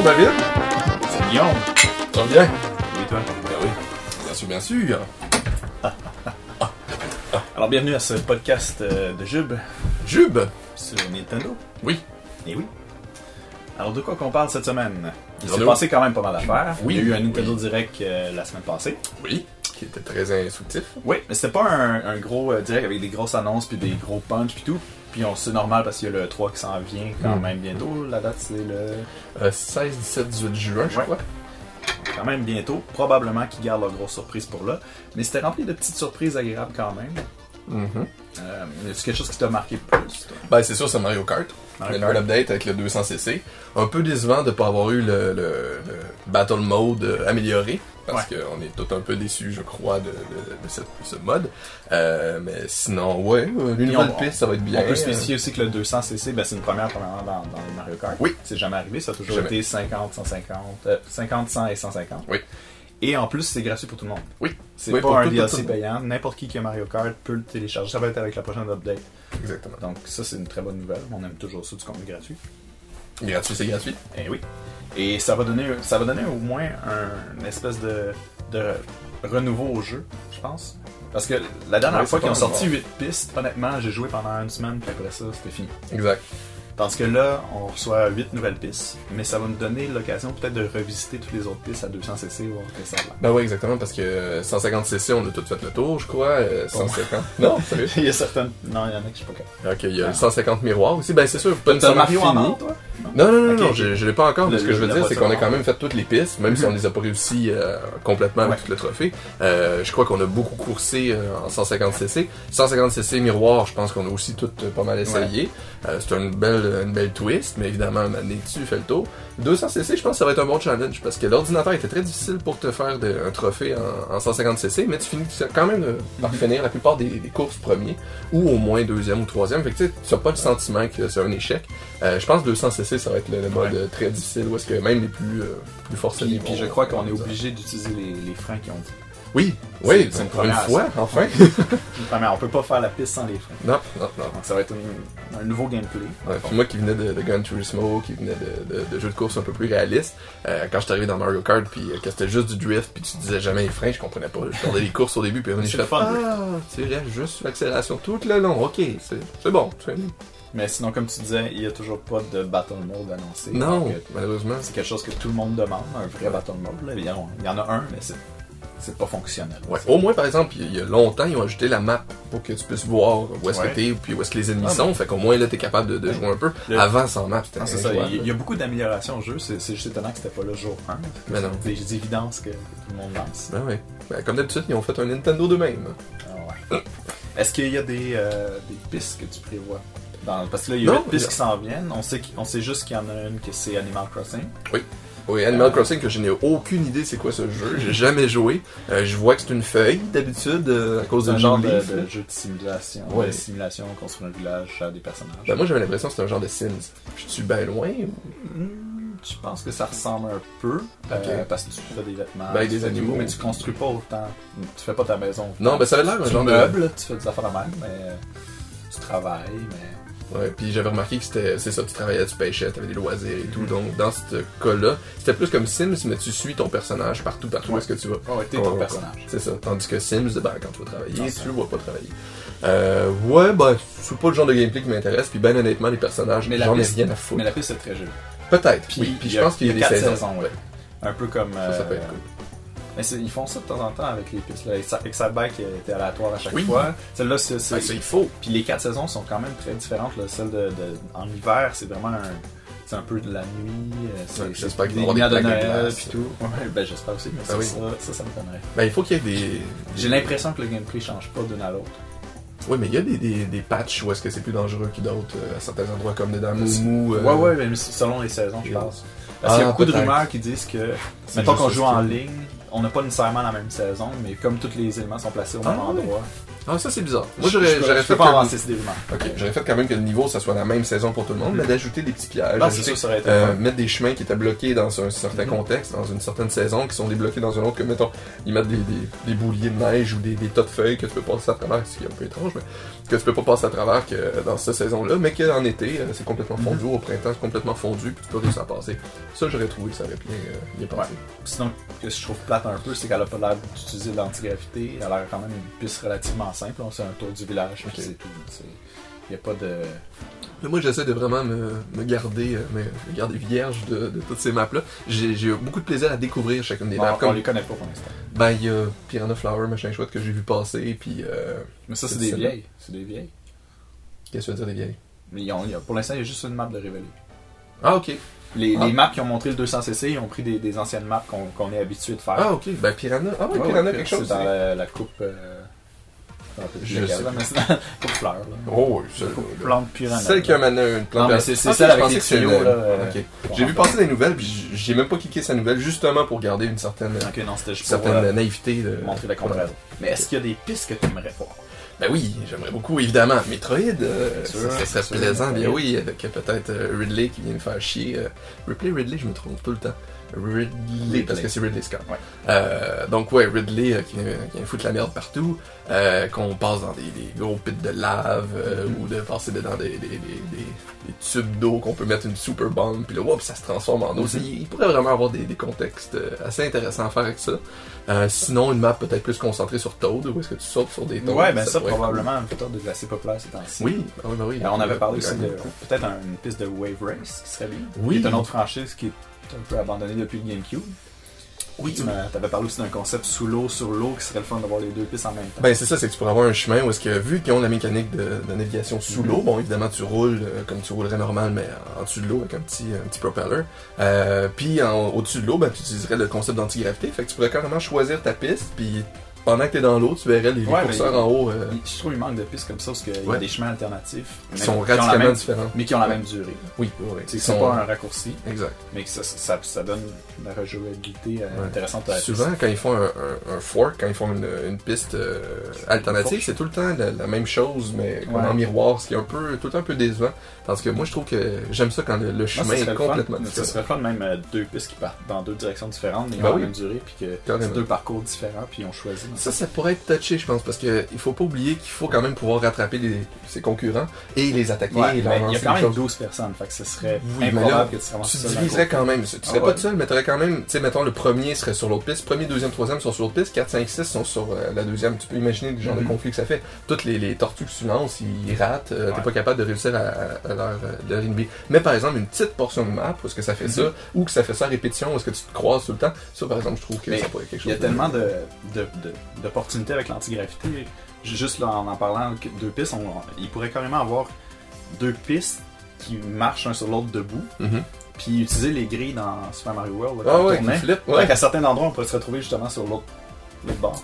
Bonjour David. C'est Guillaume. Ça va bien? Oui, toi? Ben oui. Bien sûr, bien sûr. Alors, bienvenue à ce podcast euh, de Jube Jube? sur Nintendo. Oui. Et oui. Alors, de quoi qu'on parle cette semaine? Il s'est passé quand même pas mal d'affaires. Oui, Il y a eu un oui. Nintendo Direct euh, la semaine passée. Oui. Qui était très instructif. Oui, mais c'était pas un, un gros euh, direct avec des grosses annonces puis des gros punch puis tout. Puis on c'est normal parce qu'il y a le 3 qui s'en vient quand Mm. même bientôt. La date c'est le Euh, 16, 17, 18 juin, je Ouais. crois. quand même bientôt. Probablement qu'ils gardent leur grosse surprise pour là. Mais c'était rempli de petites surprises agréables quand même. Euh, c'est quelque chose qui t'a marqué plus. toi? Ben, c'est sûr, c'est Mario Kart. Mario un update avec le 200cc. Un peu décevant de ne pas avoir eu le, le- le Battle Mode euh, amélioré. Parce qu'on est tout un peu déçus, je crois, de, de- de cette- ce mode. Euh, mais sinon, ouais, euh, une nouvelle piste, ça va être bien. On peut spécifier aussi que le 200cc, ben, c'est une première premièrement dans, dans le Mario Kart. Oui. C'est jamais arrivé, ça a toujours Jamais. été 50, 150, euh, 50, 100 et 150. Oui. Et en plus, c'est gratuit pour tout le monde. Oui. C'est Oui, pas un tout- DLC tout- tout- payant. N'importe qui qui a Mario Kart peut le télécharger. Ça va être avec la prochaine update. Exactement. Donc ça, c'est une très bonne nouvelle. On aime toujours ça du contenu gratuit. Gratuit, c'est gratuit. Et oui. Et ça va donner, ça va donner au moins un, une espèce de, de renouveau au jeu, je pense. Parce que la dernière Ouais, fois qu'ils ont sorti mal 8 pistes, honnêtement, j'ai joué pendant une semaine, puis après ça, c'était fini. Exact. Tandis que là, on reçoit 8 nouvelles pistes, mais ça va nous donner l'occasion peut-être de revisiter toutes les autres pistes à 200cc, voir que ça. Ben oui, exactement, parce que euh, 150cc, on a tout fait le tour, je crois. euh, 150. Non, sérieux? Il y a certaines. Non, il y en a que je suis pas capable. Ok, il y a Ah. le 150 miroirs aussi. Ben c'est sûr, pas nécessairement Mario en fini. or, toi? Non, non, non, non, je, je l'ai pas encore. mais Le- ce que je veux dire, c'est qu'on a quand même fait toutes les pistes, même si on les a pas réussi euh, complètement avec Ouais. tout le trophée. Euh, je crois qu'on a beaucoup coursé euh, en 150cc. 150cc miroir, je pense qu'on a aussi tout euh, pas mal essayé. Euh, c'est une belle, une belle twist, mais évidemment, donné, tu fais le tour. 200cc, je pense que ça va être un bon challenge parce que l'ordinateur était très difficile pour te faire de- un trophée en, en 150cc, mais tu finis quand même euh, par finir la plupart des, des courses premiers ou au moins deuxième ou troisième. Fait que tu n'as pas le sentiment que c'est un échec. Euh, je pense que 200cc, ça va être le, le mode Ouais. très difficile où est-ce que même les plus, euh, plus forcenés Puis, puis je crois qu'on est obligé d'utiliser les, les freins qui ont dit. Oui, oui, C'est- une fois, enfin. Une première, on peut pas faire la piste sans les freins. non, non, non. Donc ça va être une- un nouveau gameplay. Ouais, puis moi qui venais de, de Gran Turismo, qui venait de, de, de jeux de course un peu plus réalistes, euh, quand je suis arrivé dans Mario Kart, puis euh, que c'était juste du drift, puis tu disais jamais les freins, je comprenais pas. Je regardais les courses au début, puis le fun, ah, tu restes juste sur l'accélération tout le long. Ok, c'est c'est bon. Mais sinon, comme tu disais, il y a toujours pas de Battle Mode annoncé. Non, malheureusement. c'est quelque chose que tout le monde demande, un vrai Battle Mode. Là. Il, y en, il y en a un, mais c'est, c'est pas fonctionnel. Ouais. Au moins, par exemple, il y a longtemps, ils ont ajouté la map pour que tu puisses voir où est-ce Ouais. que t'es, puis où est-ce que les ennemis Ah, sont. Fait qu'au moins, là, t'es capable de, de jouer un peu. Le- Avant, sans map, c'était c'est ça. Il y, a beaucoup d'améliorations au jeu. C'est, c'est juste étonnant que c'était pas là jour 1. Mais non. C'est des évidences que tout le monde lance. Ben ouais. Ben, comme d'habitude, ils ont fait un Nintendo d'eux-mêmes. Ah ouais. Est-ce qu'il y a des, euh, des pistes que tu prévois? Dans- Parce que là, il y a Non, 8 pistes qui s'en viennent. On sait, qu'il- on sait juste qu'il y en a une que c'est Animal Crossing. Oui, Animal Crossing, que je n'ai aucune idée c'est quoi ce jeu. J'ai jamais joué. Euh, je vois que c'est une feuille, d'habitude, euh, à cause C'est de un genre de, jeu de simulation. Ouais. De simulation, construire un village, faire des personnages. Ben, moi, j'avais l'impression que c'était un genre de Sims. Je suis bien loin? ou- Hmm, Je pense que ça ressemble un peu euh, parce que tu fais des vêtements, Ben, tu des fais animaux. mais tu construis pas autant. Tu fais pas ta maison. Non, ben, ça avait l'air un genre de- meubles, tu fais des affaires de même, mais euh, tu travailles, mais Ouais, puis j'avais remarqué que c'était, c'est ça, tu travaillais, tu pêchais, tu avais des loisirs et tout. Donc, dans ce cas-là, c'était plus comme Sims, mais tu suis ton personnage partout, partout où Ouais. est-ce que tu vas. oh, ouais, t'es ton personnage. C'est ça. Tandis que Sims, ben, quand tu vas travailler, Non, tu vois pas travailler. Euh, ouais, ben, c'est pas le genre de gameplay qui m'intéresse. Puis, ben, honnêtement, les personnages, Mais la j'en ai rien à foutre. Mais la piste est très jolie. Peut-être. Puis, oui. Je pense qu'il y a des y a quatre saisons. saisons, ouais. Un peu comme. Ça, ça peut euh, être cool. Mais ils font ça de temps en temps avec les pistes. Là. Excite- Excitebike était aléatoire à chaque Oui. fois. Celle-là, c'est. Ben, ça, il faut. Puis les quatre saisons sont quand même très différentes. Là. Celle de, de- en hiver, c'est vraiment un. C'est un peu de la nuit. euh, C'est, j'espère qu'il des lumières de Noël glace. puis tout. Ouais, ben j'espère aussi, mais Ah ça, oui. ça, ça, ça m'étonnerait. Ben, il faut qu'il y ait des. J'ai l'impression que le gameplay change pas d'une à l'autre. Oui, mais il y a des, des, des patchs où est-ce que c'est plus dangereux que d'autres euh, à certains endroits, comme dans Moumou. euh, Ouais, ouais, mais selon les saisons, je pense. Parce qu'il y a Ah, beaucoup de rumeurs qui disent que, mettons qu'on joue en ligne, on n'a pas nécessairement la même saison, mais comme tous les éléments sont placés au même Ah, endroit, Ah, ça c'est bizarre. Moi j'aurais fait peux pas avancer ces rumeurs. Ok, j'aurais fait quand même que le niveau ça soit la même saison pour tout le monde, mais d'ajouter des petits pièges, Non, c'est ajouter- sûr, ça aurait été euh, mettre des chemins qui étaient bloqués dans un certain Mhm. contexte, dans une certaine saison, qui sont débloqués dans un autre, que mettons, ils mettent des, des, des bouliers de neige ou des, des tas de feuilles que tu peux passer à travers, ce qui est un peu étrange, mais que tu peux pas passer à travers que dans cette saison-là, mais qu'en été, euh, c'est complètement fondu, Mhm. au printemps, c'est complètement fondu, puis tu peux réussir à passer. Ça, j'aurais trouvé que ça aurait bien, euh, bien passé. Sinon, ce que je trouve plate un peu, c'est qu'elle a pas l'air d'utiliser de l'antigravité. Elle a l'air quand même une piste relativement simple. On fait un tour du village, puis c'est tout. Il n'y a pas de. Mais moi, j'essaie de vraiment me, me garder, euh, me, me garder vierge de, de toutes ces maps-là. J'ai j'ai eu beaucoup de plaisir à découvrir chacune des Bon, maps. on Comme, les connaît pas pour l'instant. ben, il y a Piranha Flower, machin chouette que j'ai vu passer, puis euh, Mais ça, c'est C'est des vieilles. C'est des vieilles. qu'est-ce que tu veux dire des vieilles? Mais ils ont- il y a- pour l'instant, il y a juste une map de révéler. Ah, ok. Les, Ah. les maps qui ont montré le 200cc, ils ont pris des, des anciennes maps qu'on est habitué de faire. Ah, ok. Ben, Piranha. Ah, ouais, Ouais, Piranha, ouais, quelque c'est chose. dans c'est- la, la coupe. Euh... je sais mais c'est fleur. Là. Oh, oui, plante piranha. Celle qui a une plante c'est- Ah, celle avec les tuyaux, là, euh, J'ai vu passer des nouvelles, puis j'ai même pas cliqué sa nouvelle, justement pour garder une certaine, certaine pour euh, naïveté. De... montrer la comparaison. Mais est-ce qu'il y a des pistes que tu aimerais voir? Ben oui, j'aimerais beaucoup, évidemment. Metroid, euh, sûr, ça, ça serait plaisant, bien oui, avec peut-être euh, Ridley qui vient me faire chier. Ripley, Ridley, je me trompe tout le temps. Ridley, parce que c'est Ridley Scott. Ouais. Euh, donc ouais, Ridley euh, qui, vient, qui foutre la merde partout, euh, qu'on passe dans des, des gros pits de lave, euh, Mm-hmm. ou de passer dedans des, tubes d'eau qu'on peut mettre une super bombe, puis là, whoop, ça se transforme en eau. C'est- Il pourrait vraiment avoir des, contextes euh, assez intéressants à faire avec ça. Euh, sinon, une map peut-être plus concentrée sur Toad, où est-ce que tu sautes sur des Toads. Ouais, ben ça, probablement un facteur de assez populaire ces temps-ci. oui, ah oui, bah oui. Euh, on avait parlé aussi de peut-être un- une piste de Wave Race qui serait bien. Oui. Qui est une autre franchise qui est un peu abandonnée depuis le GameCube. Oui, Tu t'avais parlé aussi d'un concept sous l'eau, sur l'eau, qui serait le fun d'avoir les deux pistes en même temps. Ben c'est ça, c'est que tu pourrais avoir un chemin où est-ce que vu qu'ils ont la mécanique de, de navigation sous l'eau, bon évidemment tu roules euh, comme tu roulerais normal mais en dessous de l'eau avec un petit un petit propeller. Euh, puis en- au-dessus de l'eau, ben tu utiliserais le concept d'antigravité, fait que tu pourrais carrément choisir ta piste puis pendant que t'es dans l'eau, tu verrais les, Ouais, curseurs mais- en haut euh, Je trouve qu'il manque de pistes comme ça parce qu'il y a Ouais. des chemins alternatifs. qui sont radicalement même- différents. Mais qui ont la Ouais. même durée. Oui, oui. C'est sont- pas un raccourci, Exact. mais que ça, ça, ça donne de la rejouabilité euh, Ouais. intéressante à la Souvent, quand ils font un, un- un fork, quand ils font une, une piste euh, alternative, c'est tout le temps la, la même chose, mais comme Ouais. en miroir, ce qui est un peu, tout le temps un peu décevant. Parce que moi, je trouve que j'aime ça quand le, le Moi, chemin serait est complètement Ça différent. serait le fun même euh, deux pistes qui partent dans deux directions différentes, mais Ben en oui. même durée, puis que c'est deux parcours différents, puis on choisit. Ça, ça pourrait être touché, je pense, parce que il faut pas oublier qu'il faut quand même pouvoir rattraper les- ses concurrents et les attaquer Ouais, et leur mais il y a quand même choses. 12 personnes, fait que ce serait Oui, improbable là, que tu diviserais quand même. Tu serais Ah pas ouais. tout seul, mais tu aurais quand même, tu sais, mettons, le premier serait sur l'autre piste, premier, deuxième, troisième sont sur l'autre piste, 4, 5, 6 sont sur euh, la deuxième. Tu peux imaginer le genre Mhm. de conflit que ça fait. Toutes les, les tortues que tu lances, ils ratent, euh, t'es pas capable de réussir à, à- à leur, euh, leur inhiber. Mais par exemple, une petite portion de map, est-ce que ça fait Mhm. ça, ou que ça fait ça à répétition, est-ce que tu te croises tout le temps, ça par exemple, je trouve que Mais ça pourrait être quelque Il y chose a tellement de, de, de- d'opportunités avec l'antigravité. Juste là, en en parlant deux pistes, on, il pourrait carrément avoir deux pistes qui marchent un sur l'autre debout, Mhm. puis utiliser les grilles dans Super Mario World. là, Ah ouais, flip, qu'à certains endroits, on pourrait se retrouver justement sur l'autre bord.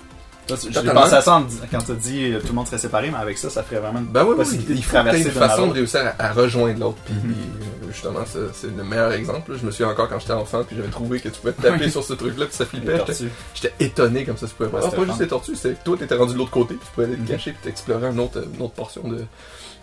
J'ai pensé à ça en dis- quand tu as dit euh, tout le monde serait séparé, mais avec ça, ça ferait vraiment une Ben oui, oui, possibilité il de faut traverser une façon de réussir à, à rejoindre l'autre. Puis Mhm. euh, justement, c'est le meilleur exemple. Je me souviens encore quand j'étais enfant, puis j'avais trouvé que tu pouvais te taper Oui. sur ce truc-là, puis ça flippait. J'étais- étonné comme ça se pouvait Ouais, pas. Ah, pas juste les tortues, c'est que toi t'étais rendu de l'autre côté, puis tu pouvais aller te Mhm. cacher, puis t'explorer une autre, une autre portion de,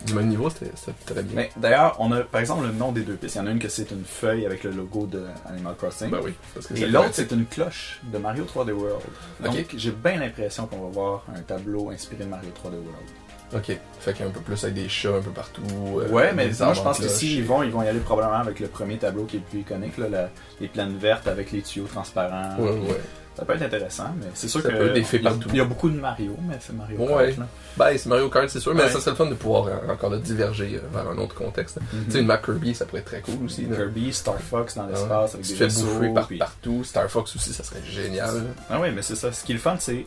du même niveau, c'était bien. Mais d'ailleurs, on a par exemple le nom des deux pistes. Il y en a une que c'est une feuille avec le logo de Animal Crossing. Ben oui, parce que Et l'autre, c'est une cloche de Mario 3D World. Donc, j'ai bien l'impression qu'on va voir un tableau inspiré de Mario 3D World. Ok, fait qu'il y a un peu plus avec des chats un peu partout. euh, ouais, mais moi, je en pense que s'ils vont, ils vont y aller probablement avec le premier tableau qui est le plus iconique, là, la- les plaines vertes avec les tuyaux transparents. Ouais, ouais. Ça peut être intéressant, mais c'est sûr Ça que. peut, des faits il y a- partout. Il y a beaucoup de Mario, mais c'est Mario Ouais. Kart. là. Ben, c'est Mario Kart, c'est sûr, mais Ouais. ça serait le fun de pouvoir euh, encore là, diverger euh, vers un autre contexte. Tu sais, une map Kirby, ça pourrait être très cool aussi. là. Kirby, Star Fox dans Ah ouais. l'espace avec Tu des fais vaisseaux, bouffer par puis- partout. Star Fox aussi, ça serait génial. Ah oui, mais c'est ça. Ce qui est le fun, c'est.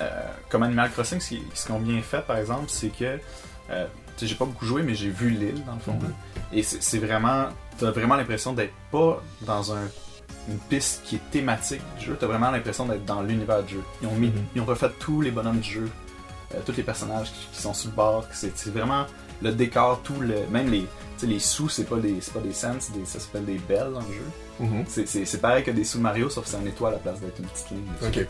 euh, comme Animal Crossing, ce qui- ce qu'ils ont bien fait, par exemple, c'est que. euh, tu sais, j'ai pas beaucoup joué, mais j'ai vu l'île, dans le fond. Mhm. Et c'est c'est vraiment. T'as vraiment l'impression d'être pas dans un, une piste qui est thématique du jeu. T'as vraiment l'impression d'être dans l'univers du jeu. Ils ont, mis, Mhm. ils ont refait tous les bonhommes du jeu, euh, tous les personnages qui, qui sont sur le bord. C'est vraiment le décor, tout le. Même les. Les sous, c'est pas des, pas des des- ça s'appelle des belles dans le jeu. Mhm. C'est- C'est pareil que des sous Mario, sauf que c'est un étoile à la place d'être une petite ligne.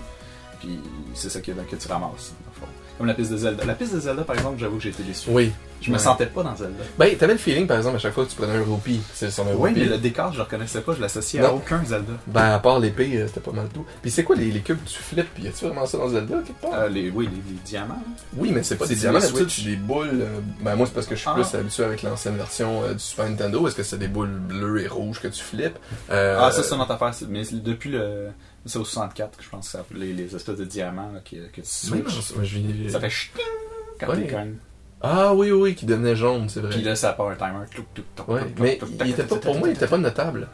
Puis c'est ça que, que tu ramasses. dans le fond. Comme la piste de Zelda. La piste de Zelda, par exemple, j'avoue que j'ai été déçu. Oui. Je me sentais pas dans Zelda. Ben, t'avais le feeling, par exemple, à chaque fois que tu prenais un roupie, c'est sur un Oui, mais le décor, je le reconnaissais pas, je l'associais à aucun Zelda. Ben, à part l'épée, euh, c'était pas mal tout. Puis c'est quoi les, les cubes que tu flippes? Puis y a-tu vraiment ça dans Zelda, quelque part? Euh, les, oui, les, les diamants. oui, mais c'est pas des diamants, d'habitude, c'est des boules. euh, ben, moi, c'est parce que je suis Ah. plus habitué avec l'ancienne version euh, du Super Nintendo. Est-ce que c'est des boules bleues et rouges que tu flippes? Ah, ça, c'est une autre affaire. Mais depuis le. C'est au 64 que je pense que ça, les, les espèces de diamants là, que, que tu oui, switches. ça, vais- Ça fait ch'ting quand Ouais. cognes. Ah oui, oui, oui, qui devenait jaune, c'est vrai. Puis là, ça part un timer. Touc, touc, touc, Ouais, mais il était pas, pour moi, il était pas notable.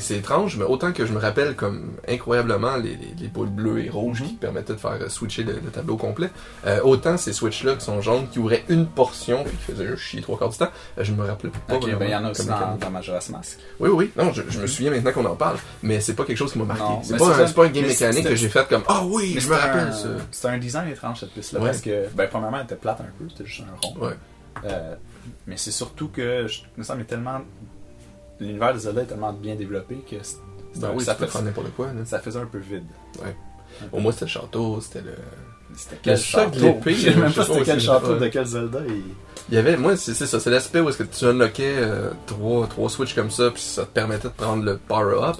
C'est étrange, mais autant que je me rappelle comme incroyablement les, les, les boules bleues et rouges Mhm. qui permettaient de faire euh, switcher le, le tableau complet, euh, autant ces switches-là qui sont jaunes, qui ouvraient une portion puis qui faisaient chier trois quarts du temps, euh, je me rappelais pas. Ok, ben il y en a aussi comme dans, dans Majora's Mask. Oui, oui, non, je, je me souviens maintenant qu'on en parle, mais c'est pas quelque chose qui m'a marqué. C'est pas, un- pas un game mécanique que j'ai fait comme Ah oui, Mais je me rappelle un- ça. C'était un design étrange cette piste-là Ouais. parce que, ben, premièrement, elle était plate un peu, c'était juste un rond. Ouais. Euh, mais c'est surtout que, je me semble, tellement. L'univers de Zelda est tellement bien développé que c'est- Ben oui, ça, fait- faire n'importe quoi. là. ça faisait un peu vide. Au moins, c'était le château, c'était le. C'était quel château? Je sais même sais pas c'était quel château de quel Zelda. Et... Il y avait, moi, c'est ça, c'est l'aspect où est-ce que tu unlockais euh, trois, trois switches comme ça, puis ça te permettait de prendre le power-up.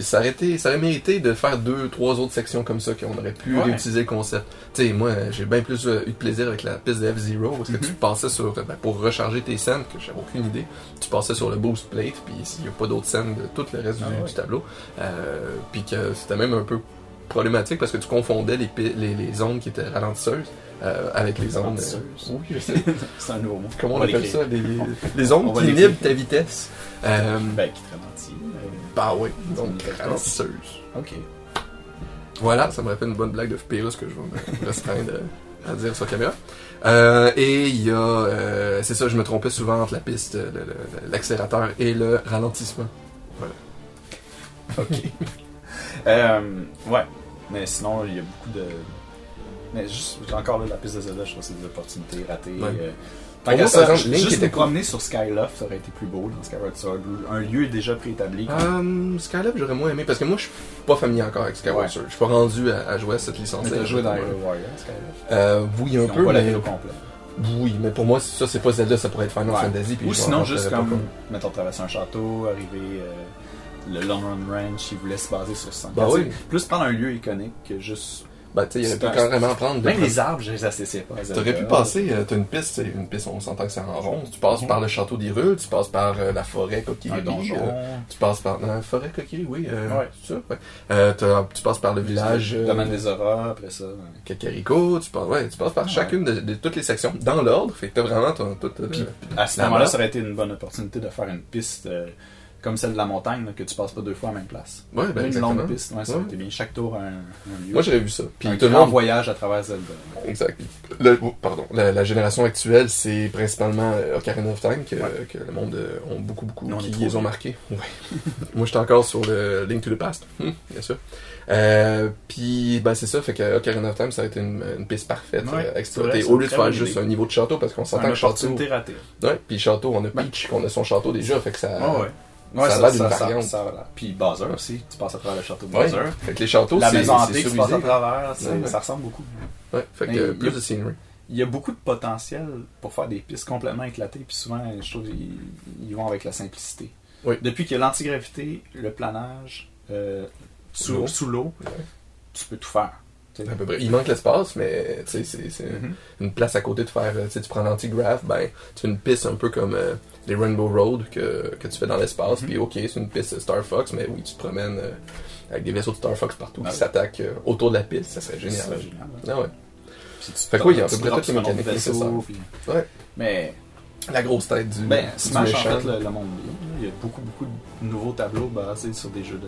Ça aurait, été, ça aurait mérité de faire deux, trois autres sections comme ça, qu'on aurait pu Ouais. réutiliser le concept. Tu sais, moi, j'ai bien plus euh, eu de plaisir avec la piste de F-Zero, parce que tu Mhm. passais sur, ben, pour recharger tes scènes, que j'avais aucune idée, tu passais sur le boost plate, puis s'il n'y a pas d'autres scènes de tout le reste Ah du, ouais. du tableau, euh, puis que c'était même un peu problématique parce que tu confondais les, les, les zones qui étaient ralentisseuses euh, avec les zones... Ralentisseuses. oui, je sais. c'est un nouveau mot. Comment on, appelle ça? Les, les, On- les ondes on qui inhibent ta vitesse. Euh, Ben, qui te ralentit. euh, bah oui, donc ralentisseuse. Ok. Voilà, ça me rappelle une bonne blague de Pérus que je vais me restreindre à dire sur caméra. Euh, et il y a, euh, c'est ça, je me trompais souvent entre la piste, l'accélérateur et le ralentissement. Ok. euh, ouais. Mais sinon, il y a beaucoup de. Mais juste, encore là, la piste de Zelda, je trouve que c'est des opportunités ratées. Ouais. Euh, tant qu'à ça, par exemple, Link juste cool. promener sur Skyloft, ça aurait été plus beau dans Skyward Sword. Un lieu déjà préétabli. Euh, Skylab, j'aurais moins aimé parce que moi, je suis pas familier encore avec Skyward Ouais. Sword. Je suis pas rendu à, à jouer à cette licence. Mais t'as joué dans Warrior, Skyloft. Euh, oui, un Ils peu, pas mais... ville au complet. Oui, mais pour moi, ça, c'est pas Zelda, ça pourrait être Final Ouais. Fantasy. puis Ou sinon, juste comme, mettons, traverser un château, arriver euh, le Long Run Ranch, ils voulaient se baser sur ça. Bah oui. Plus prendre un lieu iconique que juste. Ben, tu sais, il aurait pu carrément prendre... Même les arbres, je les associais pas. T'aurais pu passer, euh, t'as une piste, c'est une piste, on s'entend que c'est en rond. Tu passes par le château d'Hyrule, tu passes par euh, la forêt donjon. euh, tu passes par la forêt Kokiri, oui. Euh, Ouais. c'est ça, ouais. Euh, tu passes par le village Le euh, domaine des auras, après ça. ouais. Kakariko, tu passes, ouais, tu passes par chacune de, de toutes les sections dans l'ordre. Fait que t'as vraiment ton, tout, euh, À ce moment-là, ça aurait été une bonne opportunité de faire une piste euh, comme celle de la montagne, là, que tu passes pas deux fois à la même place. Ouais, ben, une longue piste, ouais, ça Ouais. été bien. Chaque tour a un, un lieu. Moi, j'aurais vu ça. Puis un tout le grand voyage à travers Zelda. Exact. Le- oh, pardon. La, la génération actuelle, c'est principalement euh, Ocarina of Time que, Ouais. que le monde euh, ont beaucoup, beaucoup, Nous, on est qui les ont marqués. Ouais. Moi, j'étais encore sur le Link to the Past. Hum, bien sûr. Euh, puis, ben, c'est ça. Fait que Ocarina of Time, ça a été une, une piste parfaite Ouais, euh, à exploiter. c'est Au lieu de faire juste idée. un niveau de château, parce qu'on s'entend que château. ratée. Ouais, puis château, on a Ben. Peach, qu'on a son château déjà. Fait que ça. Ah ouais. Ça Ouais, a ça, ça, d'une ça, variante. ça. Puis Bowser aussi, tu passes à travers le château de Ouais. Bowser. Fait que les châteaux, La maison hantée que tu passes à travers, c'est- Ouais, ouais. ça ressemble beaucoup. Ouais. Fait que euh, plus de scenery. Il y a beaucoup de potentiel pour faire des pistes complètement éclatées, puis souvent, je trouve qu'ils vont avec la simplicité. Oui. Depuis qu'il y a l'antigravité, le planage, euh, Sous l'eau. sous sous l'eau, Ouais. tu peux tout faire. tu sais. À peu près. Il manque l'espace, mais tu sais, c'est Mhm. une place à côté de faire. euh, tu prends l'anti-graph, ben, tu fais une piste un peu comme euh, les Rainbow Road que, que tu fais dans l'espace. Mhm. Puis ok, c'est une piste Star Fox, mais oui, tu te promènes euh, avec des vaisseaux de Star Fox partout Ah qui oui. s'attaquent euh, autour de la piste. Ça serait génial. génial, ouais. Ah ouais. Puis tu Fait que oui, il y a à peu près toutes les mécaniques nécessaires. puis- Ouais. Mais La grosse tête du, ben, Smash, en fait, le, le monde. Il y a beaucoup, beaucoup de nouveaux tableaux basés sur des jeux de,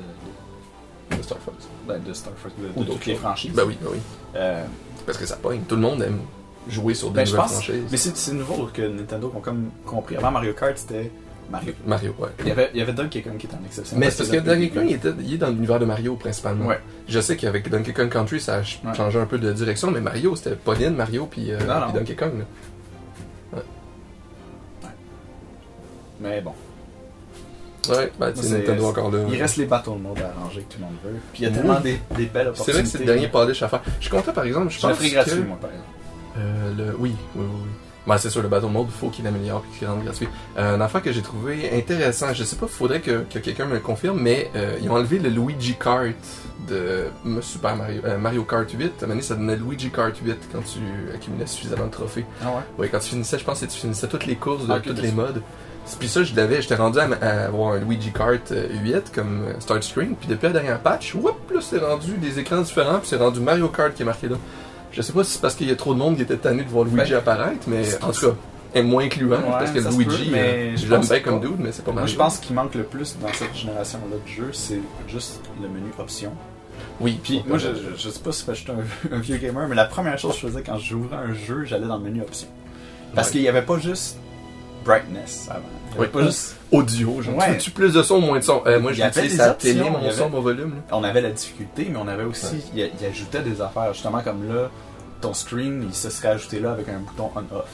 de, de Star Fox. ben, de Star Fox, de, Ou de d'autres toutes les franchises. Ben oui, ben oui. Euh, Parce que ça pogne. Tout le monde aime jouer sur des Ben, nouvelles pense- franchises. mais c'est c'est nouveau que Nintendo ont comme compris. Avant Mario Kart, c'était Mario. Mario, ouais. Il y avait, il y avait Donkey Kong qui était en exception. Mais c'est parce que Donkey Kong, il, était, il est dans l'univers de Mario principalement. Ouais. Je sais qu'avec Donkey Kong Country, ça a ch- Ouais. changé un peu de direction, mais Mario, c'était Pauline, Mario, puis euh, Non, non. puis Donkey Kong. là. Mais bon. Ouais, ben, sais, C'est- Nintendo encore là. Il reste les battle modes à arranger que tout le monde veut. Puis il y a Oui. tellement des, des belles C'est opportunités. vrai que c'est le dernier polish à faire. Je suis content par exemple, je Je pense ferai que... gratuit, moi, par exemple. Euh, le... Oui, oui, oui. Ben, c'est sûr, le Battle Mode, faut qu'il améliore et qu'il rende gratuit. Euh, un affaire que j'ai trouvé intéressant, je sais pas, faudrait que, que quelqu'un me le confirme, mais euh, ils ont enlevé le Luigi Kart de Super Mario, euh, Mario Kart 8. À un moment donné, ça donnait Luigi Kart 8 quand tu accumulais suffisamment de trophées. Ah ouais? Oui, quand tu finissais, je pense que tu finissais toutes les courses de Ah, de les modes. Puis ça, je l'avais, j'étais rendu à, à avoir un Luigi Kart euh, 8 comme start screen. Puis depuis la dernière patch, whoop, là, c'est rendu des écrans différents. Puis c'est rendu Mario Kart qui est marqué là. Je sais pas si c'est parce qu'il y a trop de monde qui était tanné de voir Luigi Ben, apparaître, mais en tout cas, est moins incluant. Ouais, parce que Luigi, peut, mais euh, je l'aime bien comme dude, mais c'est pas Moi, Mario. je pense qu'il manque le plus dans cette génération-là de jeux, c'est juste le menu options. Oui, Puis moi, je, je, je sais pas si je suis un, un vieux gamer, mais la première chose que je faisais quand j'ouvrais un jeu, j'allais dans le menu options. Parce Ouais. qu'il n'y avait pas juste brightness avant. Oui. pas juste... audio, genre, Ouais. tu veux-tu plus de son ou moins de son Euh, Moi, je avait utilise des sa options, télé, mon avait- son, mon volume. là. On avait la difficulté, mais on avait aussi... Il, il ajoutait des affaires, justement comme là, ton screen, il se serait ajouté là avec un bouton on-off.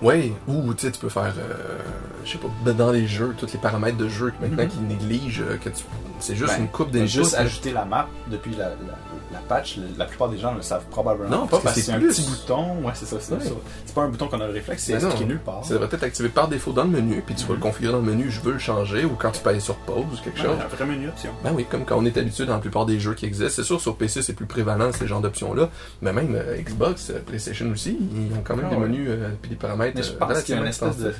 Ouais, ou tu sais, tu peux faire, euh, je sais pas, ben, dans les jeux, tous les paramètres de jeu que maintenant Mhm. qui négligent, euh, que tu, c'est juste Ben, une coupe d'inputs. juste ajouter la map depuis la, la, la patch, la plupart des gens le savent probablement. Non, pas parce que c'est un petit bouton. Ouais, c'est ça. C'est Ouais. ça. C'est pas un bouton qu'on a le réflexe, c'est non. expliqué nulle part. Ça devrait être activé par défaut dans le menu, puis tu vas Mhm. le configurer dans le menu, je veux le changer, ou quand tu payes sur pause ou quelque Ouais, chose. un vrai menu option. Ben oui, comme quand on est habitué dans la plupart des jeux qui existent. C'est sûr, sur PC, c'est plus prévalent, ces genres d'options-là. Mais même euh, Xbox, euh, PlayStation aussi, ils ont quand même Ah des ouais. menus puis des paramètres Mais je euh, pense qu'il y a une espèce de,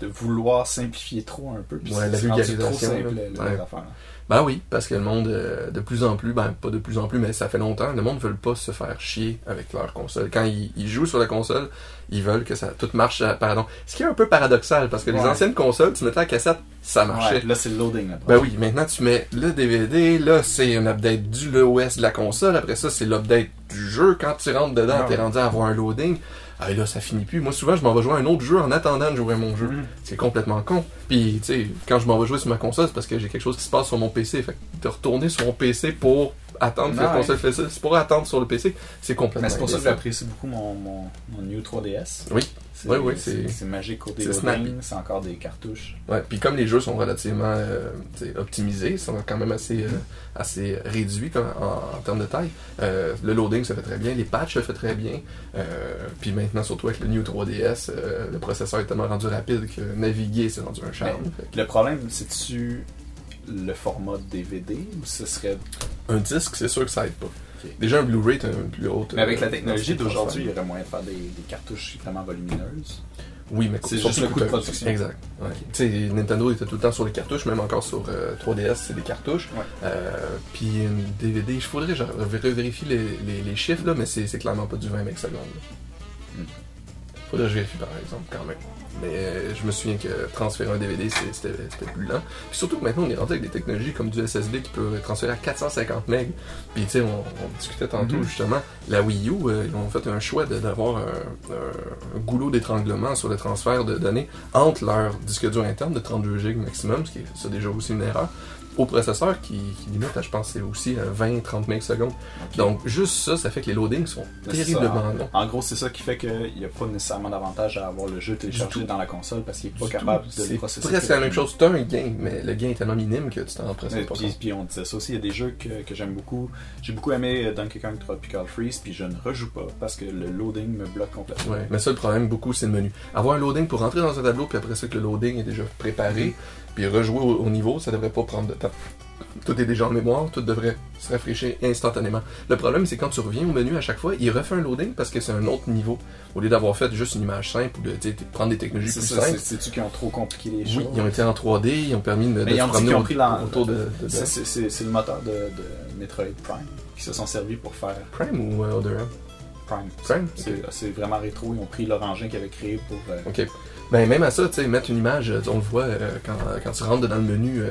de vouloir simplifier trop un peu. puis Ouais, la vulgarisation, trop simple, là. les Ouais. affaires. Ben oui, parce que le monde, euh, de plus en plus, ben pas de plus en plus, mais ça fait longtemps, le monde ne veut pas se faire chier avec leur console. Quand ils, ils jouent sur la console, ils veulent que ça tout marche, euh, pardon. Ce qui est un peu paradoxal, parce que les anciennes consoles, tu mettais la cassette, ça marchait. Ouais, là, c'est le loading. Là, Ben oui, maintenant tu mets le DVD, là c'est un update du l'OS de la console, après ça c'est l'update du jeu. Quand tu rentres dedans, Ah t'es rendu à avoir un loading. Ah et là ça finit plus. Moi souvent je m'en vais jouer à un autre jeu en attendant de jouer à mon jeu. Mhm. C'est complètement con. Puis tu sais, quand je m'en vais jouer sur ma console, c'est parce que j'ai quelque chose qui se passe sur mon PC. Fait que de retourner sur mon PC pour attendre que la console fait ça, c'est pour attendre sur le PC, c'est complètement Mais c'est pour ça que j'apprécie beaucoup mon, mon, mon New 3DS. Oui. Oui, oui, c'est- c'est magique côté c'est encore des cartouches. Ouais, puis comme les jeux sont relativement euh, optimisés, ils sont quand même assez, euh, assez réduits comme- en, en termes de taille, euh, le loading se fait très bien, les patchs se fait très bien, puis maintenant surtout avec le New 3DS, euh, le processeur est tellement rendu rapide que naviguer c'est rendu un charme. Le problème, c'est-tu le format DVD ou ce serait. Un disque, c'est sûr que ça aide pas. Déjà un Blu-ray, t'as une plus haute. Mais avec euh, la technologie densité de d'aujourd'hui, il y aurait moyen de faire des, des cartouches vraiment volumineuses. Oui, mais C'est juste le coût de production. Exact. ouais. Tu sais, Nintendo était tout le temps sur les cartouches, même encore sur euh, 3DS, c'est des cartouches. Ouais. Euh, puis une DVD, il faudrait je revérifie les, les, les chiffres, là, mais c'est clairement pas du 20 secondes. Faudrait que je vérifie par exemple, quand même. Mais euh, je me souviens que transférer un DVD, c'était plus lent. Puis surtout que maintenant, on est rendu avec des technologies comme du SSD qui peut transférer à 450 MB. Puis tu sais, on, on discutait tantôt Mhm. justement, la Wii U, euh, ils ont fait un choix d'avoir un, un- un goulot d'étranglement sur le transfert de données entre leur disque dur interne de 32 GB maximum, ce qui est ça déjà aussi une erreur, au processeur qui, qui limite à, je pense, c'est aussi à 20-30 secondes. Donc juste ça, ça fait que les loadings sont Mais c'est terriblement longs. en, gros, c'est ça qui fait qu'il n'y a pas nécessairement d'avantage à avoir le jeu téléchargé dans la console parce qu'il n'est pas Du capable tout. de le C'est processer. presque la même chose. Tu as un gain, mais le gain est tellement minime que tu t'en Et pas puis, puis on disait ça aussi, il y a des jeux que, que j'aime beaucoup. J'ai beaucoup aimé euh, Donkey Kong Tropical Freeze, puis je ne rejoue pas parce que le loading me bloque complètement. Ouais, mais ça, le problème, beaucoup, c'est le menu. Avoir un loading pour rentrer dans un tableau, puis après ça, que le loading est déjà préparé, puis rejouer au, au niveau, ça devrait pas prendre de temps. Tout est déjà en mémoire, tout devrait se rafraîchir instantanément. Le problème, c'est quand tu reviens au menu à chaque fois, il refait un loading parce que c'est un autre niveau. Au lieu d'avoir fait juste une image simple ou de prendre des technologies plus ça, simples. c'est- c'est-tu qui ont trop compliqué les choses? Oui, ils ont été en 3D, ils ont permis de, de ils ont promener ont pris autour de, C'est- le moteur de, Metroid Prime qui se sont servis pour faire Prime ou euh, Other M? Prime. Prime? C'est vraiment rétro, ils ont pris leur engin qu'ils avaient créé pour. euh, Ok. Ben même à ça, tu sais, mettre une image, euh, on le voit euh, quand, quand tu rentres dans le menu euh,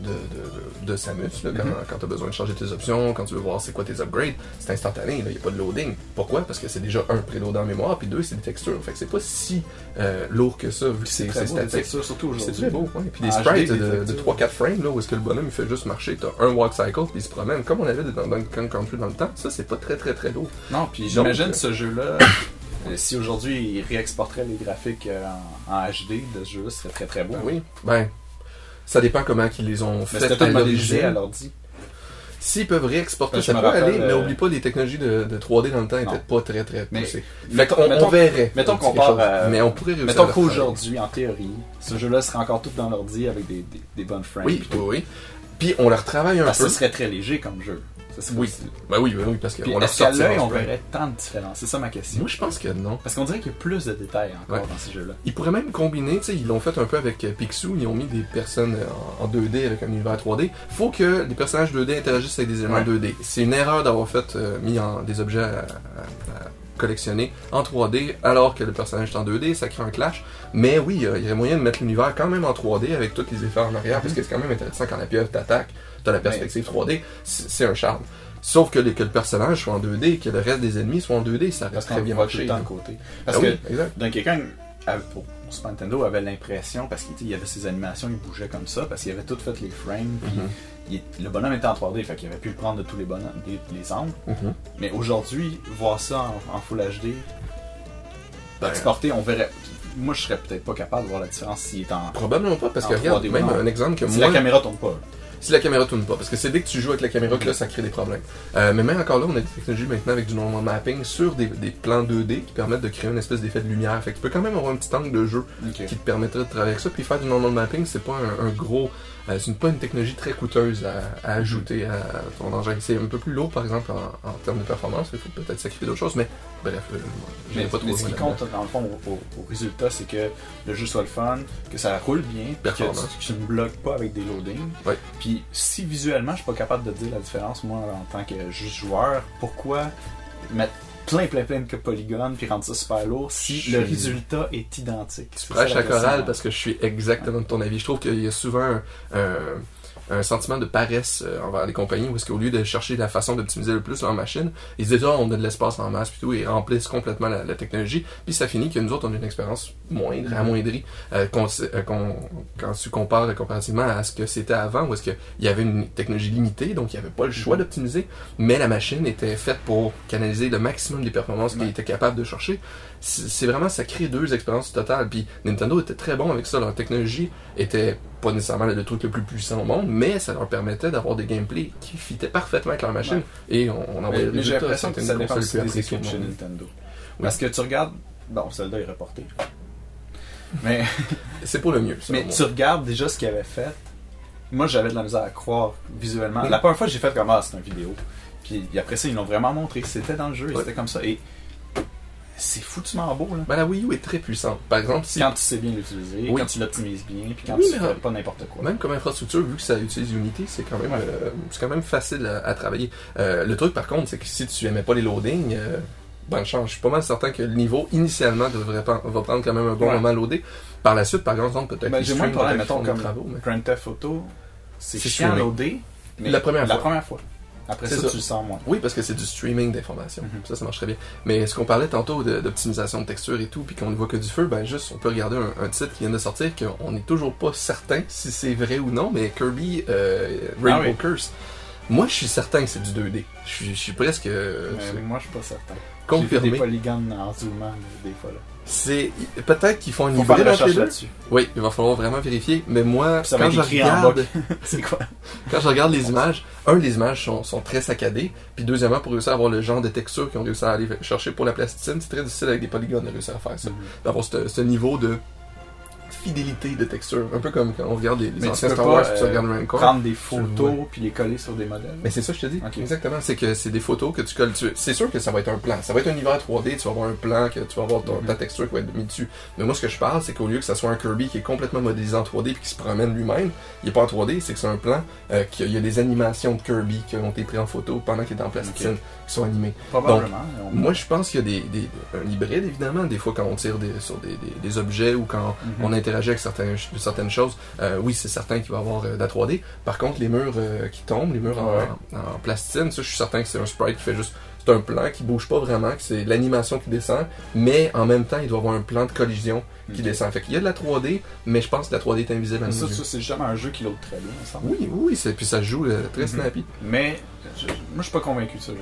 de, de, de Samus, là, quand, Mhm. quand tu as besoin de changer tes options, quand tu veux voir c'est quoi tes upgrades, c'est instantané, il n'y a pas de loading. Pourquoi? Parce que c'est déjà un préload en mémoire, puis deux, c'est des textures. Fait que c'est pas si euh, lourd que ça, vu que c'est c'est statique. textures, surtout C'est aujourd'hui. très beau, ouais. Puis des sprites de, des de textures. 3-4 frames, là, où est-ce que le bonhomme il fait juste marcher, t'as un walk cycle, puis il se promène, comme on avait dans Donkey Country dans le temps. Ça, c'est pas très très très lourd. Non, puis j'imagine euh, ce jeu-là, si aujourd'hui ils réexporteraient les graphiques euh, en, en HD de ce jeu-là, ce serait très très beau. Ben oui. Ben, ça dépend comment ils les ont Mais fait c'était modélisé à l'ordi. S'ils peuvent réexporter, Ben, ça peut aller, mais euh, oublie pas, les technologies de, de 3D dans le temps Non. étaient pas très très Mais poussées. Fait mettons- qu'on on mettons- verrait. mettons qu'on part Mais on pourrait réussir Mettons qu'aujourd'hui, en théorie, ce jeu-là serait encore tout dans l'ordi avec des, des, des bonnes frames. Oui, puis oui, oui. Puis on le retravaille un Parce peu. ce serait très léger comme jeu. Oui. Ben oui, ben oui, parce qu'on leur l'œil, on verrait tant de différences? C'est ça ma question. Moi, je pense que non. Parce qu'on dirait qu'il y a plus de détails encore Ouais. dans ces jeux-là. Ils pourraient même combiner, tu sais, ils l'ont fait un peu avec euh, Picsou, ils ont mis des personnes euh, en en 2D avec un univers 3D. Faut que les personnages 2D interagissent avec des éléments Ouais. 2D. C'est une erreur d'avoir fait euh, mis en, des objets à, à- à collectionner en 3D alors que le personnage est en 2D, ça crée un clash. Mais oui, euh, il y aurait moyen de mettre l'univers quand même en 3D avec tous les effets en arrière, parce que c'est quand même intéressant quand la pieuvre t'attaque, t'as la perspective 3D, c'est un charme. Sauf que, le- que le personnage soit en 2D et que le reste des ennemis soient en 2D, ça Parce reste très bien marché. là. de côté. Parce Ah que oui, quelqu'un avait- pour Super Nintendo avait l'impression, parce qu'il y avait ses animations, il bougeait comme ça, parce qu'il avait tout fait les frames, puis Mhm. il- le bonhomme était en 3D, fait qu'il avait pu le prendre de tous les bonhommes, les, les angles. Mhm. Mais aujourd'hui, voir ça en, en Full HD, Ben, exporté, on verrait. Moi, je serais peut-être pas capable de voir la différence s'il est en. Probablement pas, parce que regarde, 3D ou même un exemple que Si moi, la caméra tourne pas. Si la caméra tourne pas, parce que c'est dès que tu joues avec la caméra que là, ça crée des problèmes. Euh, mais même encore là, on a des technologies maintenant avec du normal mapping sur des, des plans 2D qui permettent de créer une espèce d'effet de lumière. Fait que tu peux quand même avoir un petit angle de jeu qui te permettrait de travailler avec ça. Puis faire du normal mapping, c'est pas un, un gros. Euh, c'est pas une technologie très coûteuse à, à ajouter à ton engin. C'est un peu plus lourd, par exemple, en, en termes de performance. Il faut peut-être sacrifier d'autres choses, mais bref, euh, Mais, pas trop mais ce qui compte dans le fond au, au- au résultat, c'est que le jeu soit le fun, que ça roule bien, que tu, ne bloques pas avec des loadings. Puis si visuellement je suis pas capable de dire la différence, moi en tant que juste joueur, pourquoi mettre plein plein plein de polygones puis rendre ça super lourd si Je- le résultat est identique Tu prêches la chorale parce que je suis exactement de ton avis. Je trouve qu'il y a souvent un, un- un sentiment de paresse euh, envers les compagnies où est-ce qu'au lieu de chercher la façon d'optimiser le plus leur machine, ils se disent ah on a de l'espace en masse puis tout et remplissent complètement la, la technologie. Puis ça finit que nous autres on a une expérience moindre, Mhm. amoindrie euh, qu'on- euh, qu'on- quand tu compares comparativement à ce que c'était avant où est-ce qu'il y avait une technologie limitée donc il n'y avait pas le choix Mhm. d'optimiser, mais la machine était faite pour canaliser le maximum des performances qu'il Ouais. était capable de chercher c'est c'est vraiment, ça crée deux expériences totales. Puis Nintendo était très bon avec ça. Leur technologie était pas nécessairement le truc le plus puissant au monde, mais ça leur permettait d'avoir des gameplays qui fitaient parfaitement avec leur machine. Et on, on envoyait mais j'ai l'impression que ça dépend aussi des équipes chez. Nintendo. Parce que tu regardes, bon, Zelda est reporté. Mais, C'est pour le mieux. mais tu regardes déjà ce qu'il avait fait. Moi, j'avais de la misère à croire visuellement. La première fois, j'ai fait comme ah, c'est une vidéo. Puis après ça, ils l'ont vraiment montré que c'était dans le jeu et Ouais. c'était comme ça. Et c'est foutument beau, là. Ben, la Wii U est très puissante. Par exemple, si Quand tu sais bien l'utiliser, Oui. quand tu l'optimises bien, puis quand Oui, tu fais pas n'importe quoi. Même comme infrastructure, vu que ça utilise Unity, c'est quand même, Ouais. euh, c'est quand même facile à, à travailler. Euh, le truc, par contre, c'est que si tu aimais pas les loadings, euh, bonne chance. Je suis pas mal certain que le niveau, initialement, devrait va prendre quand même un bon Ouais. moment à loader. Par la suite, par exemple, peut-être Ben, j'ai moins de problème, mettons, comme travaux, mais- Grand Theft Auto, c'est chiant à streamé. loader, mais La première la fois. première fois. Après ça, ça. tu le sens moins. Oui, parce que c'est du streaming d'informations. Mhm. Ça, ça marcherait bien. Mais ce qu'on parlait tantôt d'optimisation de texture et tout, puis qu'on ne voit que du feu, ben juste, on peut regarder un, un titre qui vient de sortir qu'on n'est toujours pas certain si c'est vrai ou non, mais Kirby euh, Rainbow Ah oui. Curse. Moi, je suis certain que c'est du 2D. Je suis, je suis presque euh, Mais moi, je suis pas certain. J'ai confirmé. des polygones en zoomant des fois. Là. C'est peut-être qu'ils font une Faut hybride entre les deux. Oui, il va falloir vraiment vérifier. Mais moi, ça quand je regarde, bas. c'est quoi? Quand je regarde les images, un, les images sont, sont très saccadées. Puis deuxièmement, pour réussir à avoir le genre de texture qu'ils ont réussi à aller chercher pour la plasticine, c'est très difficile avec des polygones de réussir à faire ça. D'avoir ce, ce niveau de fidélité de texture. Un peu comme quand on regarde les, les anciens Star Wars, puis tu euh, regardes Rancor. Prendre des photos puis les coller sur des modèles. Mais c'est ça que je te dis. Exactement. C'est que c'est des photos que tu colles. tu- C'est sûr que ça va être un plan. Ça va être un univers 3D. Tu vas avoir un plan que tu vas avoir ton- ta texture qui va être mis dessus. Mais moi, ce que je parle, c'est qu'au lieu que ça soit un Kirby qui est complètement modélisé en 3D puis qui se promène lui-même, il est pas en 3D. C'est que c'est un plan euh, qu'il y a des animations de Kirby qui ont été prises en photo pendant qu'il est en plasticine, qui sont animées. Probablement. on- Moi, je pense qu'il y a des, des- un hybride, évidemment. Des fois, quand on tire des- sur des, objets ou quand Mhm. on interagit avec certains, certaines choses, euh, oui, c'est certain qu'il va y avoir euh, de la 3D. Par contre, les murs euh, qui tombent, les murs en, Ouais. en plasticine, ça, je suis certain que c'est un sprite qui fait juste. C'est un plan qui bouge pas vraiment, que c'est l'animation qui descend, mais en même temps, il doit y avoir un plan de collision qui descend. Fait qu'il y a de la 3D, mais je pense que la 3D est invisible à ça, ça, c'est jamais un jeu qui l'autre très bien, il me semble. Oui, oui, puis ça se joue euh, très Mhm. snappy. Mais je- moi, je suis pas convaincu de ce jeu.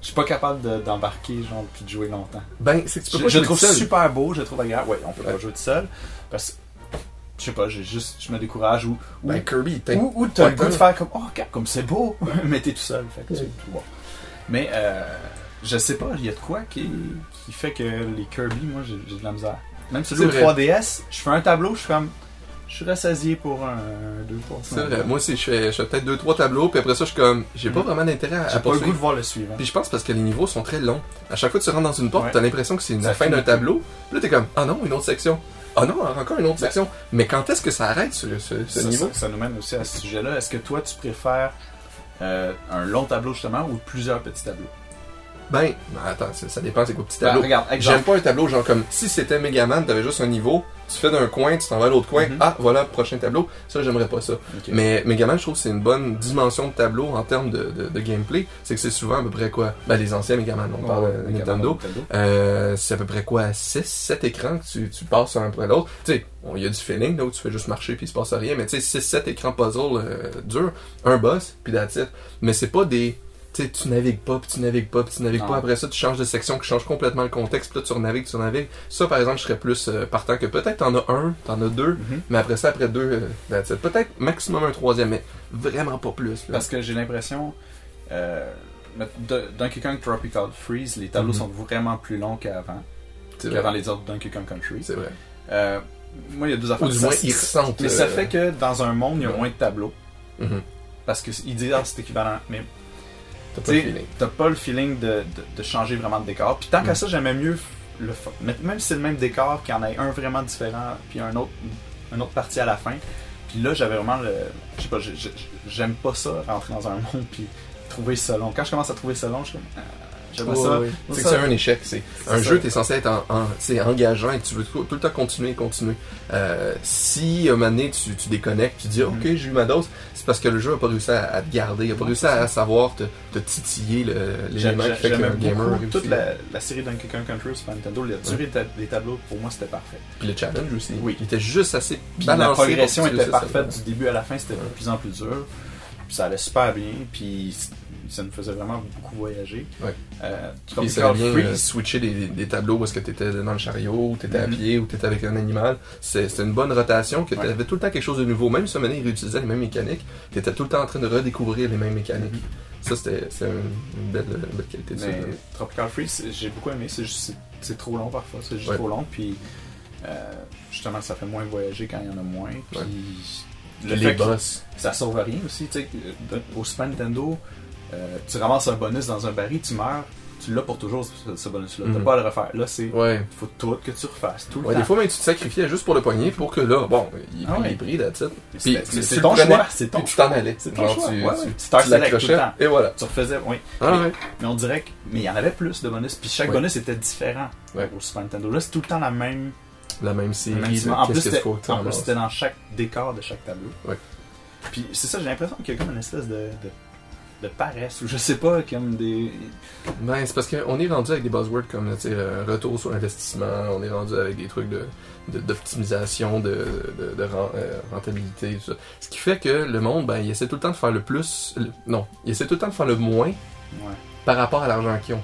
Je suis pas capable de- d'embarquer, genre, puis de jouer longtemps. Ben, c'est que tu peux Je, pas je le jouer trouve seul. super beau, je le trouve agréable. Ouais, on peut Ouais. pas jouer tout seul. Parce que je sais pas, j'ai juste, je me décourage ou, ou, Ben, Kirby, t'as- ou, ou t'as le goût de faire comme, oh, regarde, comme c'est beau, mais t'es tout seul. Fait que tout bon. Mais, euh, je sais pas, il y a de quoi qui, qui fait que les Kirby, moi, j'ai de la misère. Même celui au C'est vrai. 3DS, je fais un tableau, je suis comme, je suis rassasié pour un 2 C'est vrai. Moi aussi, je fais, je fais peut-être deux, trois tableaux, puis après ça, je suis comme, j'ai pas Mhm. vraiment d'intérêt à, J'ai à pas le goût de voir le suivant. Puis je pense parce que les niveaux sont très longs. À chaque fois que tu rentres dans une porte, Ouais. t'as l'impression que c'est la fin d'un tableau. Puis là, t'es comme, ah non, une autre section. Ah non, encore une autre Ben- section. Mais quand est-ce que ça arrête, ce, ce- ce ça, niveau? ça- ça nous mène aussi à ce sujet-là. Est-ce que toi, tu préfères euh, un long tableau justement ou plusieurs petits tableaux? Ben, attends, ça, ça dépend, c'est quoi petit Ben, tableau? Regarde, J'aime pas un tableau genre comme si c'était Megaman, t'avais juste un niveau, tu fais d'un coin, tu t'en vas à l'autre coin, Mhm. ah voilà, prochain tableau. Ça, j'aimerais pas ça. Ok. Mais Megaman, je trouve que c'est une bonne dimension de tableau en termes de, de- de gameplay. C'est que c'est souvent à peu près quoi? Ben, les anciens Megaman, on parle de Megaman, Nintendo. Euh, c'est à peu près quoi? 6, 7 écrans que tu, tu passes un après l'autre. Tu sais, il y a du feeling là où tu fais juste marcher puis il se passe rien, mais tu sais, 6, 7 écrans puzzle euh, durs, un boss, puis that's it. Mais c'est pas des. Tu navigues pas, puis tu navigues pas, puis tu navigues pas. Après ça, tu changes de section qui change complètement le contexte, puis là, tu renavigues, tu renavigues. Ça, par exemple, je serais plus euh, partant que peut-être t'en as un, t'en as deux, Mhm. mais après ça, après deux, euh. Peut-être maximum un troisième, mais vraiment pas plus. Là. Parce que j'ai l'impression, euh, Donkey Kong Tropical Freeze, les tableaux Mhm. sont vraiment plus longs qu'avant, qu'avant les autres Donkey Kong Country. C'est vrai. Euh, moi, il y a deux affaires. Ou du moins, ils ressentent. Mais ça fait que dans un monde, il y a ouais. moins de tableaux. mhm. Parce qu'ils disent, ah, c'est équivalent. Mais T'as pas le feeling. t'as pas le feeling de, de, de changer vraiment de décor. Puis tant qu'à Mm. ça, j'aimais mieux le Même si c'est le même décor, qu'il y en ait un vraiment différent, puis un autre, une autre partie à la fin. Puis là, j'avais vraiment le. Je sais pas, j'ai- j'ai- j'aime pas ça, rentrer dans un monde, puis trouver ça long. Quand je commence à trouver ça long, je suis comme. ah, Ouais, ça. ça- C'est que c'est un échec. C'est C'est un ça. jeu, t'es censé être en, en- c'est engageant et tu veux tout, tout le temps continuer, continuer. Euh, si à un moment donné tu, tu déconnectes, tu dis Mhm. ok j'ai eu ma dose, c'est parce que le jeu a pas réussi à, à te garder, il a pas réussi à, ça. savoir te, te titiller l'élément qui fait qu'un gamer toute la, la série Donkey Kong Country Super Nintendo. La durée des tableaux, pour moi, c'était parfait. Puis le challenge aussi. Oui. Il était juste assez Puis balancé. la progression que était à parfaite du début à la fin, c'était de plus en plus dur. Puis ça allait super bien, puis ça nous faisait vraiment beaucoup voyager. Ouais. Euh, ça vient Freeze, euh, switcher des, des tableaux est-ce que t'étais dans le chariot, ou t'étais à Mhm. pied, ou t'étais avec un animal. C'était une bonne rotation, que Ouais. t'avais tout le temps quelque chose de nouveau. Même si maintenant ils réutilisaient les mêmes mécaniques, t'étais tout le temps en train de redécouvrir les mêmes mécaniques. Ça, c'était une belle, une belle qualité de ça. mais Tropical Freeze, j'ai beaucoup aimé. C'est trop long parfois, c'est juste Ouais. trop long. Puis euh, justement, ça fait moins voyager quand il y en a moins. Puis le les boss. ça sauve rien aussi. Tu euh, au Super Nintendo, euh, tu ramasses un bonus dans un baril, tu meurs, tu l'as pour toujours ce, ce bonus-là. T'as Mhm. pas à le refaire. Là, c'est Ouais. faut tout que tu refasses tout le Ouais, temps. des fois, même, tu te sacrifiais juste pour le poignet pour que là, bon, il Ah ouais. il pris, that's it. C'est- ton choix, c'est ton Puis tu t'en allais. C'est ton choix. tu, Ouais, tu- l'accrochais, et voilà. Tu refaisais, oui. Ah mais, on dirait que. Mais il y en avait plus de bonus, puis chaque bonus était différent au Super Nintendo. Là, c'est tout le temps la même. La même la série. même là, série. En plus, c'était dans chaque décor de chaque tableau. Puis c'est ça, j'ai l'impression qu'il y a comme une espèce de, de, de paresse, ou je sais pas, comme des. Ben, c'est parce qu'on est rendu avec des buzzwords comme euh, retour sur investissement, on est rendu avec des trucs de de- d'optimisation, de, de, de ren- euh, rentabilité, tout ça. Ce qui fait que le monde, ben, il essaie tout le temps de faire le plus. le- non, il essaie tout le temps de faire le moins Ouais. par rapport à l'argent qu'ils ont.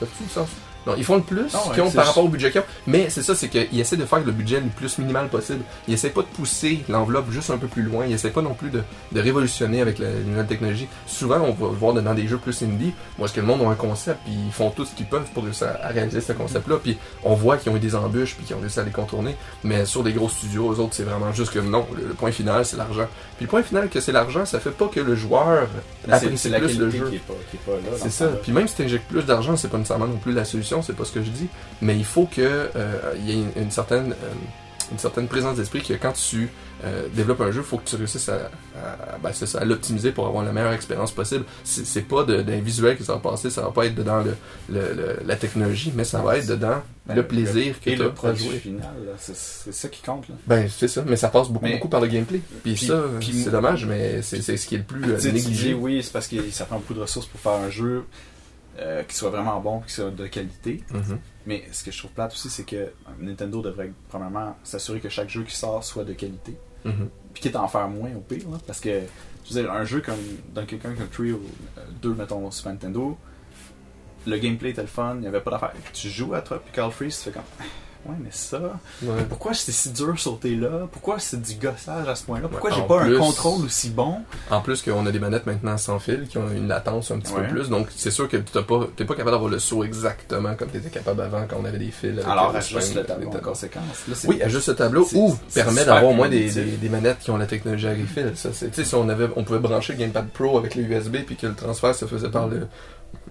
Ça fait du sens? Non, ils font le plus qu'ils ont par rapport au budget qu'ils ont. Mais c'est ça, c'est qu'ils essaient de faire le budget le plus minimal possible. Ils essaient pas de pousser l'enveloppe juste un peu plus loin. Ils essaient pas non plus de, de révolutionner avec la, les nouvelles technologies. Souvent, on va voir dans des jeux plus indie, où est-ce que le monde a un concept, puis ils font tout ce qu'ils peuvent pour réussir à, réaliser ce concept-là. Puis on voit qu'ils ont eu des embûches, puis qu'ils ont réussi à les contourner. Mais sur des gros studios, eux autres, c'est vraiment juste que non, le, le point final, c'est l'argent. Puis le point final, que c'est l'argent, ça fait pas que le joueur apprécie c'est la plus le jeu. qui est pas, qui est pas là. dans C'est ce ça. Puis même si tu injectes plus d'argent, c'est pas nécessairement non plus la solution, c'est pas ce que je dis. Mais il faut que euh, il y ait une, une certaine euh, une certaine présence d'esprit que quand tu euh, développes un jeu, il faut que tu réussisses à, à, ben, c'est ça, à l'optimiser pour avoir la meilleure expérience possible. C'est pas d'un visuel que ça va passer, ça va pas être dedans le, le- le- la technologie, mais ça va être dedans Ben, le plaisir que Et tu le as à produit jouer. final, c'est c'est ça qui compte. Là. Ben c'est ça, mais ça passe beaucoup Mais- beaucoup par le gameplay. Puis, Puis- ça, puis c'est dommage, mais c'est ce qui est le plus euh, dis négligé. oui, c'est parce que ça prend beaucoup de ressources pour faire un jeu euh, qui soit vraiment bon, qui soit de qualité. Mhm. Mais ce que je trouve plate aussi, c'est que Nintendo devrait probablement s'assurer que chaque jeu qui sort soit de qualité. Mhm. Puis à en faire moins au pire. là, parce que, je veux dire, un jeu comme Donkey Kong Country ou 2, mettons, au Super Nintendo, le gameplay était le fun, il n'y avait pas d'affaire. Tu joues à Tropical Freeze, tu fais comme. Ouais, mais ça, Ouais. pourquoi c'est si dur sauter là? Pourquoi c'est du gossage à ce point-là? Pourquoi Ouais, j'ai pas plus- un contrôle aussi bon? En plus qu'on a des manettes maintenant sans fil qui ont une latence un petit peu plus, donc c'est sûr que tu pas, t'es pas capable d'avoir le saut exactement comme tu étais capable avant quand on avait des fils. avec Alors, ajuste le tableau les en conséquence. Là, Oui, ajuste le tableau ou permet d'avoir au moins des, primitif. des, des manettes qui ont la technologie à refill. Ça, c'est, tu sais, si on avait, on pouvait brancher le Gamepad Pro avec le USB puis que le transfert se faisait par le,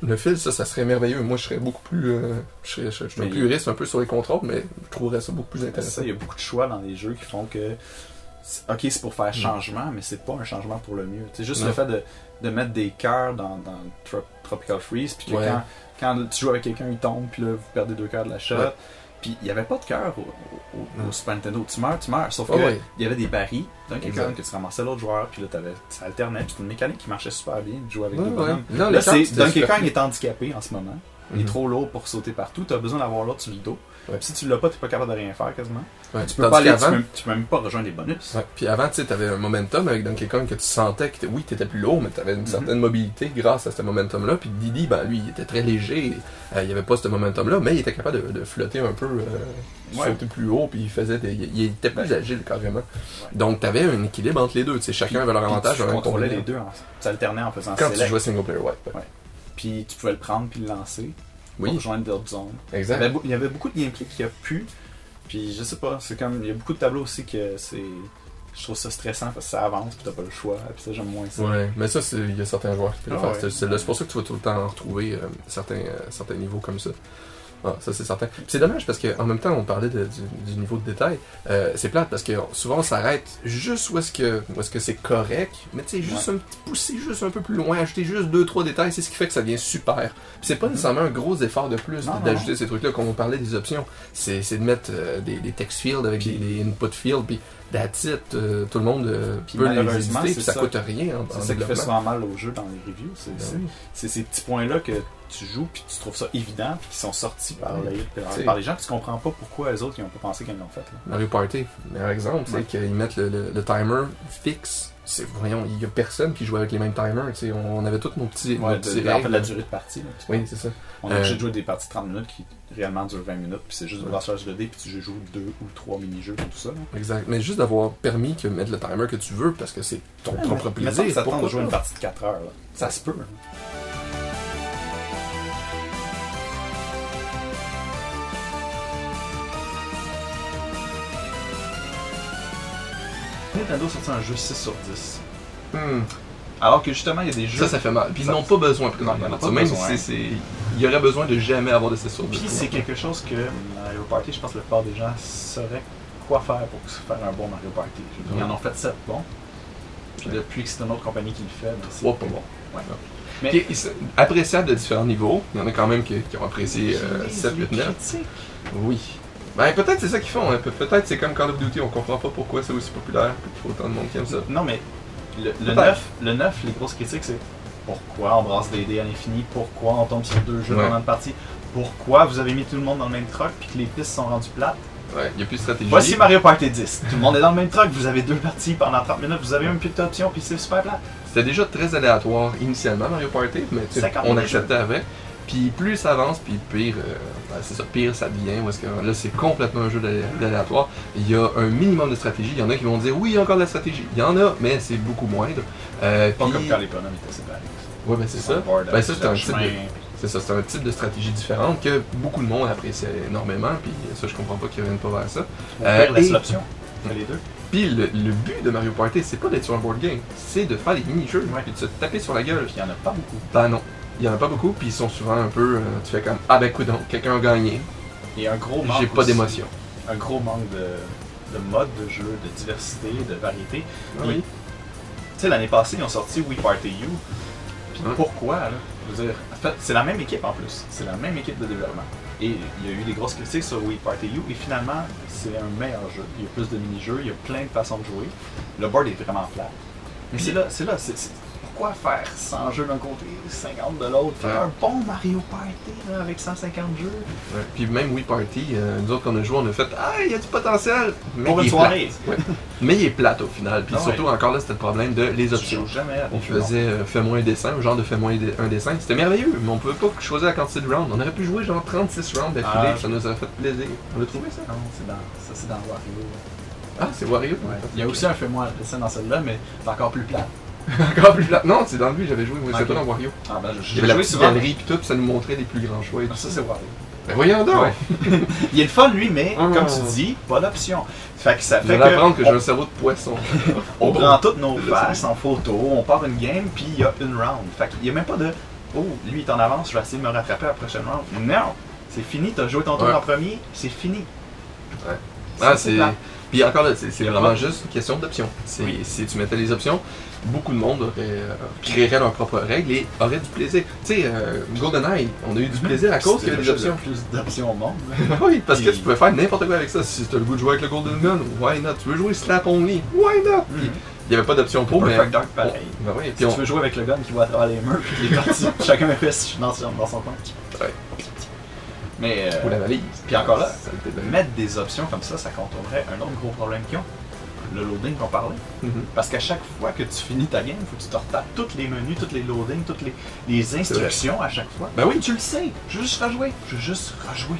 le fil, ça, ça serait merveilleux. Moi, je serais beaucoup plus, euh, je serais, je, je suis un puriste un peu sur les contrôles, mais je trouverais ça beaucoup plus intéressant. ça, il y a beaucoup de choix dans les jeux qui font que. Ok, c'est pour faire changement, mais c'est pas un changement pour le mieux. C'est juste Non. le fait de, de mettre des cœurs dans, dans Tro- Tropical Freeze, puis que Ouais. quand, quand tu joues avec quelqu'un, il tombe, puis là, vous perdez deux cœurs de la shot. Ouais. Puis il n'y avait pas de cœur au, Super Nintendo. Tu meurs, tu meurs. Sauf Oh, que ouais. il y avait des barils d'un quelqu'un que tu ramassais l'autre joueur, puis là, t'avais, ça alternait. Puis c'était une mécanique qui marchait super bien de jouer avec Ouais, deux ouais. bonhommes. Non, Là, c'est Donkey Kong est handicapé en ce moment. Il est Mhm. trop lourd pour sauter partout. Tu as besoin d'avoir l'autre sur le dos. Ouais. Si tu l'as pas, tu pas capable de rien faire quasiment. Ouais. Tu peux, pas aller, tu, peux, tu peux même pas rejoindre les bonus. Puis avant, tu sais, t'avais un momentum avec Donkey Kong que tu sentais que, oui, t'étais plus lourd, mais t'avais une certaine mobilité grâce à ce momentum-là. Puis Didi, ben lui, il était très léger. Euh, il avait pas ce momentum-là, mais il était capable de, de flotter un peu, euh, sauter plus haut, puis il faisait des, il, était plus agile carrément. Donc t'avais un équilibre entre les deux. Tu chacun avait leur avantage. Tu contrôlais les deux. En, tu alternais en faisant Quand tu jouais single player. Ouais. Puis tu pouvais le prendre puis le lancer. Pour rejoindre d'autres zones. Il y, exact. avait, il y avait beaucoup de gameplay qui a pu. Puis je sais pas, c'est comme. Il y a beaucoup de tableaux aussi que c'est. Je trouve ça stressant parce que ça avance puis t'as pas le choix. Puis ça, j'aime moins ça. Ouais, mais ça, c'est- il y a certains joueurs qui peuvent le Ah faire. ouais. C'est- pour ça que tu vas tout le temps retrouver euh, certains, euh, certains niveaux comme ça. Ah, ça c'est certain. C'est dommage parce qu'en même temps, on parlait de- du, du niveau de détail. Euh, c'est plate parce que souvent on s'arrête juste où est-ce que où est-ce que c'est correct, mais tu sais, juste un petit pousser juste un peu plus loin, ajouter juste deux trois détails, c'est ce qui fait que ça devient super. C'est pas nécessairement un gros effort de plus d'ajouter ces trucs-là. Quand on parlait des options, c'est de mettre euh, des, des text fields avec des, des input fields, puis that's it. euh, tout le monde euh, Puis peut les éditer, puis ça, ça. coûte rien. en- en C'est ça qui fait souvent mal au jeu dans les reviews. C'est Ben c'est ces petits points-là que tu joues puis tu trouves ça évident puis qui sont sortis par, Ouais. les, par, par gens puis tu comprends pas pourquoi les autres ils ont pas pensé qu'ils l'ont fait. Là. Mario Party, meilleur exemple, c'est Ouais. qu'ils mettent le, le- le timer fixe. C'est voyons, il y a personne qui joue avec les mêmes timers. On, avait tous nos petits, nos Ouais, petits de- en fait, règles. la durée de partie. là, Oui, c'est ça. On est Euh, obligé de jouer des parties de 30 minutes qui réellement durent 20 minutes puis c'est juste du brassage de dés puis tu joues deux ou trois mini-jeux et tout ça. là. Exact. Mais juste d'avoir permis que mettre le timer que tu veux parce que c'est ton propre mais- plaisir. ça tente Pourquoi de jouer une partie de 4 heures. là. Ça se peut. hein. Nintendo a sorti un jeu 6 sur 10. Hmm. Alors que justement, il y a des jeux. Ça, ça fait mal. Puis ils n'ont pas besoin Non, ont présentement. pas Même besoin. si c'est. Il y aurait besoin de jamais avoir de 6 sur 10. Puis c'est quelque chose que Mario Party, je pense que la plupart des gens sauraient quoi faire pour faire un bon Mario Party. Ils en ont fait 7 bons. Puis depuis que c'est une autre compagnie qui le fait, ben, c'est Trois pas bon. Ouais. Mais... Qui est appréciable de différents niveaux. Il y en a quand même qui, qui ont apprécié euh, Qui 7, les 8, 9. critique? Oui. Ben peut-être c'est ça qu'ils font. hein. Pe- Peut-être c'est comme Call of Duty, on comprend pas pourquoi c'est aussi populaire, puis qu'il faut autant de monde qui aime ça. Non, mais le, le, Peut-être. 9, le 9, les grosses critiques, c'est pourquoi on brasse des dés à l'infini, pourquoi on tombe sur deux jeux Ouais. pendant une partie, pourquoi vous avez mis tout le monde dans le même truck puis que les pistes sont rendues plates. Ouais, il y a plus de stratégie. Voici Mario Party 10. Tout le monde est dans le même truck, vous avez deux parties pendant 30 minutes, vous avez même plus d'options puis c'est super plat. C'était déjà très aléatoire initialement Mario Party, mais tu sais, 50 on acceptait avec. Puis plus ça avance, puis pire, euh, ben, c'est ça, pire ça devient. Parce que là, c'est complètement un jeu d'alé- d'aléatoire. Il y a un minimum de stratégie. Il y en a qui vont dire oui, il y a encore de la stratégie. Il y en a, mais c'est beaucoup moindre. Euh, Pas puis- comme quand les bonhommes étaient séparés. Ouais, ben c'est ça. Ben ça, c'est un type de-. C'est ça, c'est un type de stratégie différente que beaucoup de monde apprécie énormément. Puis ça, je comprends pas qu'ils reviennent pas vers ça. Euh, et- l'option. Fais les deux. Puis le, le but de Mario Party, c'est pas d'être sur un board game, c'est de faire des mini-jeux, Ouais. puis de se taper sur la gueule. Puis il y en a pas beaucoup. Ben non, il y en a pas beaucoup, puis ils sont souvent un peu. euh, tu fais comme Ah ben coudon, quelqu'un a gagné, Et un gros manque j'ai pas aussi- d'émotion. Un gros manque de, de mode de jeu, de diversité, de variété. Ah oui. Tu sais, l'année passée, ils ont sorti Wii Party U. Puis Hein? pourquoi, là? Je veux dire, en fait, c'est la même équipe en plus. C'est la même équipe de développement. Et il y a eu des grosses critiques sur Wii Party U. Et finalement, c'est un meilleur jeu. Il y a plus de mini-jeux, il y a plein de façons de jouer. Le board est vraiment flat. Mais c'est là, c'est là, c'est- c'est- pourquoi faire 100 jeux d'un côté, 50 de l'autre Faire Ouais. un bon Mario Party là, avec 150 jeux. Ouais. Puis même Wii Party, euh, nous autres qu'on a joué, on a fait Ah, il y a du potentiel! Mais Pour il une soirée. plate. Ouais. Mais il est plate au final. Puis Ah surtout, ouais. encore là, c'était le problème de les options. jamais On faisait euh, fais-moi un dessin, un genre de fais-moi un dessin. C'était merveilleux, mais on pouvait pas choisir la quantité de rounds. On aurait pu jouer genre 36 rounds d'affilée, Ah, ça nous aurait fait plaisir. On a trouvé ça? Non, c'est dans, ça c'est dans Wario. Ah, c'est Wario? Ouais. Il y a aussi un fais-moi un dessin dans celle-là, mais c'est encore plus plat. Encore plus plate. Non, c'est dans lui, j'avais joué, moi, c'était pas dans Wario. Ah ben, j'ai la joué petite souvent. galerie pis tout, pis ça nous montrait les plus grands choix et tout Ah, ça c'est Wario. Ben voyons donc! Il est le fun lui, mais Ah. comme tu dis, pas d'option. Fait que ça Je fait viens d'apprendre que que j'ai un cerveau de poisson. on, on Oh. prend toutes nos faces en photo, on part une game, puis il y a une round. Fait qu'il y a même pas de oh lui il est en avance, je vais essayer de me rattraper à la prochaine round. Non, c'est fini, t'as joué ton tour Ouais. en premier, c'est fini. Ça, Ah, c'est. plat. Puis encore là, c'est vraiment juste une question d'options. C'est-. Si tu mettais les options, beaucoup de monde aurait, euh, créerait leurs propres règles et aurait du plaisir. Tu sais, euh, GoldenEye, on a eu du plaisir à cause qu'il y avait des options. plus d'options au monde. oui, parce que tu pouvais faire n'importe quoi avec ça. Si tu as le goût de jouer avec le Golden Gun, why not? Tu veux jouer Slap Only, why not? Puis, il n'y avait pas d'option pour, mais. Dark pareil. Ben oui, Si on. tu veux jouer avec le gun qui va à travers les murs, puis les parties, chacun fait dans son, dans son coin. Ouais. Mais euh, Ou la valise. Puis encore là, mettre des options comme ça, ça contournerait un autre gros problème qu'ils ont. Le loading qu'on parlait. Mhm. Parce qu'à chaque fois que tu finis ta game, il faut que tu te retapes tous les menus, tous les loadings, toutes les, les instructions à chaque fois. Ben oui. Tu le sais, je veux juste rejouer. Je veux juste rejouer.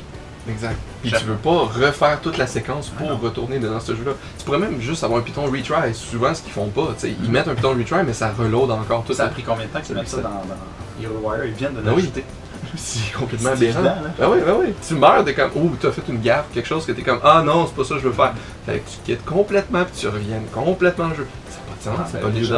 Exact. Puis tu veux pas refaire toute la séquence pour Ah non. retourner dans ce jeu-là. Tu pourrais même juste avoir un piton retry. Souvent, ce qu'ils font pas, tu sais, ils mettent un piton retry, mais ça reload encore tout Ça a ça. pris combien de temps qu'ils mettent ça dans, dans HeroWire Ils viennent de Ben oui. C'est complètement aberrant. là. Ben oui, ben oui. Tu meurs, t'es comme, oh, t'as fait une gaffe, quelque chose que t'es comme, ah non, c'est pas ça que je veux faire. Fait que tu quittes complètement, puis tu reviens complètement le jeu. C'est pas du jeu.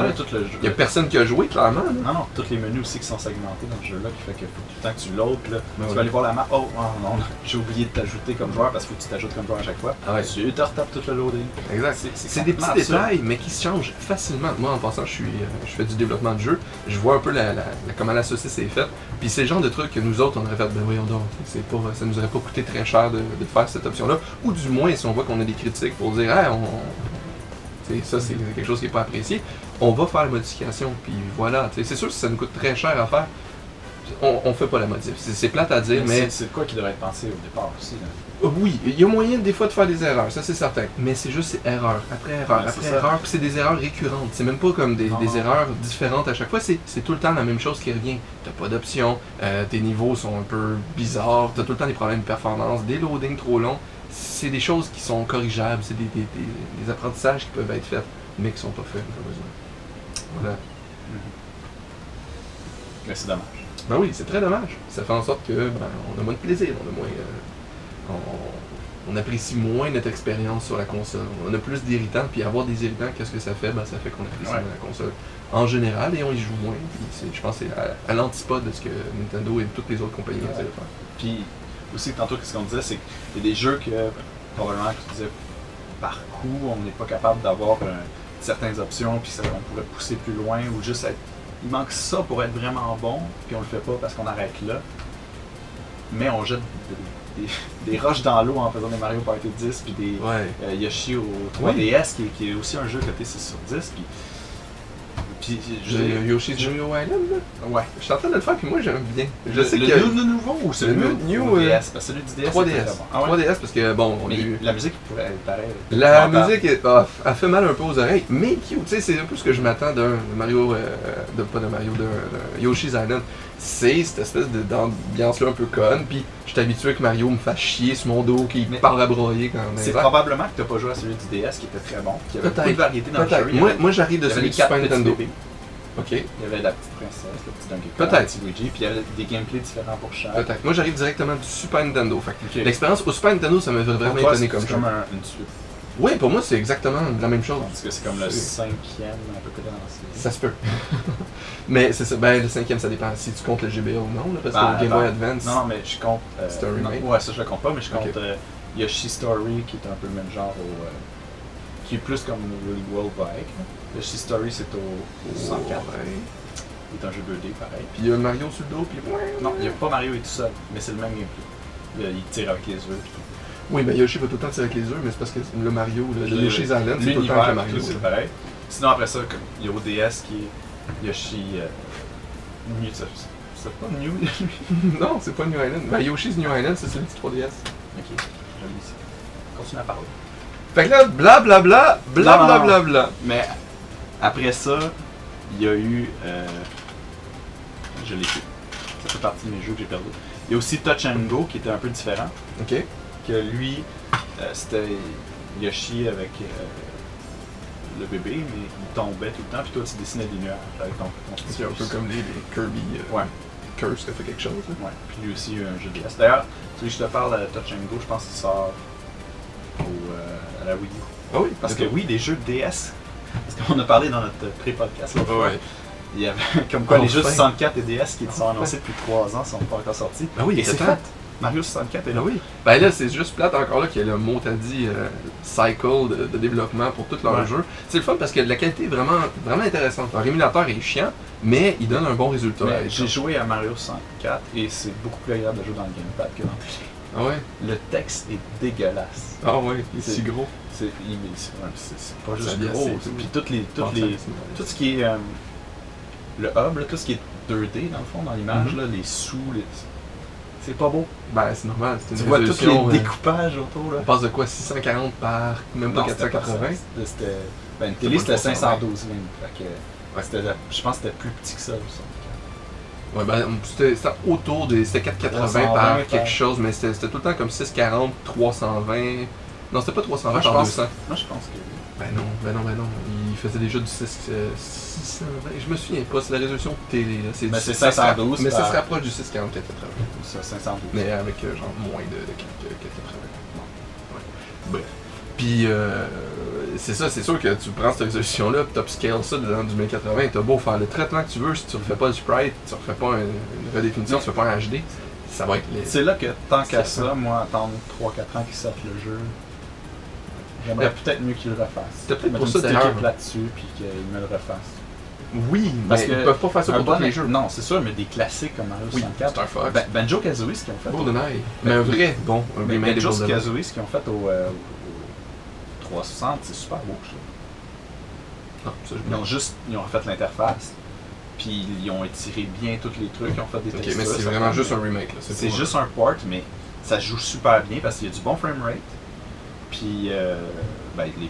Il y a personne qui a joué, clairement. là. Non, non, tous les menus aussi qui sont segmentés dans ce jeu-là, qui fait que tout le temps que tu là, Ben tu vas aller voir la map. Oh, oh non, j'ai oublié de t'ajouter comme joueur parce qu'il faut que tu t'ajoutes comme joueur à chaque fois. Ah ouais. Tu te retapes tout le loading. Exact. C'est- des petits détails, mais qui se changent facilement. Moi, en passant, je suis, euh, je fais du développement de jeu. Je vois un peu la, la- la- comment la saucisse est faite. Puis c'est le genre de truc que nous autres, on aurait fait, ben voyons donc, pas, ça nous aurait pas coûté très cher de, de faire cette option-là. Ou du moins, si on voit qu'on a des critiques pour dire, ah, on, ça c'est quelque chose qui est pas apprécié, on va faire la modification. Puis voilà, c'est sûr que ça nous coûte très cher à faire. On, on fait pas la modif. C'est plate à dire, mais c'est- c'est quoi qui devrait être pensé au départ aussi. Là? euh, Oui, il y a moyen des fois de faire des erreurs, ça c'est certain. Mais c'est juste c'est erreur après erreur Ouais, après erreur, puis c'est des erreurs récurrentes. C'est même pas comme des, erreurs différentes à chaque fois, c'est tout le temps la même chose qui revient. T'as pas d'option, euh, tes niveaux sont un peu bizarres, t'as tout le temps des problèmes de performance, des loadings trop longs. C'est des choses qui sont corrigeables, c'est des, des- des- des apprentissages qui peuvent être faits, mais qui sont pas faits malheureusement. Voilà. Mais c'est dommage. Ben oui, c'est très dommage. Ça fait en sorte que ben, on a moins de plaisir, on a moins. euh, on, on apprécie moins notre expérience sur la console. On a plus d'irritants, puis avoir des irritants, qu'est-ce que ça fait? Ben ça fait qu'on apprécie Ouais. moins la console en général et on y joue moins. Puis je pense que c'est à, à l'antipode de ce que Nintendo et toutes les autres compagnies essaient de faire. Puis aussi, tantôt, ce qu'on disait, c'est qu'il y a des jeux que probablement tu disais par coup, on n'est pas capable d'avoir euh, certaines options, puis ça, on pourrait pousser plus loin ou juste être. Il manque ça pour être vraiment bon, puis on le fait pas parce qu'on arrête là. Mais on jette des, roches dans l'eau en faisant des Mario Party 10, puis des Ouais. euh, Yoshi au 3DS, qui, est- qui est aussi un jeu côté 6 sur 10. Puis, puis je J'ai Yoshi's New Island, là? Ouais. Je suis en train de le faire, puis moi j'aime bien. Je le, sais le a new, le nouveau ou celui Le new, euh, DS? Parce que celui du DS, c'est 3DS. très bon. Ah ouais? 3DS parce que bon, on a Mais eu. la musique pourrait être pareille. La Mental. musique est, ah, elle fait mal un peu aux oreilles, mais cute, tu sais, c'est un peu ce que je m'attends d'un Mario, euh, de, pas de Mario, d'un Yoshi's Island. C'est cette espèce de- d'ambiance-là un peu conne, puis je suis habitué que Mario me fasse chier sur mon dos, qu'il parle à broyer quand on C'est est probablement que t'as pas joué à celui du DS qui était très bon, qui avait beaucoup de variété dans le jeu. Moi, moi j'arrive de celui du Super Nintendo. Ok, Il y avait la petite princesse, le petit Donkey Kong, le petit Luigi, puis il y avait des gameplays différents pour chaque. peut-être. Moi j'arrive directement du Super Nintendo. Fait. L'expérience au Super Nintendo, ça m'a vraiment étonné comme jeu. comme un- une suite. Oui, pour moi c'est exactement la même chose. Parce que c'est comme le cinquième à peu près dans la série. Ça se peut. Mais c'est ça. Ben, le cinquième, ça dépend si tu comptes le GBA ou non, là, parce Ben, que le Game Boy ben, Advance. Non, mais je compte. euh, C'est un non, remake? Ouais, ça je le compte pas, mais je compte Ok. euh, Yoshi Story qui est un peu le même genre au. euh, qui est plus comme Willy World Bike. Yoshi Story c'est au, au 104. Ouais. C'est un jeu 2D pareil. Puis il y a Mario sur le dos, puis. Non, il n'y a pas Mario est tout seul, mais c'est le même gameplay. Il, il tire avec les œufs. puis tout. Oui, ben Yoshi va tout le temps tirer avec les œufs, mais c'est parce que le Mario, le, Yoshi's Island, c'est tout le temps avec le Mario. c'est pareil. Sinon, après ça, comme, il y a ODS qui est Yoshi. Euh, New- c'est c'est pas New non, c'est pas New Island. Ben, Yoshi's New Island, c'est celui du 3DS. Ok, lis ici. Continue à parler. Fait que là, blablabla, blablabla. Mais après ça, il y a eu. euh, je l'ai fait. Ça fait partie de mes jeux que j'ai perdu. Il y a aussi Touch and Go qui était un peu différent. Ok. Que lui, euh, c'était Yoshi avec euh, le bébé, mais il tombait tout le temps, puis toi tu dessinais des nuages avec ton, C'est un peu comme les, les Kirby euh, Ouais. Curse qui a fait quelque chose. là. Ouais. Puis lui aussi, il y a un jeu DS. D'ailleurs, celui que je te parle, Touch and Go, je pense qu'il sort au, à la Wii U. Ah oui, Parce que oui, des jeux de DS. Parce qu'on a parlé dans notre pré-podcast l'autre. Ouais. Il y avait comme quoi les jeux Enfin. 64 et DS qui sont annoncés depuis 3 ans sont pas encore sortis. Ah oui, Et il c'est fait. Mario 64 est Ah là. oui. Ben là, c'est juste plate encore là qu'il y a le mot, t'as dit, euh, cycle de, de développement pour tout leur Ouais. jeu. C'est le fun parce que la qualité est vraiment, vraiment intéressante. Leur émulateur est chiant, mais il donne un bon résultat. J'ai joué à Mario 64 et c'est beaucoup plus agréable de jouer dans le gamepad que dans le télé. Ah ouais? Le texte est dégueulasse. Ah ouais, il est C'est- si gros. C'est pas juste gros. Puis toutes les, toutes les, tout ce qui est euh, le hub, là, tout ce qui est 2D dans le fond, dans l'image, là, les sous, les... c'est pas beau. Ben c'est normal, c'est une Tu vois tous les euh, découpages autour là. On passe de quoi 640 par même pas Non, c'était 480 ça. C'était- C'était. Ben, une télé, C'était c'était pas 512 même. Fait que, la- je pense que c'était plus petit que ça. le 64. Ouais, ben c'était autour des. C'était 480 320 par par- quelque chose, mais c'était tout le temps comme 640, 320. Non, c'était pas 320 Moi, je par pense- 200. Moi, je pense que. Ben non, ben non, ben non. Il faisait déjà du 6, euh, 620. Je me souviens pas, c'est la résolution de télé. là. C'est du- c'est ça se rapp- 512 Mais ça se rapproche du 640 480. Ça, 512. Mais avec euh, genre moins de, de 4, 480. Ouais. Bref. Puis euh, c'est ça, c'est sûr que tu prends cette résolution-là, puis upscale ça dans du 1080, t'as beau faire le traitement que tu veux, si tu refais pas le sprite, tu refais pas une, une redéfinition, tu fais pas un HD, ça va être les. C'est là que tant qu'à C'est ça, moi, attendre 3-4 ans qu'ils sortent le jeu, j'aimerais peut-être mieux qu'ils le refassent. C'était peut-être pour ça, équipe là-dessus, puis qu'ils me le refassent. Oui, Parce mais que ils peuvent pas faire ça pour tous les jeux. Non, c'est sûr, mais des classiques comme Mario Oui, 64. Star Fox, Ben- Banjo Kazooie, ce qu'ils ont fait. GoldenEye. Mais un vrai, bon, un Mais Banjo. Kazooie, ce qu'ils ont fait au, euh, au 360, c'est super beau, je trouve. Non, ça, je Ils ont juste ils ont refait l'interface, puis ils ont étiré bien tous les trucs, ils ont fait des Ok, textures. mais c'est vraiment fait- juste un remake. là. C'est juste un port, mais ça se joue super bien parce qu'il y a du bon framerate. Puis euh, ben, les, les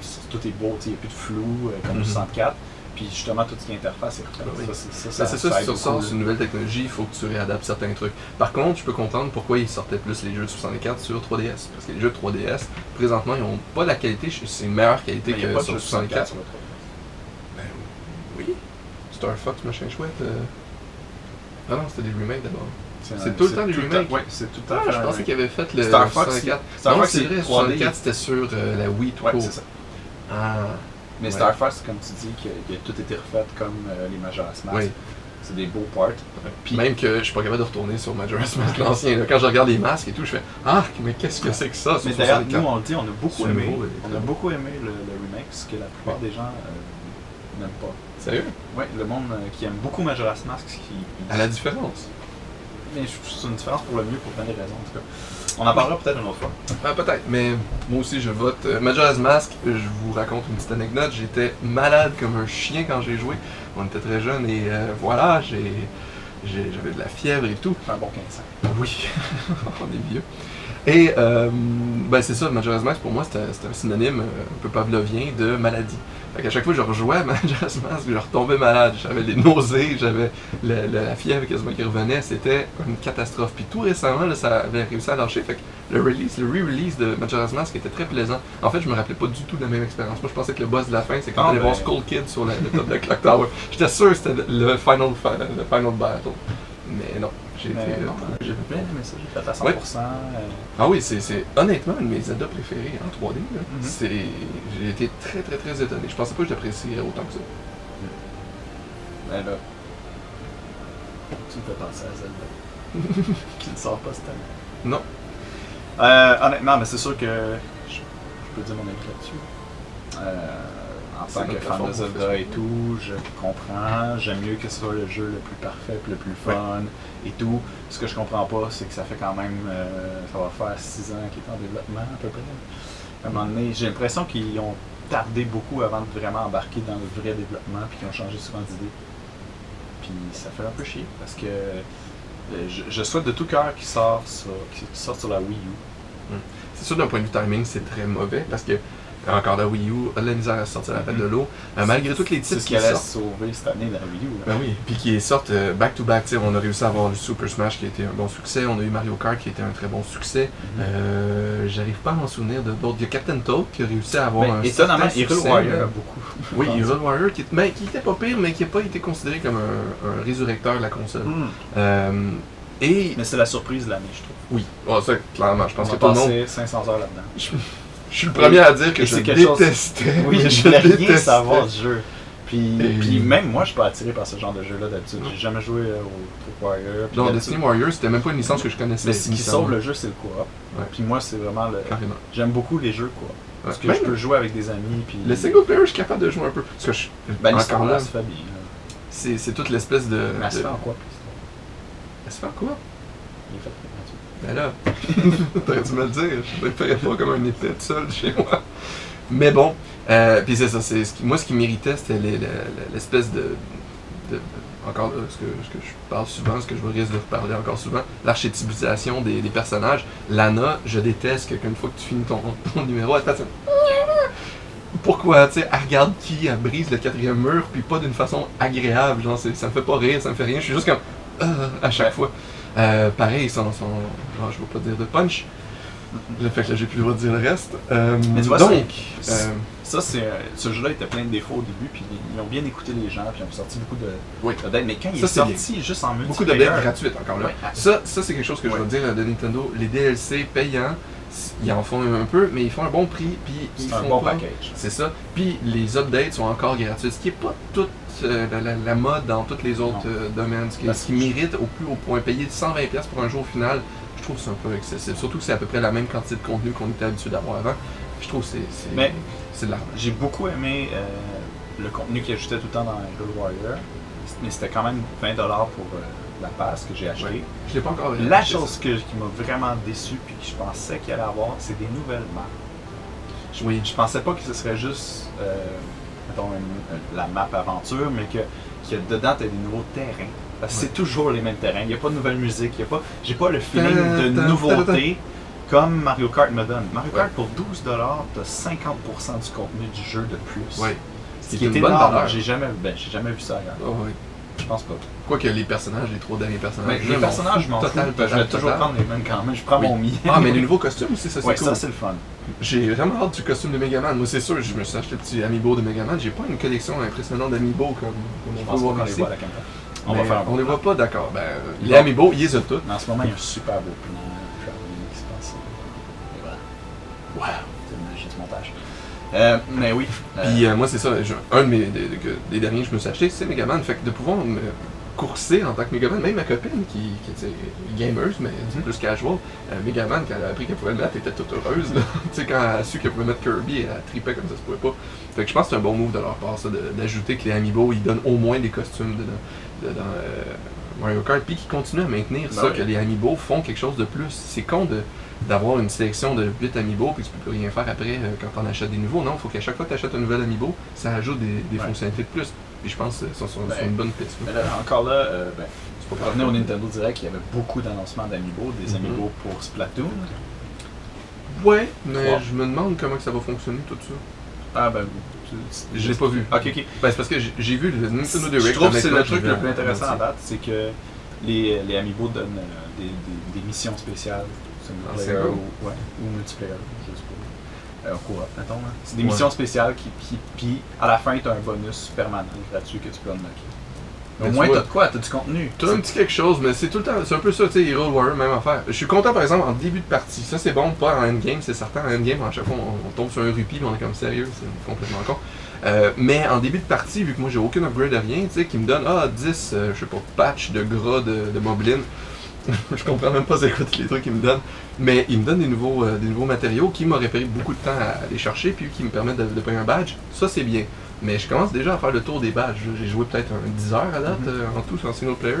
puis tout est beau, il n'y a plus de flou euh, comme Mhm. au 64. Puis justement, tout ce qui est interface est. Ben oui. Ça, Ben, si tu ressors une nouvelle technologie, il faut que tu réadaptes certains trucs. Par contre, je peux comprendre pourquoi ils sortaient plus les jeux de 64 sur 3DS. Parce que les jeux de 3DS, présentement, ils ont pas la qualité, c'est une meilleure Mais qualité n'y a que sur jeu 64. 64 sur le 3DS. Ben oui. Star Fox, machin chouette. euh. Ah non, c'était des remakes d'abord. C'est tout le temps du remake. Oui, c'est tout le temps. Ah, je pensais qu'il avait fait le Star Fox, 64. Star non, Fox, c'est c'est vrai, 3D. 64 c'était sur euh, la Wii tout Ouais, c'est ça. Ah, Mais Ouais. Star Fox, comme tu dis, que, tout été refait comme euh, les Majora's Mask. oui. C'est des beaux parts. Puis- Même que je suis pas capable de retourner sur Majora's Mask l'ancien. Quand je regarde les masques et tout, je fais Ah, mais qu'est-ce que c'est que ça Mais d'ailleurs, 64? nous, on le dit, on a beaucoup aimé. On a ouais. beaucoup aimé le, le remake, ce que la plupart des gens euh, n'aiment pas. Sérieux? Ouais, le monde euh, qui aime beaucoup Majora's Mask, qui, À la différence. Mais c'est une différence pour le mieux pour plein de raisons en tout cas. On en parlera peut-être une autre fois. Ah, peut-être, mais moi aussi je vote. Euh, Majora's Mask, je vous raconte une petite anecdote. J'étais malade comme un chien quand j'ai joué. On était très jeunes et euh, voilà, j'ai, j'avais de la fièvre et tout. Un bon 15 ans. Oui, on est vieux. Et euh, ben c'est ça, Majora's Mask pour moi c'était un synonyme euh, un peu pavlovien de maladie. Fait qu'à chaque fois que je rejouais Majora's Mask, je retombais malade. J'avais des nausées, j'avais la fièvre quasiment qui revenait. C'était une catastrophe. Puis tout récemment, là, ça avait réussi à lâcher. Fait que le release, le re-release de Majora's Mask était très plaisant. En fait, je me rappelais pas du tout de la même expérience. Moi, je pensais que le boss de la fin, c'est quand Ah, t'allais voir ben. Skull Kid sur la- le top de Clock Tower. J'étais sûr que c'était le final, fi- le final battle. Mais non, j'ai été... Mais euh, non, j'ai bien aimé ça, j'ai fait à 100%. Ouais. euh, ah oui, c'est, honnêtement une de mes Zelda préférées en 3D. là. Mhm. C'est, j'ai été très très très étonné. Je pensais pas que je l'apprécierais autant que ça. ben là, tu me fais penser à Zelda. qui ne sort pas cette année. Non. Euh, honnêtement, mais c'est sûr que je, je peux dire mon avis là-dessus. Euh, en tant que fan de Zelda et tout, je comprends. J'aime mieux que ce soit le jeu le plus parfait, le plus fun et tout. Ce que je comprends pas, c'est que ça fait quand même. euh, ça va faire 6 ans qu'il est en développement à peu près. À un moment donné, j'ai l'impression qu'ils ont tardé beaucoup avant de vraiment embarquer dans le vrai développement, puis qui ont changé souvent d'idée. Puis ça fait un peu chier, parce que euh, je, je souhaite de tout cœur qu'il sorte sorte sur la Wii U. C'est sûr, d'un point de vue timing, c'est très mauvais parce que encore la Wii U a de la misère à sortir la tête de l'eau. Euh, malgré tous les titres ce qui sortent. sauver cette année dans la Wii U. là. Ben oui, puis qui sortent euh, back-to-back. on a réussi à avoir le Super Smash qui a été un bon succès. On a eu Mario Kart qui a été un très bon succès. Mhm. Euh, J'arrive pas à m'en souvenir de d'autres. Il y a Captain Toad qui a réussi à avoir Ben, un étonnamment, Hero Warrior mais- a beaucoup. Oui. Hero Warrior qui, ben, qui était pas pire, mais qui n'a pas été considéré comme un, un résurrecteur de la console. Hmm. Et Mais c'est la surprise de l'année, je trouve. oui, oh, ça clairement, je pense On que a tout le monde. passé 500 heures là-dedans. Je, suis le premier à dire que je c'est quelque chose- détestais. Oui, je voulais rien détestais. savoir du jeu. Puis, Et- puis même moi, je suis pas attiré par ce genre de jeu-là d'habitude. J'ai jamais joué euh, au Warrior. Non, Destiny Warrior, c'était même pas une licence que je connaissais. Mais ce qui sauve le jeu, c'est le coop. Ouais. Puis moi, c'est vraiment le. Carrément. J'aime beaucoup les jeux coop. Parce que Même je peux jouer avec des amis. Puis Le single player, je suis capable de jouer un peu. Parce que je, Ben, l'histoire là, c'est c'est toute l'espèce de. Mais elle se fait en quoi Elle se fait en quoi Il est fait gratuit. Ben là, t'aurais dû me le dire. Je ne ferais pas comme un épée seul chez moi. Mais bon, euh, puis c'est ça. c'est ce qui- moi, ce qui m'irritait, c'était les- le- le- l'espèce de, Encore là, ce que, que je parle souvent, ce que je risque de reparler encore souvent, l'archétypisation des, personnages. Lana, je déteste qu'une fois que tu finis ton, ton numéro, elle un- Pourquoi, tu sais, elle regarde qui, elle brise le quatrième mur, puis pas d'une façon agréable, genre, ça me fait pas rire, ça me fait rien, je suis juste comme, Ah à chaque fois. Euh, pareil, son oh, je vais pas dire de punch, le fait que là, j'ai plus le droit de dire le reste. Euh, Mais tu vois, donc, c'est- euh, Ça, c'est ce jeu-là était plein de défauts au début, puis ils ont bien écouté les gens, puis ils ont sorti beaucoup de Oui. d'updates. Mais quand il Ça, est c'est sorti juste en multiplayer, beaucoup d'updates gratuites encore là. Ça, ça c'est quelque chose que je veux dire de Nintendo. Les DLC payants, ils en font un peu, mais ils font un bon prix, puis ils c'est un font bon pas- package. C'est ça. Puis les updates sont encore gratuits, ce qui n'est pas toute euh, la, la- la mode dans tous les autres euh, domaines. Ce qui, ce qui mérite au plus haut point. Payer 120$ pour un au final, je trouve que c'est un peu excessif. Surtout que c'est à peu près la même quantité de contenu qu'on était habitué d'avoir avant. Je trouve que c'est, c'est, Mais- c'est de l'argent. J'ai beaucoup aimé euh, le contenu qu'ils ajoutaient tout le temps dans Hero Warrior, mais c'était quand même 20$ pour la passe que j'ai acheté. Ouais. Je l'ai pas encore La acheté, chose que- qui m'a vraiment déçu puis que je pensais qu'il allait avoir, c'est des nouvelles maps. Je, Oui. je pensais pas que ce serait juste mettons, une- euh, la map aventure, mais que, que dedans tu as des nouveaux terrains. Parce que c'est toujours les mêmes terrains. Il n'y a pas de nouvelle musique. il y a pas, J'ai pas le feeling de nouveauté comme Mario Kart me donne. Mario Ouais. Kart pour 12$, tu as 50% du contenu du jeu de plus. Ouais. Ce qui est une bonne énorme. J'ai jamais, ben, j'ai jamais vu ça ailleurs. Oh. Je pense pas. Quoique les personnages, les trois derniers personnages. Mais les personnages, je m'en fous. Je vais toujours prendre les mêmes quand même. Je prends Oui. mon mien. Ah, mais les nouveaux costumes aussi, ça c'est Ouais, cool. ça c'est le fun. J'ai vraiment hâte du costume de Megaman. Moi, c'est sûr, je me suis acheté le petit amiibo de Megaman. J'ai pas une collection impressionnante d'amiibo comme, comme Je on pense peut voir les voit à la caméra. On Mais va faire on les voit pas, d'accord. Ben, les amiibo, ils les ont toutes. Mais en ce moment, il y a un super beau plan qui se passe. Et voilà. Wow. C'est une magie du montage. Euh, mais oui. euh, Puis euh, moi, c'est ça. je- un de mes, des, derniers que je me suis acheté, c'est Megaman. Fait que de pouvoir me courser en tant que Megaman, même ma copine qui, qui était gameuse, mais tu sais, Mhm. plus casual, euh, Megaman, quand elle a appris qu'elle pouvait le mettre, elle était toute heureuse. là. tu sais, quand elle a su qu'elle pouvait mettre Kirby, elle tripait comme ça se pouvait pas. Fait que je pense que c'est un bon move de leur part, ça, de- d'ajouter que les Amiibo, ils donnent au moins des costumes dedans, dedans, euh, Mario Kart, puis qu'ils continuent à maintenir Ben ça, ouais. que les Amiibo font quelque chose de plus. C'est con de d'avoir une sélection de 8 Amiibo puis que tu peux plus rien faire après euh, quand on achètes des nouveaux. Non, il faut qu'à chaque fois que tu achètes un nouvel Amiibo, ça ajoute des, des Ouais. fonctionnalités de plus. Puis je pense que ça, c'est Ben, une bonne piste. mais là, encore là, euh, ben, pour pas revenir au. Nintendo Direct, il y avait beaucoup d'annoncements d'Amiibo, des Mhm. Amiibo pour Splatoon. Ouais, mais je me demande comment que ça va fonctionner tout ça. Ah ben, tu- tu- Je l'ai pas vu. Ok, ok. Ben, c'est parce que j'ai vu le Nintendo Direct. Je trouve que c'est le truc le plus intéressant à en date, c'est que les, les Amiibo donnent euh, des, des- des missions spéciales, En single player single. ou, ouais, ou multiplayer, je sais pas. Euh, coop, mettons. C'est des Ouais. missions spéciales qui, qui, puis à la fin, tu as un bonus permanent gratuit que tu peux unlocker. Mais Au moins, t'as de quoi? T'as du contenu. T'as un petit quelque chose, mais c'est tout le temps, c'est un peu ça, tu sais, Hero Warrior, même affaire. Je suis content, par exemple, en début de partie. Ça, c'est bon, pas en endgame, c'est certain. En endgame, à chaque fois, on, on tombe sur un rupee, puis on est comme sérieux, c'est complètement con. Euh, mais en début de partie, vu que moi, j'ai aucun upgrade à rien, tu sais, qui me donne, ah, 10, euh, je sais pas, patch de gras de, de moblin. je comprends même pas c'est quoi tous les trucs qu'il me donne. Mais il me donne des nouveaux, euh, des nouveaux matériaux qui m'auraient pris beaucoup de temps à aller chercher, puis qui me permettent de, de payer un badge. Ça, c'est bien. Mais je commence déjà à faire le tour des badges. J'ai joué peut-être un 10 heures à date Mhm. euh, en tout en single player.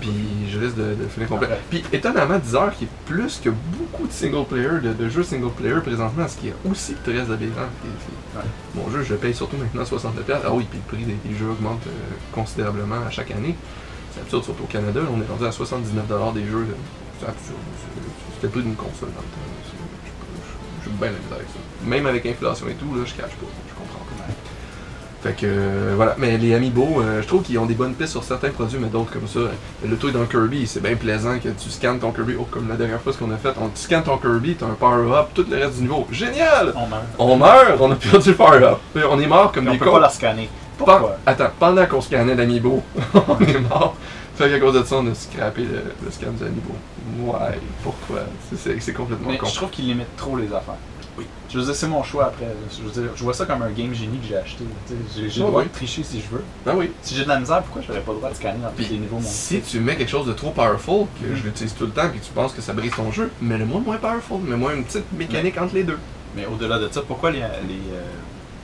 Puis je risque de, de finir complet. Puis étonnamment, 10 heures qui est plus que beaucoup de single player, de, de jeux single player présentement, ce qui est aussi très aberrant. Ouais. Mon jeu, je paye surtout maintenant 69$. Ah oui, puis le prix des, des jeux augmente euh, considérablement à chaque année. C'est absurde, surtout au Canada. on est rendu à 79$ des jeux. là. C'est absurde. C'était prix d'une console dans le temps. je- J'ai bien la avec ça. Même avec inflation et tout, là, je cache pas. Je comprends pas. Fait que euh, voilà, mais les Amiibo, euh, je trouve qu'ils ont des bonnes pistes sur certains produits, mais d'autres comme ça. Le truc d'un Kirby, c'est bien plaisant que tu scannes ton Kirby. Oh, comme la dernière fois ce qu'on a fait, on tu scannes ton Kirby, t'as un power-up, tout le reste du niveau. Génial! On meurt. On meurt, on a perdu le power-up. Puis On est mort comme on des peut cons. pas la scanner. Pen- Pourquoi? Attends, pendant qu'on scannait l'Amiibo, on est mort. Fait qu'à cause de ça, on a scrappé le, le scan du Amiibo. Ouais, pourquoi? C'est- complètement Mais con. je trouve qu'ils limitent trop les affaires. Oui. Je veux dire, c'est mon choix après. Je veux dire, je vois ça comme un game génie que j'ai acheté. J'ai le Ouais, droit de tricher si je veux. Ben oui. Si j'ai de la misère, pourquoi j'aurais pas le droit de scanner dans tous les niveaux mon si tu mets quelque chose de trop powerful, que je l'utilise tout le temps, et que tu penses que ça brise ton jeu, mets-le-moi moins powerful, mets-moi une petite mécanique entre les deux. Mais au-delà de ça, pourquoi les, les, euh,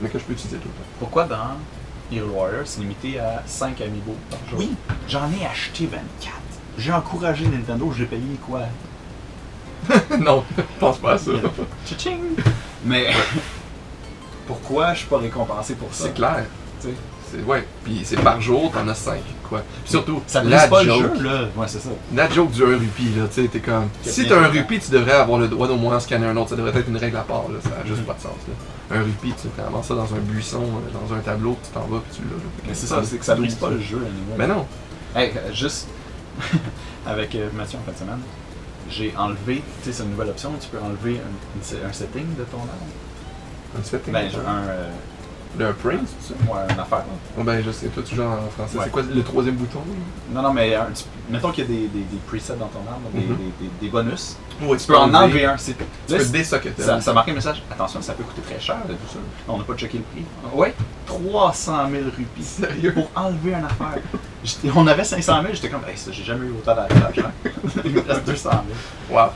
Mais que je peux utiliser tout le pourquoi dans Hero Warrior c'est limité à 5 amiibo par jour? Oui. J'en ai acheté 24. J'ai encouragé Nintendo, j'ai payé quoi? non, pense pas à ça. Tching! Mais pourquoi je suis pas récompensé pour ça? C'est clair. C'est, ouais. Puis c'est par jour, t'en as 5. Quoi. Puis surtout, Ça la pas joke, le jeu, là. Ouais, c'est ça. La joke du 1 rupee, là, tu sais, t'es comme. Si t'as un rupee, tu devrais avoir le droit d'au moins en scanner un autre. Ça devrait être une règle à part, là. Ça a juste pas de sens, là. Un rupee, tu prends ça dans un buisson, euh, dans un tableau, tu t'en vas, puis tu l'as. Mais c'est ça, c'est que ça brise pas le jeu, anyway. Mais non. Hey, euh, juste avec euh, Mathieu en fin de semaine, j'ai enlevé, tu sais, c'est une nouvelle option, tu peux enlever un, un setting de ton arme. Un setting. Ben, un, euh, Le print, c'est ça? ouais, une affaire. Oh, ben, je sais, toi, tu joues en français. Ouais. C'est quoi le troisième bouton? Non, non, mais un- tu- mettons qu'il y a des, des, des presets dans ton arme, des, Mhm. des bonus. Tu peux en enlever un. c'est- Tu peux désocketer. ça, ça marque un message. Attention, ça peut coûter très cher de tout ça. On n'a pas checké le prix. Ouais, 300 000 rupies. Sérieux? Pour enlever une affaire. On avait 500 000, j'étais comme, hey, ça, j'ai jamais eu autant d'argent. Il me reste 200 000. Wow.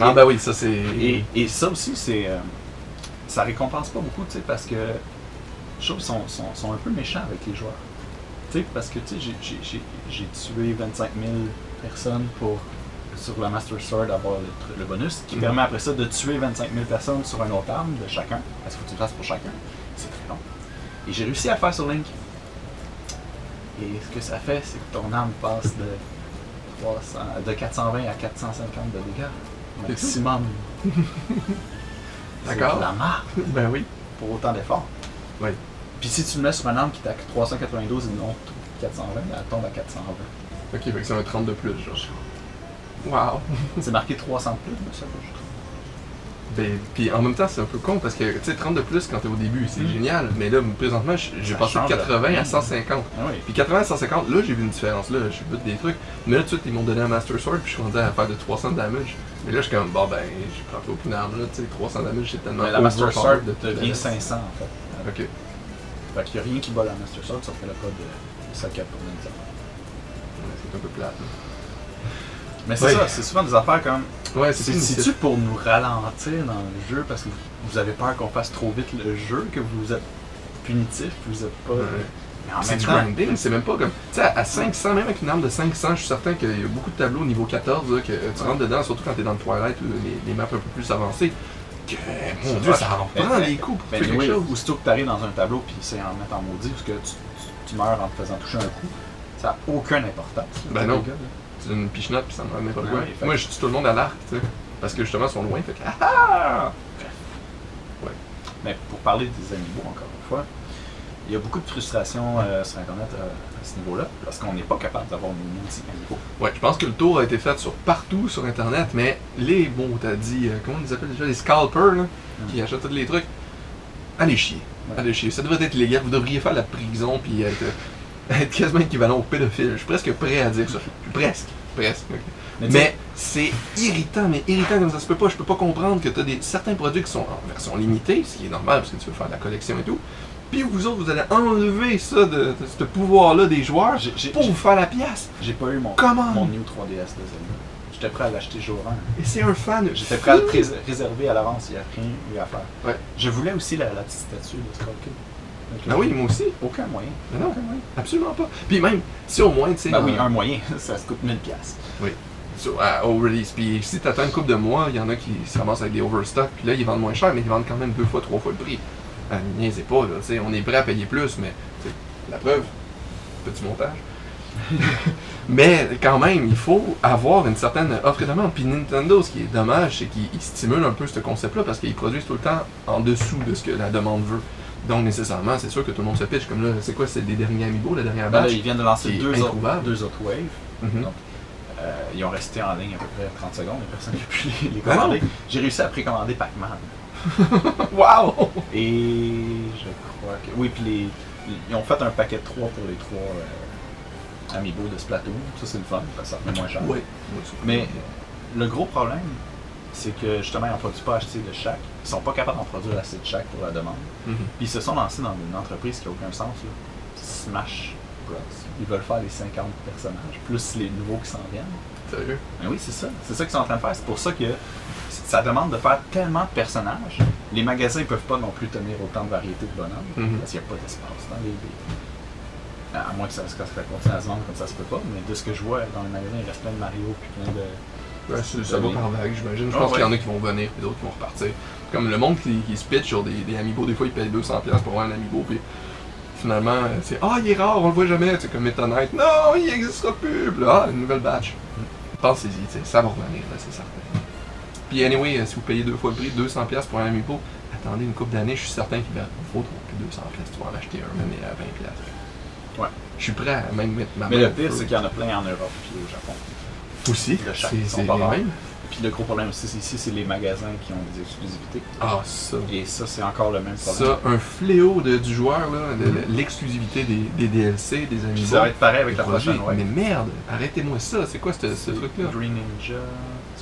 Ah, ben oui, ça c'est. Et, et ça aussi, c'est. euh, ça récompense pas beaucoup, tu sais, parce que je trouve sont, sont, sont un peu méchants avec les joueurs. Tu sais, parce que, j'ai- tué 25 000 personnes pour, sur la Master Sword, avoir le, bonus, qui Mhm. permet après ça de tuer 25 000 personnes sur un autre arme de chacun, parce qu'il faut que tu le fasses pour chacun. C'est très long. Et j'ai réussi à le faire sur Link. Et ce que ça fait, c'est que ton arme passe de, 300, de 420 à 450 de dégâts. Maximum. D'accord. la marque Ben oui. pour autant d'efforts. Oui. Puis si tu le mets sur un arme qui t'a 392 et non 420, elle tombe à 420. Ok, fait que c'est un 30 de plus, genre. Wow. c'est marqué 300 de plus, mais ça, je trouve. Ben, puis en même temps, c'est un peu con parce que, tu sais, 30 de plus quand t'es au début, c'est Mm. génial. Mais là, présentement, j'ai passé de change, 80 là. à 150. Ah oui. Puis 80 à 150, là, j'ai vu une différence. Là, je bute des trucs. Mais là, tout de suite, ils m'ont donné un Master Sword, puis je suis rendu à faire de 300 de damage. Mais là, je suis comme, bon, ben, je prends pas aucune arme, là, tu sais, 300 damage, c'est tellement. Mais la Master Sword devient liste. 500 en fait. Ok. Fait qu'il n'y a rien qui bat la Master Sword sauf qu'elle n'a pas de, de socket pour Nintendo. Ouais, c'est un peu plate. là. Mais c'est Ouais. ça, c'est souvent des affaires comme. Ouais, C'est- C'est-tu pour nous ralentir dans le jeu parce que vous- avez peur qu'on fasse trop vite le jeu, que vous êtes punitif, que vous êtes pas. Ouais. Mais en C'est même du temps. grinding, c'est même pas comme. Tu sais, à 500, même avec une arme de 500, je suis certain qu'il y a beaucoup de tableaux au niveau 14 là, que tu rentres dedans, surtout quand t'es dans le Twilight ou les, les maps un peu plus avancées. Que, mon Ça dieu, ça en Ben, prend ben, des coups pour Ben faire oui, quelque chose. aussitôt que tu arrives dans un tableau puis c'est en mettre en maudit parce que tu, meurs en te faisant toucher un coup, ça n'a aucune importance. Ben non. C'est une pichenote puis ça me Ouais, quoi. ouais, fait Moi, je tue tout le monde à l'arc, tu sais. Parce que justement, ils sont loin, fait que. Ah ah! Mais pour parler des animaux, encore une fois, il y a beaucoup de frustration euh, sur Internet euh, à ce niveau-là parce qu'on n'est pas capable d'avoir des multi-animaux. Ouais, je pense que le tour a été fait sur partout sur internet, mais les, bon, t'as dit, euh, comment on les appelle déjà, les scalpers, là, qui achètent tous les trucs, allez chier. Ouais. Allez chier. Ça devrait être illégal. Vous devriez faire la prison puis être, euh, être quasiment équivalent au pédophile. Je suis presque prêt à dire ça. Presque. Presque. Mais c'est irritant, mais irritant comme ça se peut pas. Je peux pas comprendre que tu as des, certains produits qui sont en version limitée, ce qui est normal parce que tu veux faire de la collection et tout. Puis vous autres, vous allez enlever ça de, de ce pouvoir-là des joueurs J'ai- j'ai- pour vous faire la pièce. J'ai pas eu mon, Comment? mon New 3DS de Zelda. J'étais prêt à l'acheter jour 1. Et c'est un fan. J'étais prêt à le réserver à l'avance, il n'y a rien eu à faire. Ouais. Je voulais aussi la, la petite statue de Skull Kid. Ah le oui, moi aussi. Aucun moyen. Mais non. Aucun moyen. Absolument pas. Puis même, si au moins, tu sais. Ben oui, un moyen, ça se coûte 1000$. piastres. sur- à- au release. Puis si t'attends une couple de mois, il y en a qui se ramassent avec des overstock, puis là, ils vendent moins cher, mais ils vendent quand même deux fois, trois fois le prix. Ah, niaisez pas, là, on est prêt à payer plus, mais la preuve, petit montage. mais quand même, il faut avoir une certaine offre et demande. Puis Nintendo, ce qui est dommage, c'est qu'ils ils stimulent un peu ce concept-là parce qu'ils produisent tout le temps en dessous de ce que la demande veut. Donc nécessairement, c'est sûr que tout le monde se pitch. Comme là, c'est quoi, c'est les derniers Amiibo, la dernière Ben là, batch? ils viennent de lancer deux autres, deux autres waves. Mhm. Donc, euh, ils ont resté en ligne à peu près 30 secondes, et personne n'a pu les, les Ben commander. J'ai réussi à précommander Pac-Man. Wow! Et je crois que. Oui, puis les, ils ont fait un paquet de 3 pour les trois euh, amiibo de Splatoon. Ça, c'est le fun, parce que ça fait moins cher. Oui. Mais le gros problème, c'est que justement, ils n'ont produit pas assez de chaque. Ils sont pas capables d'en produire assez de chaque pour la demande. Mhm. Puis ils se sont lancés dans une entreprise qui n'a aucun sens. Là. Smash Bros. Ils veulent faire les 50 personnages, plus les nouveaux qui s'en viennent. Sérieux? Ben oui, c'est ça. C'est ça qu'ils sont en train de faire. C'est pour ça que ça demande de faire tellement de personnages. Les magasins ne peuvent pas non plus tenir autant de variétés de bonhommes. Mhm. Parce qu'il n'y a pas d'espace dans les. les- À moins que ça, que ça continue à se vendre comme ça se peut pas. Mais de ce que je vois dans les magasins, il reste plein de Mario puis plein de. Ouais, ça, ça va par vague, j'imagine. Je Ah, pense qu'il y en a qui vont venir, puis d'autres qui vont repartir. Comme le monde qui, qui se pitch sur des, des amiibo, des fois ils payent 200$ pour avoir un amiibo, puis finalement, c'est Ah, il est rare, on le voit jamais. C'est comme Meta Knight, non, il n'existera plus. Puis ah, une nouvelle batch. Pensez-y, tu sais, ça va revenir, c'est certain. Puis, anyway, euh, si vous payez deux fois le prix, 200$ pour un amiibo, attendez une couple d'années, je suis certain qu'il va faut trop que 200$, tu vas en acheter un, même à 20$. Ouais. Je suis prêt à même mettre ma Mais main le pire, c'est qu'il y en a plein en Europe puis au Japon. Aussi, c'est pas. Puis le gros problème aussi, c'est ici, c'est les magasins qui ont des exclusivités. Ah, ça. Et ça, c'est encore le même problème. Ça, un fléau de- du joueur, là, de- de l'exclusivité des, des DLC, des Puis amiibo. ça va être pareil avec la prochaine, ouais. Mais merde, arrêtez-moi ça. C'est quoi ce, ce truc-là? Green Ninja.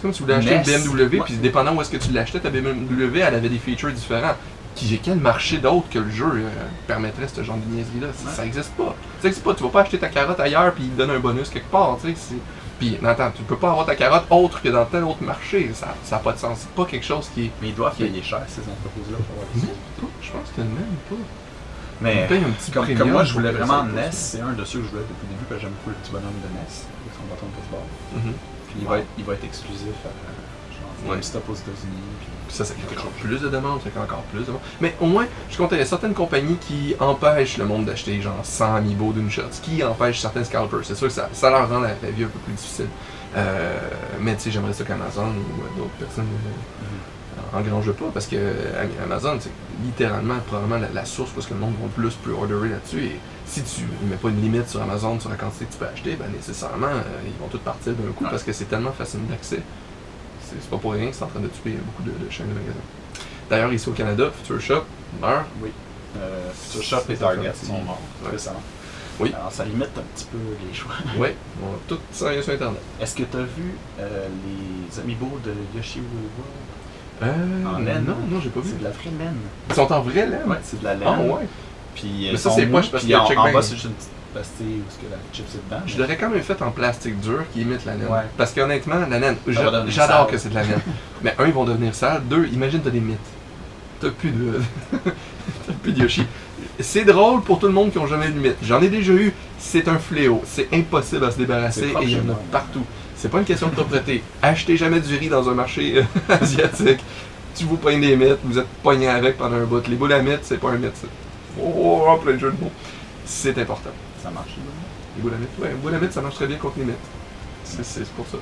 C'est comme si vous voulez acheter une BMW, puis dépendant où est-ce que tu l'achetais, ta BMW, elle avait des features différents. Qui, quel marché d'autre que le jeu euh, permettrait ce genre de niaiserie-là? Ça- Ouais. Ça existe pas. Ça existe pas. Tu vas pas acheter ta carotte ailleurs, puis il te donne un bonus quelque part, tu sais. Puis, attends, tu peux pas avoir ta carotte autre que dans tel autre marché. Ça n'a pas de sens. C'est pas quelque chose qui est. Mais ils doivent payer cher, ces entreprises-là, pour avoir des Même pas. Je pense que même pas. Mais un petit comme, moi, je voulais vraiment NES, c'est un de ceux que je voulais depuis le début, parce que j'aime beaucoup le petit bonhomme de NES, avec son bâton de baseball. Mhm. Puis il va être, il va être exclusif à genre, Ouais. GameStop aux États-Unis. Puis... Puis ça, ça crée encore plus de demandes, ça crée encore plus de demandes. Mais au moins, je compte, il y a certaines compagnies qui empêchent le monde d'acheter genre 100 amiibo d'une shot, ce qui empêche certains scalpers. C'est sûr que ça, ça leur rend la, la vie un peu plus difficile. Euh, mais tu sais, j'aimerais ça qu'Amazon ou euh, d'autres personnes euh, engrangent pas, parce que euh, Amazon, c'est littéralement, probablement la, la source parce que le monde va plus pre-orderer là-dessus. Et si tu ne mets pas une limite sur Amazon sur la quantité que tu peux acheter, ben nécessairement, euh, ils vont tous partir d'un coup Ouais. parce que c'est tellement facile d'accès. C'est pas pour rien que c'est en train de tuer beaucoup de, de chaînes de magasins. D'ailleurs, ici au Canada, Future Shop meurt. Oui. Euh, Future Shop et Target sont morts ouais. récemment. Oui. Alors ça limite un petit peu les choix. Oui, on va tout s'en sur Internet. Est-ce que tu as vu euh, les amiibo de Yoshi World? Euh, En laine. Non, non, j'ai pas vu. C'est de la vraie laine. Ils sont en vrai laine? Ouais, c'est de la laine. Ah ouais. Puis Mais ça, c'est poche parce que en, check en bas, c'est juste une petite pastille où ce que la chip c'est dedans. Je l'aurais quand même fait en plastique dur qui imite la laine. Ouais. Parce qu'honnêtement, la devenir j'adore que c'est de la laine. Mais un, ils vont devenir sales. Deux, imagine, t'as des mythes. T'as plus de. t'as plus de Yoshi. C'est drôle pour tout le monde qui ont jamais eu de mythe. J'en ai déjà eu. C'est un fléau. C'est impossible à se débarrasser et il y en a partout. C'est pas une question de propreté. Achetez jamais du riz dans un marché euh, asiatique. Tu vous pognes des mythes, vous êtes pogné avec pendant un bout. Les boules à mythes, c'est pas un mythe. Oh, oh, plein de jeux de mots. C'est important. Ça marche. Les boules à mythes, ouais, boules à ça marche très bien contre les mythes. C'est pour ça.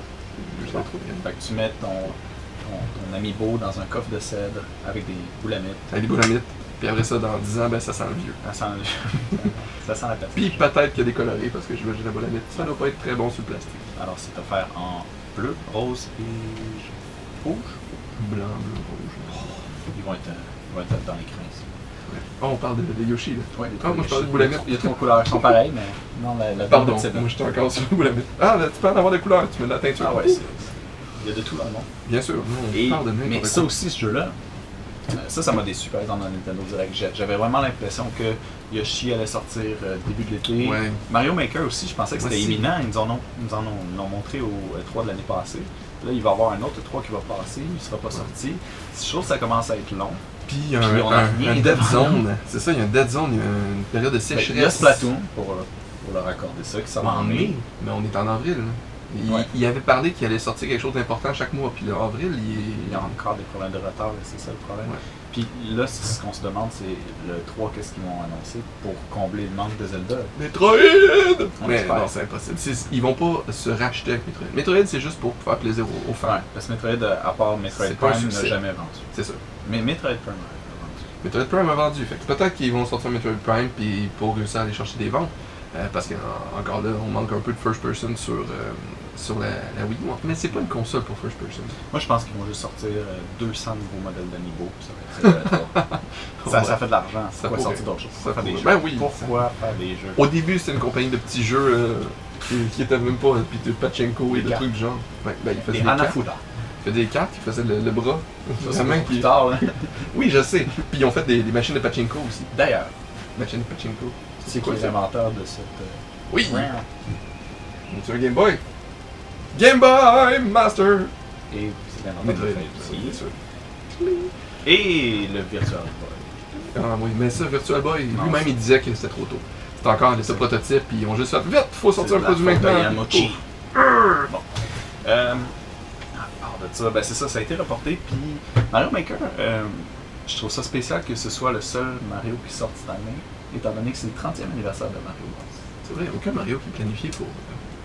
Je trouve bien. Fait que tu mets ton, ton, ton amiibo dans un coffre de cèdre avec des boulamites. Avec des boules à mythes. Puis après ça, dans 10 ans, ben, ça sent le vieux. Ça sent, ça sent la pâte. Puis peut-être qu'il y a des colorés parce que je veux la boule à mythes. Ça doit pas être très bon sur le plastique. Alors c'est offert en bleu, rose et rouge. Blanc, bleu, rouge. Ils vont être, ils vont être dans. Ouais. Oh, on parle de, de Yoshi là. Ouais, Ah, moi, je parlais de. Il y a trois couleurs qui sont pareilles, mais non, la, la Pardon, moi j'étais encore sur la boule à mythes. Ah, là, tu peux en avoir des couleurs, tu mets de la teinture. Ah ouais, c'est- il y a de tout dans le monde. Bien sûr, on Et, parle de mais quoi. ça aussi, ce jeu-là, euh, ça, ça m'a déçu par exemple dans Nintendo Direct. J'avais vraiment l'impression que Yoshi allait sortir euh, début de l'été. Ouais. Mario Maker aussi, je pensais que c'était imminent. Ils nous en ont, ils nous en ont, ils l'ont montré au E3 de l'année passée. Là, il va y avoir un autre E3 qui va passer, il ne sera pas sorti. Je trouve que ça commence à être long. Puis il y a un, dead zone. C'est ça, il y a un dead zone, il y a une période de Ben, sécheresse. Il y a Splatoon pour, pour leur accorder ça, qui sort en en mai. mai, mais on est en avril. Il, Ouais. il avait parlé qu'il allait sortir quelque chose d'important chaque mois, puis le avril, il est. Il y a encore des problèmes de retard, et c'est ça le problème. Ouais. Puis là, ce qu'on se demande, c'est le 3, qu'est-ce qu'ils vont annoncer pour combler le manque de Zelda? Metroid! On Mais non, c'est impossible. Ils vont pas se racheter avec Metroid. Metroid, c'est juste pour faire plaisir aux, fans. Ouais, parce que Metroid, euh, à part Metroid Prime, n'a jamais vendu. C'est ça. Mais Metroid Prime a vendu. Metroid Prime a vendu. Fait peut-être qu'ils vont sortir Metroid Prime puis pour réussir à aller chercher des ventes. Euh, parce qu'encore là, on manque un peu de first person sur, euh, sur la, la Wii U. Mais c'est pas une console pour first person. Moi, je pense qu'ils vont juste sortir euh, 200 nouveaux modèles d'Amiibo. puis Ça, euh, ça, ça fait de l'argent. Ça pourrait. sortir d'autres choses? Ça faire des jeux. Ben oui. Pourquoi faire des jeux? Au début, c'était une compagnie de petits jeux qui, était même pas. Puis de Pachenko et Des de trucs du genre. Ben, il faisait Des des cartes. Hanafuda. Il faisait des cartes, il faisait le, le bras. Ça, main qui- plus tard. hein. Oui, je sais. Puis ils ont fait des, des machines de Pachinko aussi. D'ailleurs, Machines de Pachinko. c'est quoi ça? l'inventeur de cette. euh, Oui! C'est un Game Boy. Game Boy Master! Et c'est l'inventeur de Metroid. Aussi. Et le Virtual Boy. Ah oui, mais ça, Virtual Boy, lui-même, il disait que c'était trop tôt. C'était encore des prototypes, puis ils ont juste fait vite, faut sortir un produit maintenant. Bon. Euh, de ça, ben c'est ça, ça a été reporté. Puis Mario Maker, euh, je trouve ça spécial que ce soit le seul Mario qui sorte cette année, étant donné que c'est le 30e anniversaire de Mario. C'est vrai, aucun Mario qui est planifié pour.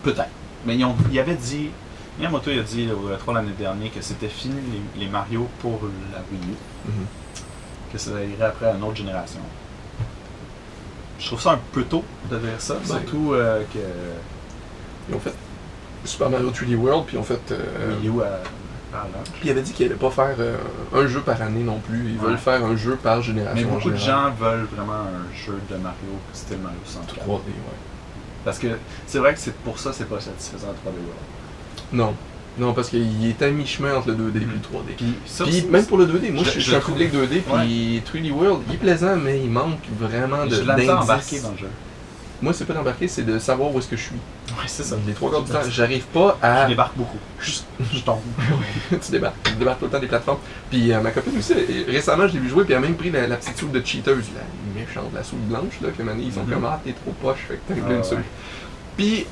Peut-être. Mais ils, ont, ils avaient dit, Miyamoto il a dit au E3 l'année dernière que c'était fini les, les Mario pour la Wii U, Mhm. que ça irait après à une autre génération. Je trouve ça un peu tôt de dire ça, Ouais. surtout euh, que Ils ont fait Super Mario 3D World, puis ils ont fait. euh, Wii U à. Puis il avait dit qu'il allait pas faire euh, un jeu par année non plus. Ils Ouais. veulent faire un jeu par génération. Mais beaucoup de gens veulent vraiment un jeu de Mario style Mario 64. 3D, ouais. Parce que c'est vrai que c'est pour ça c'est pas satisfaisant le 3D World. Non. Non, parce qu'il est à mi-chemin entre le 2D et le 3D. Puis ça, Puis même pour le 2D, moi Je- je, je je suis un public 2D, puis 3D World, il est plaisant, mais il manque vraiment de j'ai de la misère à d'indices. embarquer dans le jeu. Moi, c'est pas d'embarquer, c'est de savoir où est-ce que je suis. Ouais, c'est ça. Les trois quarts du temps, j'arrive pas à. Je débarque beaucoup. Je, je tombe. tu débarques. Tu débarques tout le temps des plateformes. Puis euh, ma copine aussi, récemment, je l'ai vu jouer, puis elle a même pris la, la petite soupe de cheateuse, la méchante, la soupe blanche, là, que Mané, ils sont Mhm. comme, ah, t'es trop poche, fait que t'as Ah, une ouais. soupe. Puis,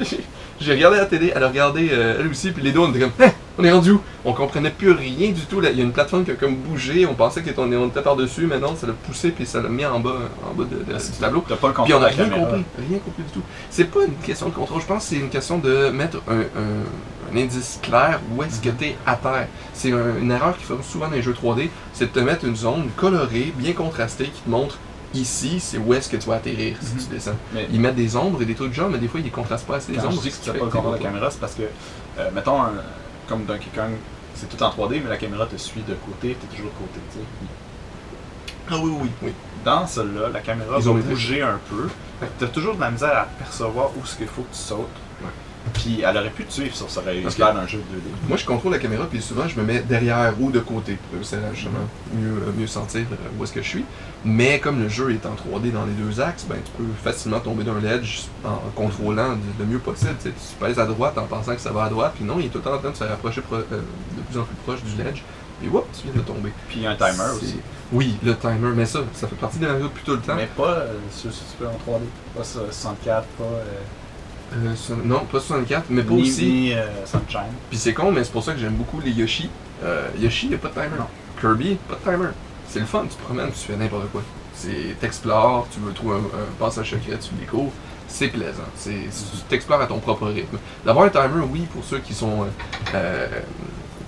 j'ai regardé la télé, elle a regardé euh, elle aussi, puis les deux, on était comme, Hein, on est rendu où? On comprenait plus rien du tout. là. Il y a une plateforme qui a comme bougé, on pensait qu'on était, par-dessus, mais non, ça l'a poussé, puis ça l'a mis en bas, en bas de- de- du tableau. Pas Puis on de a la rien caméra. compris, rien compris du tout. C'est pas une question de contrôle, je pense que c'est une question de mettre un, un- un indice clair où est-ce que t'es à terre. C'est un- une erreur qu'ils font souvent dans les jeux 3D, c'est de te mettre une zone colorée, bien contrastée, qui te montre ici, c'est où est-ce que tu vas atterrir si Mhm. tu descends. Mais Ils mettent des ombres et des trucs de genre, mais des fois ils les contrastent pas assez les quand je ombres. dis que tu qui fait pas le contrôle de la caméra, c'est parce que, euh, mettons, un- comme Donkey Kong, c'est tout en 3D, mais la caméra te suit de côté, t'es toujours de côté. Ah oui, oui, oui. Dans celle-là, la caméra Ils va ont bouger un peu. T'as toujours de la misère à percevoir où ce qu'il faut que tu sautes. Puis elle aurait pu te suivre sur ça aurait eu Parce l'air que- d'un jeu 2D. Moi, je contrôle la caméra, puis souvent, je me mets derrière ou de côté pour réussir à justement mieux, euh, mieux sentir euh, où est-ce que je suis. Mais comme le jeu est en 3D dans les deux axes, ben, tu peux facilement tomber d'un ledge en contrôlant le mieux possible. Tu, sais, tu pèses à droite en pensant que ça va à droite, puis non, il est tout le temps en train de se rapprocher pro- euh, de plus en plus proche du ledge. Puis whoop, tu viens de tomber. Puis il y a un timer aussi. Oui, le timer, mais ça, ça fait partie des Mario depuis tout le temps. Mais pas euh, sur si tu peux en 3D. Pas sur 64, pas. euh, Euh, sur- non, pas 64, mais pas ni, aussi. ni, euh, Sunshine. Puis c'est con, mais c'est pour ça que j'aime beaucoup les Yoshi. Euh, Yoshi, il a pas de timer. Non. Kirby, pas de timer. C'est le fun, tu te promènes, tu fais n'importe quoi. C'est t'explores, tu veux trouver un, un passage secret, tu le découvres. C'est plaisant. C'est tu t'explores à ton propre rythme. D'avoir un timer, oui, pour ceux qui sont euh, euh,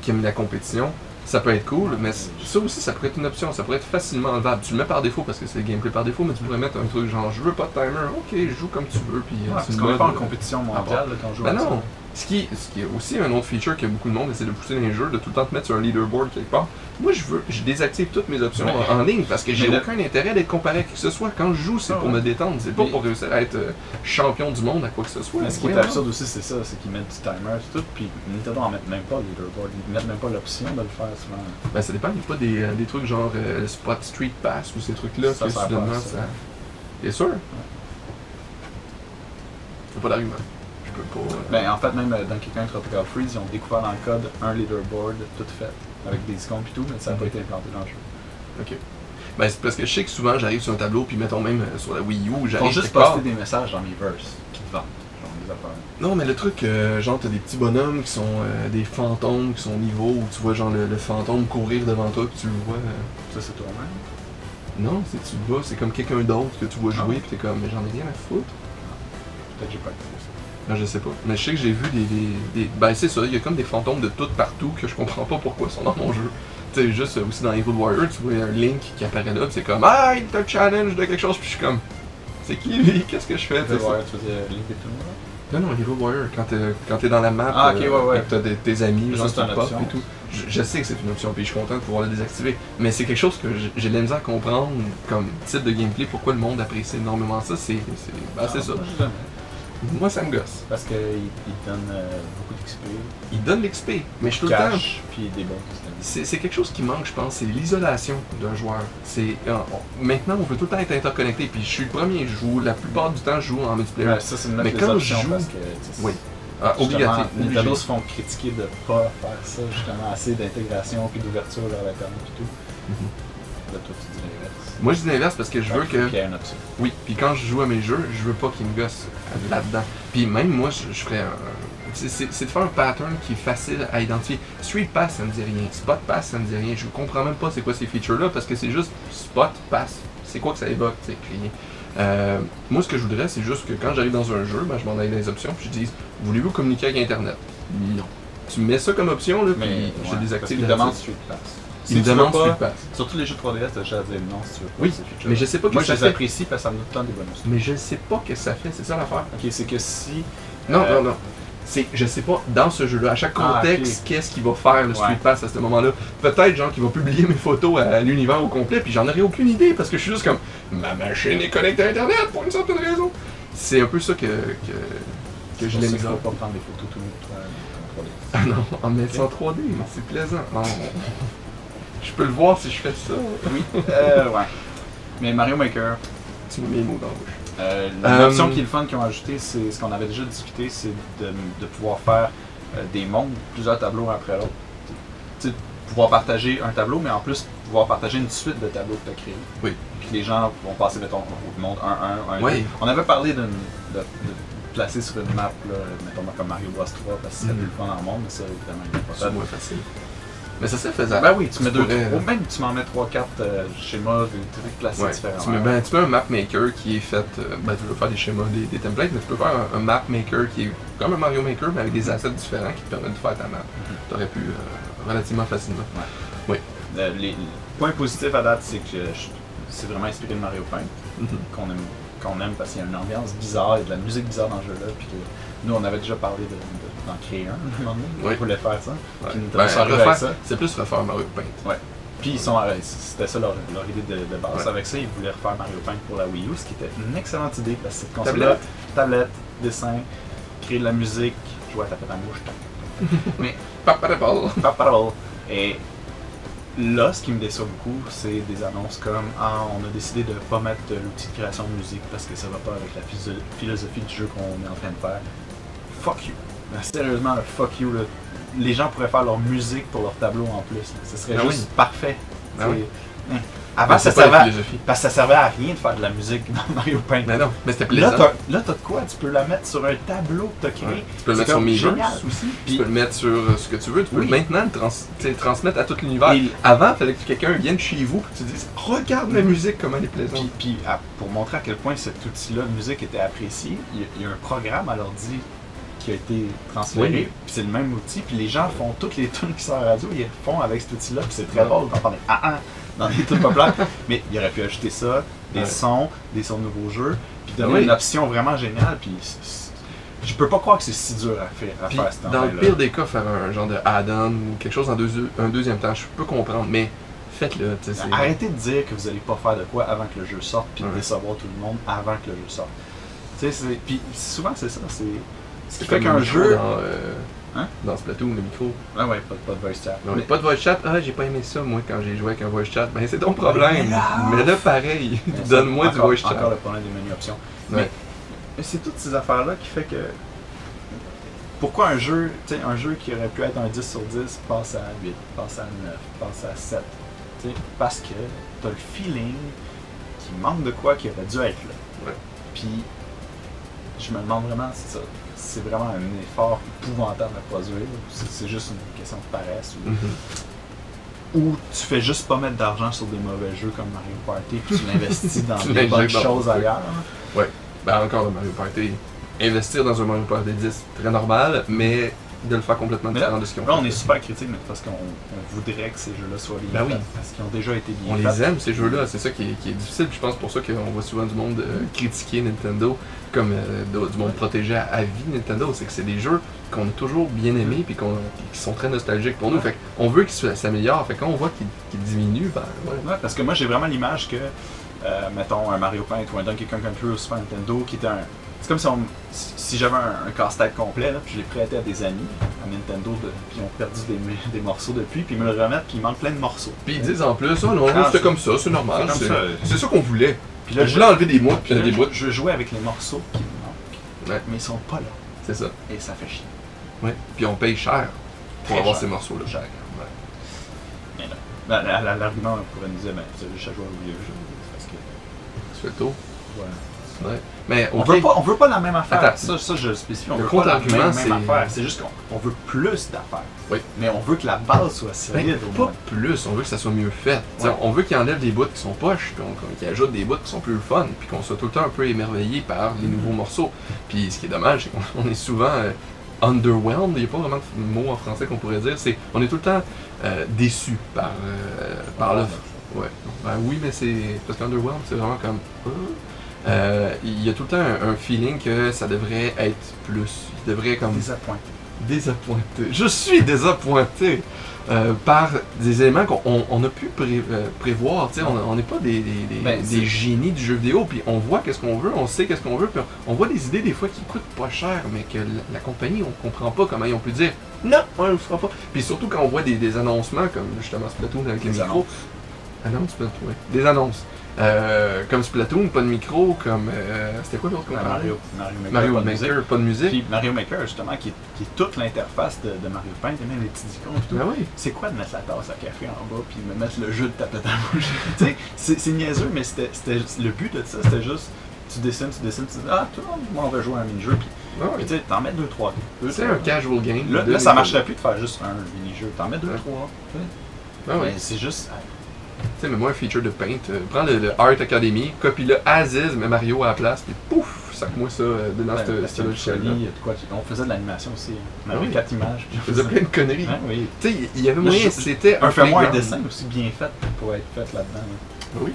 qui aiment la compétition, ça peut être cool, mais ça aussi, ça pourrait être une option. Ça pourrait être facilement enlevable. Tu le mets par défaut parce que c'est le gameplay par défaut, mais tu pourrais mettre un truc genre je veux pas de timer, ok, joue comme tu veux, puis euh, Ouais, c'est parce qu'on n'est pas en euh, compétition part. mondiale là, quand on joue ben à ça. Ce qui, ce qui est aussi un autre feature que beaucoup de monde essaie de pousser dans les jeux, de tout le temps te mettre sur un leaderboard quelque part. Moi, je veux, je désactive toutes mes options Mais- en, en ligne parce que j'ai aucun intérêt d'être comparé à qui que ce soit. Quand je joue, c'est Ah pour ouais. me détendre, c'est pas pour réussir à être euh, champion du monde à quoi que ce soit. Mais ce qui est absurde aussi, c'est ça, c'est qu'ils mettent du timer et tout, puis Nintendo en mettent même pas le leaderboard, ils mettent même pas l'option de le faire souvent. Ben, ça dépend, il n'y a pas des, euh, des trucs genre euh, Spot Street Pass ou ces trucs-là que soudainement ça. T'es sûr? C'est pas d'argument. Pas. euh, Ben, en fait, même euh, dans quelqu'un Tropical Freeze, ils ont découvert dans le code un leaderboard tout fait, avec des icônes et tout, mais ça n'a pas été implanté dans le jeu. Ok. Ben, c'est parce que je sais que souvent j'arrive sur un tableau, puis mettons même euh, sur la Wii U, Ils j'arrive juste quelque part. poster des messages dans Miiverse qui te vendent. Genre des affaires. Non, mais le truc, euh, genre, t'as des petits bonhommes qui sont euh, des fantômes qui sont niveau où tu vois, genre, le, le fantôme courir devant toi, puis tu le vois. euh, Ça, c'est toi-même? Non, c'est tu le vois, c'est comme quelqu'un d'autre que tu vois jouer, Ah. puis t'es comme, mais j'en ai rien à foutre. Peut-être que j'ai pas activé Non, je sais pas. Mais je sais que j'ai vu des, des, des- Ben, c'est ça, il y a comme des fantômes de tout partout que je comprends pas pourquoi ils sont dans mon jeu. Tu sais, juste euh, aussi dans Evil Warrior, tu vois un Link qui apparaît là, c'est comme, ah, il te challenge de quelque chose, puis je suis comme, c'est qui lui? Qu'est-ce que je fais? Tu sais, Ouais, tu faisais Link et tout, là? Non, non, Hero Warrior, quand t'es, dans la map, Ah, ok, ouais, ouais. et que t'as tes amis, genre option. et tout. Je, je sais que c'est une option, puis je suis content de pouvoir le désactiver. Mais c'est quelque chose que j'ai- de la misère à comprendre comme type de gameplay, pourquoi le monde apprécie énormément ça, c'est, c'est, ben, c'est Ah, ça. Moi, ça me gosse. Parce qu'il il donne euh, beaucoup d'XP, Il donne l'XP, mais je suis tout le temps... puis des bons. C'est, quelque chose qui manque, je pense, c'est l'isolation d'un joueur. C'est, euh, maintenant, on veut tout le temps être interconnecté, puis je suis le premier, je joue, la plupart du temps, je joue en multiplayer. Ouais, ça, Mais quand je joue- parce que. Oui. Ah, obligatoire. Nintendo obligé. se font critiquer de pas faire ça, justement, assez d'intégration puis d'ouverture vers l'internet et tout. Mhm. Là, toi, tu dis l'inverse. Moi, je dis l'inverse parce que je veux que... qu'il y ait une option. Oui, puis quand je joue à mes jeux, je veux pas qu'ils me gossent là-dedans. Puis même moi, je, je ferais un... C'est c'est- c'est de faire un pattern qui est facile à identifier. Street Pass, ça me dit rien. Spot Pass, ça me dit rien. Je comprends même pas c'est quoi ces features-là parce que c'est juste Spot Pass. C'est quoi que ça évoque, rien. Euh, moi, ce que je voudrais, c'est juste que quand j'arrive dans un jeu, ben, je m'en aille dans les options, puis je dis Voulez-vous communiquer avec Internet? Non. Tu mets ça comme option, là, puis je désactive parce qu'il la demande petite. Street Pass. Il me tu demande veux pas. Surtout les jeux 3DS, t'as juste à dire non si tu veux pas. Oui. Mais je sais pas Moi, que je ça les fait. apprécie parce que ça me donne des bonus. Mais je sais pas que ça fait, c'est ça l'affaire. Ok, c'est que si. Non, euh, non, non. C'est, je sais pas, dans ce jeu-là, à chaque Ah, contexte, qu'est-ce qu'il va faire le Street Ouais. Pass à ce moment-là? Peut-être, genre, qu'il va publier mes photos à, l'univers au complet, puis j'en aurais aucune idée, parce que je suis juste comme, ma machine est connectée à Internet pour une certaine raison. C'est un peu ça que, que, que je l'ai mis en pas prendre des photos tout comme 3DS. Ah non, en mettant en 3D, c'est plaisant. Oh. Je peux le voir si je fais ça. Oui, euh, ouais. Mais Mario Maker, Tu me mets les mots dans la bouche. Euh, Euh, L'option qui est le fun qu'ils ont ajouté, c'est ce qu'on avait déjà discuté, c'est de, de pouvoir faire euh, des mondes, plusieurs tableaux un après l'autre. Tu sais, pouvoir partager un tableau, mais en plus pouvoir partager une suite de tableaux que tu as créés. Oui. Puis les gens vont passer, mettons, au monde 1, 1, 1, Oui. 2. On avait parlé d'une- de, de placer sur une map, là, mettons comme Mario Bros 3, parce que c'est plus le fun en monde, mais ça, évidemment, il pas C'est moins facile. Mais ça serait faisable. Ben oui, tu mets deux, pourrais, trois- euh, même tu m'en mets 3-4 schémas, des trucs placés Ouais, différemment. tu, mets, ben, tu mets un map maker qui est fait. euh, ben, tu veux faire des schémas, des, des templates, mais tu peux faire un, un map maker qui est comme un Mario Maker, mais avec des assets différents qui te permettent de faire ta map. Mhm. Tu aurais pu euh, relativement facilement. Euh, les, les points positifs à date, c'est que c'est vraiment inspiré de Mario Paint, Mhm. qu'on aime, qu'on aime parce qu'il y a une ambiance bizarre et de la musique bizarre dans ce jeu-là. Puis que nous, on avait déjà parlé de- de- d'en créer un, un moment donné. Oui. On voulait faire ça. Ouais. Puis Ben, refaire- ça. c'est plus refaire Mario Paint. Puis ils sont, c'était ça leur, leur idée de, de base. Ouais. Avec ça, ils voulaient refaire Mario Paint pour la Wii U, ce qui était une excellente idée parce que cette console-là, Tablette. tablette, dessin, créer de la musique, jouer à taper à mouche, tac. Paparapal. Paparol. Et là, ce qui me déçoit beaucoup, c'est des annonces comme Ah, on a décidé de pas mettre l'outil de création de musique parce que ça va pas avec la philosophie du jeu qu'on est en train de faire. Fuck you. Ben, sérieusement, fuck you. là. Les gens pourraient faire leur musique pour leur tableau en plus. là. Ce serait Ah juste parfait. C'est- oui. Hein. Avant, Ben, ça servait, à- parce que ça servait à rien de faire de la musique dans Mario Paint. Mais non, mais c'était Là, plaisant. là, t'as de quoi? Tu peux la mettre sur un tableau que t'as créé. Ouais. Tu peux le mettre sur Miiverse aussi. Puis- tu peux le mettre sur euh, ce que tu veux. Tu peux Oui. maintenant le trans- transmettre à tout l'univers. Et- Avant, il fallait que quelqu'un vienne chez vous et que tu dises Regarde la musique, comment elle est plaisante. Puis, puis, à- pour montrer à quel point cet outil-là de musique était apprécié, il y, a, il y a un programme à l'ordi qui a été transféré, Oui. puis c'est le même outil, puis les gens font toutes les tunes qui sont à la radio, ils font avec cet outil-là, puis c'est très drôle d'entendre des ah ah dans les tunes populaires, mais il aurait pu ajouter ça, des Ouais. sons, des sons de nouveaux jeux, puis donner Oui. une option vraiment géniale, puis je peux pas croire que c'est si dur à faire, à Puis, faire cet dans le pire des cas, faire un genre de add-on ou quelque chose en deux- un deuxième temps, je peux comprendre, mais faites-le. Arrêtez de dire que vous allez pas faire de quoi avant que le jeu sorte, puis de Ouais. décevoir tout le monde avant que le jeu sorte. Puis souvent c'est ça, c'est ce qui fait qu'un jeu. Dans, euh, Hein? dans Splatoon, le micro. Ah ouais, pas, pas de voice chat. Non, Mais- Pas de voice chat. Ah, j'ai pas aimé ça, moi, quand j'ai joué avec un voice chat. Ben, c'est ton problème. Mais là- Mais là, pareil. Donne-moi du voice chat. Encore le problème des menus options. Ouais. Mais c'est toutes ces affaires-là qui fait que. Pourquoi un jeu, tu sais, un jeu qui aurait pu être un 10 sur 10 passe à 8, passe à 9, passe à 7 tu sais, Parce que t'as le feeling qu'il manque de quoi qui aurait dû être là. Ouais. Puis, je me demande vraiment, c'est ça. C'est vraiment un effort épouvantable à produire. C'est juste une question de paresse. Ou, Mhm. ou tu fais juste pas mettre d'argent sur des mauvais jeux comme Mario Party, puis tu l'investis dans des bonnes choses ailleurs. Ben encore le Mario Party. Investir dans un Mario Party 10, très normal, mais de le faire complètement Mais là, différent de ce qu'ils ont Là, on est super critique, mais parce qu'on on voudrait que ces jeux-là soient bien Ben oui. parce qu'ils ont déjà été bien On les aime ces jeux-là, c'est ça qui est, qui est difficile. Je pense pour ça qu'on voit souvent du monde euh, critiquer Nintendo comme euh, du monde protégé à, à vie Nintendo. C'est que c'est des jeux qu'on a toujours bien aimés puis qu'on, qui sont très nostalgiques pour nous. Fait on veut qu'ils s'améliorent. Fait quand on voit qu'ils, qu'ils diminuent, ben ouais. Parce que moi, j'ai vraiment l'image que, euh, mettons, un Mario Paint ou un Donkey Kong Country au Super Nintendo qui était un. C'est comme si, on- si j'avais un, un casse-tête complet, là, puis je l'ai prêté à des amis à Nintendo, de- puis ils ont perdu des, des morceaux depuis, puis ils me le remettent, puis il manque plein de morceaux. Puis ils disent en plus, oh non, Ah, c'était c'est- comme ça, c'est normal. c'est ça. qu'on voulait. Puis Je là, je, voulais enlever des mots, puis là, des bouts. je, je jouais avec les morceaux qui me manquent, Ouais. mais ils sont pas là, C'est ça. et ça fait chier. Ouais. Puis on paye cher pour Très avoir cher. ces morceaux-là. Cher. Ouais. Mais là, ben, la- la- l'argument pourrait nous dire, ben, vous avez juste à jouer au vieux jeu, c'est parce que. Tu fais le tour? Voilà. Ouais. Mais On veut pas, on veut pas la même affaire. Attends. ça, ça, je le spécifie. On Le veut pas la même, affaire. C'est juste qu'on on veut plus d'affaires. Oui. Mais on veut que la base soit Ben, solide au pas moins. plus, on veut que ça soit mieux fait. Ouais. On veut qu'il enlève des bouts qui sont poches, puis on- qu'il ajoute des bouts qui sont plus fun, puis qu'on soit tout le temps un peu émerveillé par les nouveaux morceaux. Puis ce qui est dommage, c'est qu'on on est souvent euh, underwhelmed, il n'y a pas vraiment de mot en français qu'on pourrait dire, c'est on est tout le temps euh, déçu par, euh, par le... Ouais. Ben oui, mais c'est... Parce qu'underwhelmed, c'est vraiment comme... euh, il y a tout le temps un, un feeling que ça devrait être plus. Il devrait comme Désappointé. désappointé. Je suis désappointé euh, par des éléments qu'on on- on a pu pré- euh, prévoir. On n'est pas des, des, des- Ben, des génies du jeu vidéo, puis on voit qu'est-ce qu'on veut, on sait qu'est-ce qu'on veut, puis on, on voit des idées des fois qui coûtent pas cher, mais que la, la compagnie, on comprend pas comment ils ont pu dire non, on le fera pas. Puis surtout quand on voit des, des annoncements comme justement Splatoon avec les micros. Annonce, Splatoon, ouais. Des annonces. Euh, comme Splatoon, pas de micro, comme. euh, C'était quoi l'autre qu'on Ouais? Mario, Mario Maker. Mario pas de Maker, musique. pas de musique. Puis Mario Maker, justement, qui est, qui est toute l'interface de, de Mario Paint, et même les petits icônes et tout. Ben oui. C'est quoi de mettre la tasse à café en bas puis de me mettre le jeu de dans la bouche? tu sais, c'est niaiseux, mais c'était le but de ça, c'était juste tu dessines, tu dessines, tu dis Ah, tout le monde, moi, on va jouer à un mini-jeu. Puis oui. puis tu sais, t'en mets deux, trois. C'est un casual game. Là, de là, ça marcherait plus de faire juste un mini-jeu. T'en mets deux, Ouais. trois. sais. Ben oui. Mais c'est juste. Tu sais, mais moi, un feature de Paint, euh, prends le, le Art Academy, copie-le Aziz, mets Mario à la place, puis pouf, sac-moi ça euh, dans Ben, ce a logiciel-là. On faisait de l'animation aussi. hein. On avait Ah oui? quatre images. puis Je faisais plein de conneries. Hein, oui. Tu sais, il y avait moyen, c'était Un fais-moi un dessin aussi bien fait pour être fait là-dedans. là. Ben Oui?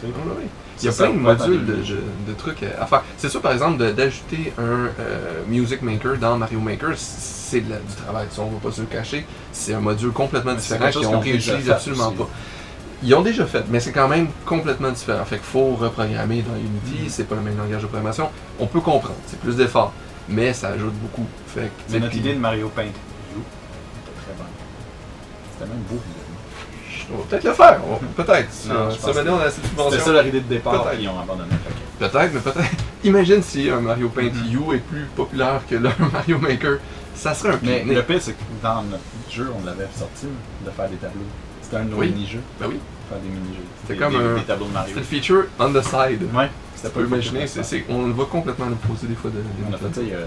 Sais. Ah, oui. Il y a plein de modules de, trucs à faire. C'est sûr, par exemple, d'ajouter un euh, Music Maker dans Mario Maker, c'est du travail. On va pas se le cacher. C'est un module complètement Mais différent réutilisé fait absolument aussi. pas. Ils ont déjà fait, mais c'est quand même complètement différent. Fait qu'il faut reprogrammer dans Unity, c'est pas le même langage de programmation. On peut comprendre, c'est plus d'efforts, mais ça ajoute beaucoup. Fait que, tu Mais notre idée de Mario Paint You était très bonne. C'était même beau. on va peut-être le faire, on- peut-être. Ça, que- on a cette C'était subvention. ça leur idée de départ, ils ont abandonné. Peut-être, mais peut-être. Imagine si un Mario Paint Mhm. U est plus populaire que le Mario Maker. Ça serait un Mais le pire, c'est que dans notre jeu, on l'avait sorti de faire des tableaux. C'était un de nos Oui. mini-jeux, Ben oui, faire des mini-jeux. C'était comme des, tableaux de Mario. c'était le feature on the side. Ouais, c'était pas imaginer, c'est, c'est- on le voit complètement l'opposé des fois de, de On a fait ça il y a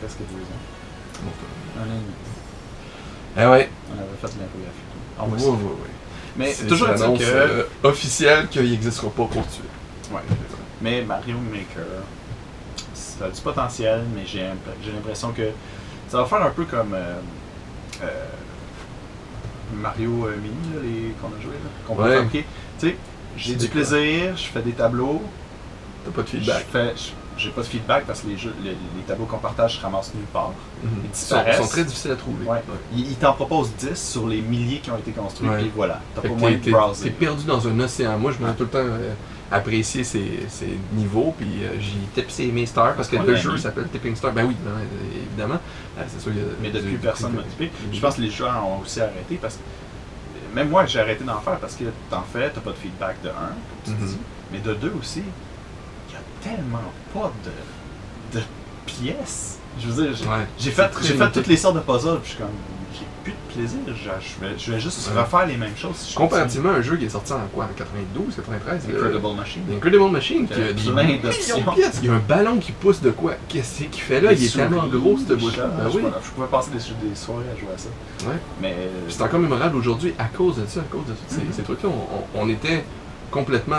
presque deux ans. Bon, Un an et demi. Eh ouais, On avait fait de l'infographie. Ah, ouais, ouais. Mais C'est- toujours que. euh, officielle qu'il n'existera pas pour tuer. Ouais. Mais Mario Maker, ça a du potentiel, mais j'ai l'impression que ça va faire un peu comme euh, euh, Mario euh, Mini, là, les- qu'on a joué, là, qu'on peut Ouais. fabriquer. Tu sais, j'ai C'est du plaisir, je fais des tableaux, T'as pas de je feedback. fais, je- j'ai pas de feedback parce que les, jeux, les, les tableaux qu'on partage se ramassent nulle part. Mhm. ils Ils sont, disparaissent. sont très difficiles à trouver. Ouais. Ils, ils t'en proposent 10 sur les milliers qui ont été construits, Ouais. puis voilà, t'as Fait pas que moyen t'es, de t'es- browser. t'es perdu dans un océan. Moi, je me tout le temps euh, apprécier ces, ces niveaux, puis euh, j'y mes stars parce que le ben jeu s'appelle Tipping Star. Ben oui, ben, euh, évidemment. Euh, c'est sûr, il y a Mais depuis, du- personne m'a du- Je pense que les joueurs ont aussi arrêté parce que même moi, j'ai arrêté d'en faire parce que t'en fais, t'as pas de feedback de un, comme tu Mhm. dis, mais de deux aussi, il y a tellement pas de, de pièces Je veux dire, j'ai Ouais. fait, fait toutes les sortes de puzzles, puis je suis comme, plus de plaisir. Je, je vais, je vais juste Ouais. refaire les mêmes choses. si je Comparativement à un jeu qui est sorti en quoi En 92, 93 continue. là, Incredible Machine. Incredible Machine, qui a Euh, des plein d'options. Il y a un ballon qui pousse de quoi? Qu'est-ce qu'il fait là? Des Il est tellement gros, ce bout-là. chats, Ben je, oui. pouvais- je pouvais passer des, des soirées à jouer à ça. Ouais. Mais. C'est encore mémorable aujourd'hui à cause de ça, à cause de tous Mhm. ces trucs-là. On, on- on était complètement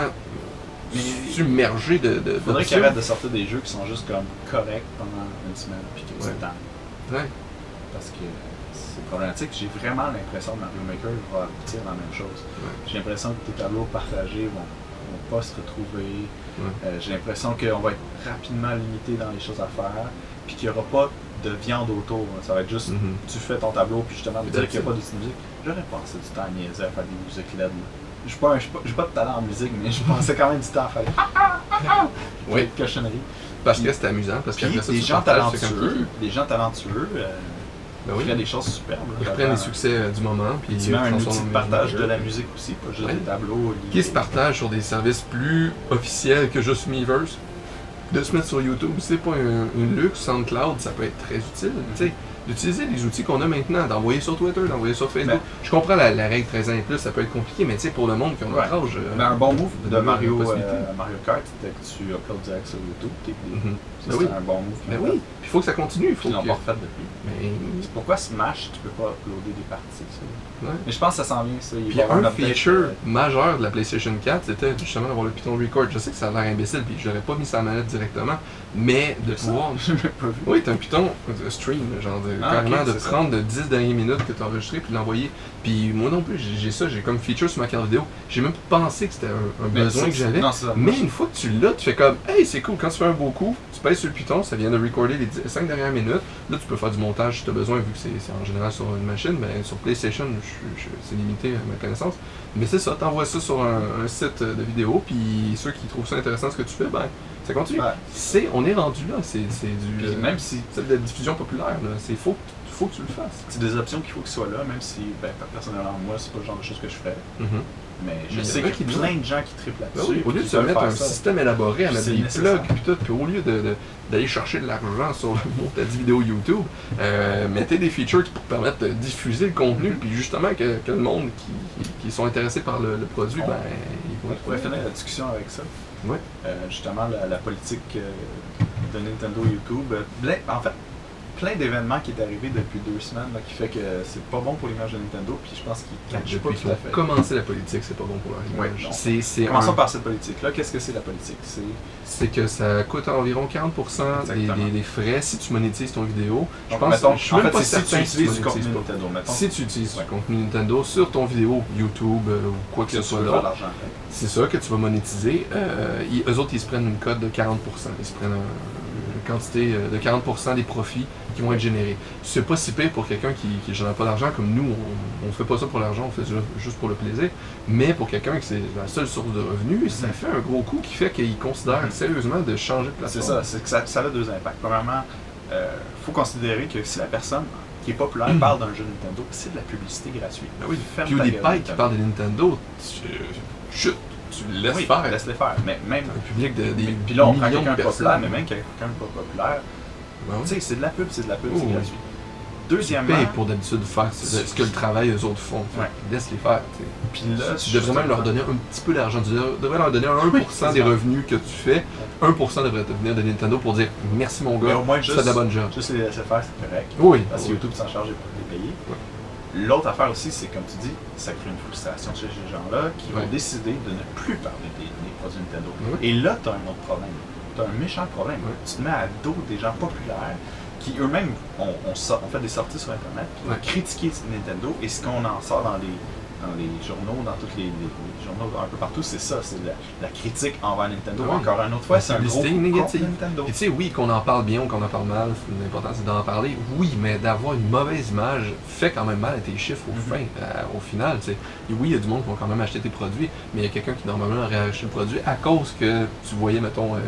submergés de. de faudrait qu'ils d'options. arrêtent de sortir des jeux qui sont juste comme corrects pendant une semaine, puis que Ouais. Ouais. Parce que problématique. J'ai vraiment l'impression que Mario Maker va aboutir à la même chose. Ouais. J'ai l'impression que tes tableaux partagés vont, vont pas se retrouver. Ouais. Euh, J'ai l'impression qu'on va être rapidement limité dans les choses à faire, puis qu'il n'y aura pas de viande autour. Ça va être juste, Mhm. tu fais ton tableau, puis justement, Puis dire qu'il n'y a pas de musique. J'aurais passé du temps à niaiser, à faire des musiques LED. là. Je suis pas, pas, j'ai pas de talent en musique, mais je pensais quand même du temps à faire Oui. des cochonneries. Parce que c'était amusant, parce ça, des gens c'est talentueux, des gens talentueux, euh, Ben oui. feraient des choses superbes. Ils reprennent les succès euh, du moment, puis Tu mets un outil de partage de la musique aussi, pas juste Ouais. des tableaux. qui se partagent sur des services plus officiels que juste Miiverse? De se mettre sur YouTube, c'est pas un, une luxe, SoundCloud, ça peut être très utile. Tu sais, d'utiliser les outils qu'on a maintenant, d'envoyer sur Twitter, d'envoyer sur Facebook. Ben- je comprends la, la règle 13 ans et plus, ça peut être compliqué, mais tu sais, pour le monde qui ont notre Ouais. âge. euh, Mais un bon move de Mario, euh, Mario Kart, c'était que tu uploads direct sur YouTube. tes mhm. Ça, Ben oui. un bon move. Ben oui, il faut que ça continue. Faut ils l'ont que... pas refait depuis. Mais, C'est pourquoi Smash, tu peux pas uploader des parties. Ça. ouais. Mais je pense que ça s'en vient, ça. Il y avoir un feature euh, majeur de la PlayStation 4, c'était justement d'avoir le Python Record. Je sais que ça a l'air imbécile, puis je l'aurais pas mis sur la manette directement, mais de pouvoir. Oui, t'as un Python stream, genre de, Ah, carrément ok, de prendre de 10 dernières minutes que t'as enregistré puis l'envoyer. Puis moi non plus, j'ai ça, j'ai comme feature sur ma carte vidéo. J'ai même pas pensé que c'était un, besoin que j'avais. Mais une fois que tu l'as, tu fais comme Hey, c'est cool, quand tu fais un beau coup, tu pèses sur le Python, ça vient de recorder les 5 dernières minutes. Là, tu peux faire du montage si tu as besoin, vu que c'est en général sur une machine. Mais sur PlayStation, c'est limité à ma connaissance. Mais c'est ça, t'envoies ça sur un, un site de vidéo, puis ceux qui trouvent ça intéressant ce que tu fais, ben, ça continue. Ouais. C'est, on est rendu là, c'est c'est du. Puis même si c'est de la diffusion populaire, là. C'est faut, faut que tu le fasses. c'est des options qu'il faut qu'ils soient là, même si, ben, personnellement, moi, c'est pas le genre de choses que je ferais. Mais je Mais sais qu'il y a plein de gens qui triplent Ben là-dessus. oui, au lieu de se mettre un ça. système élaboré à mettre des plugs puis tout, puis au lieu de- de- d'aller chercher de l'argent sur le montage vidéo YouTube, euh, mettez des features qui pour permettre de diffuser le contenu, Mhm. puis justement que, que le monde qui, qui- qui sont intéressés par le, le produit, On- ben ils vont On pourrait finir la discussion avec ça. Ouais. Euh, justement, la, politique euh, de Nintendo YouTube. euh, plein- en fait, plein d'événements qui est arrivé depuis deux semaines là, qui fait que c'est pas bon pour l'image de Nintendo. Puis je pense qu'ils pas tout à fait. la politique, c'est pas bon pour leur Ouais, image. c'est Commençons un- par cette politique-là. Qu'est-ce que c'est la politique? C'est c'est que ça coûte environ 40% des, Exactement. des- des frais si tu monétises ton vidéo. Je Donc, pense mettons, je suis en même fait, pas c'est si tu certain utilises du contenu pas. Nintendo. Mettons, Si tu utilises Ouais. du contenu Nintendo sur ton vidéo YouTube euh, ou quoi que que ce soit d'autre, l'argent. c'est ça que tu vas monétiser. Euh, ils- eux autres, ils se prennent une cote de 40%. Ils se prennent un- une quantité euh, de 40% des profits qui vont être générés. C'est pas si pire pour quelqu'un qui ne génère pas d'argent comme nous. On, on fait pas ça pour l'argent, on fait ça juste pour le plaisir. Mais pour quelqu'un qui c'est la seule source de revenus, ça Mhm. fait un gros coup qui fait qu'il considère Mhm. sérieusement de changer de C'est plateforme. ça, c'est que ça, ça a deux impacts. Premièrement, il faut considérer que si la personne qui est populaire parle d'un jeu Nintendo, c'est de la publicité gratuite. Ben oui. Ferme Puis gueule, pikes qui Nintendo. parlent de Nintendo, tu, chut, tu le laisses oui, faire. laisse-les faire. Mais même. un public de des Puis, là, on prend quelqu'un de populaire, mais même quelqu'un pas populaire. Ben oui. Tu sais, c'est de la pub, c'est de la pub, Oh, c'est oui. gratuit. Tu Deuxièmement, payes pour d'habitude faire ce, que le travail eux autres font. Ouais. Laisse-les faire. tu puis là, Tu devrais même leur donner un petit peu d'argent. Tu devrais leur donner un 1% c'est des revenus que tu fais. 1% devrait te venir de Nintendo pour dire merci mon gars, au moins, tu juste- fais de la bonne job. Juste les laisser faire, c'est correct. Oui. Parce que. YouTube s'en charge de les payer. L'autre affaire aussi, c'est comme tu dis, ça crée une frustration chez ces gens-là qui Ouais. vont décider de ne plus parler des, des produits Nintendo. Ouais. Et là, tu as un autre problème. Tu as un méchant problème. Ouais. Tu te mets à dos des gens populaires qui eux-mêmes ont, ont ont fait des sorties sur Internet qui vont Ouais. critiquer Nintendo et ce qu'on en sort dans les, dans les journaux, dans tous les, journaux un peu partout, c'est ça, c'est la, la critique envers Nintendo. Encore une autre fois, c'est un gros négative. Nintendo. Puis tu sais, oui, qu'on en parle bien ou qu'on en parle mal, l'important c'est d'en parler. Oui, mais d'avoir une mauvaise image fait quand même mal à tes chiffres au Mhm. fin, euh, au final. Et oui, il y a du monde qui va quand même acheter tes produits, mais il y a quelqu'un qui normalement aurait acheté le produit à cause que tu voyais, mettons, euh,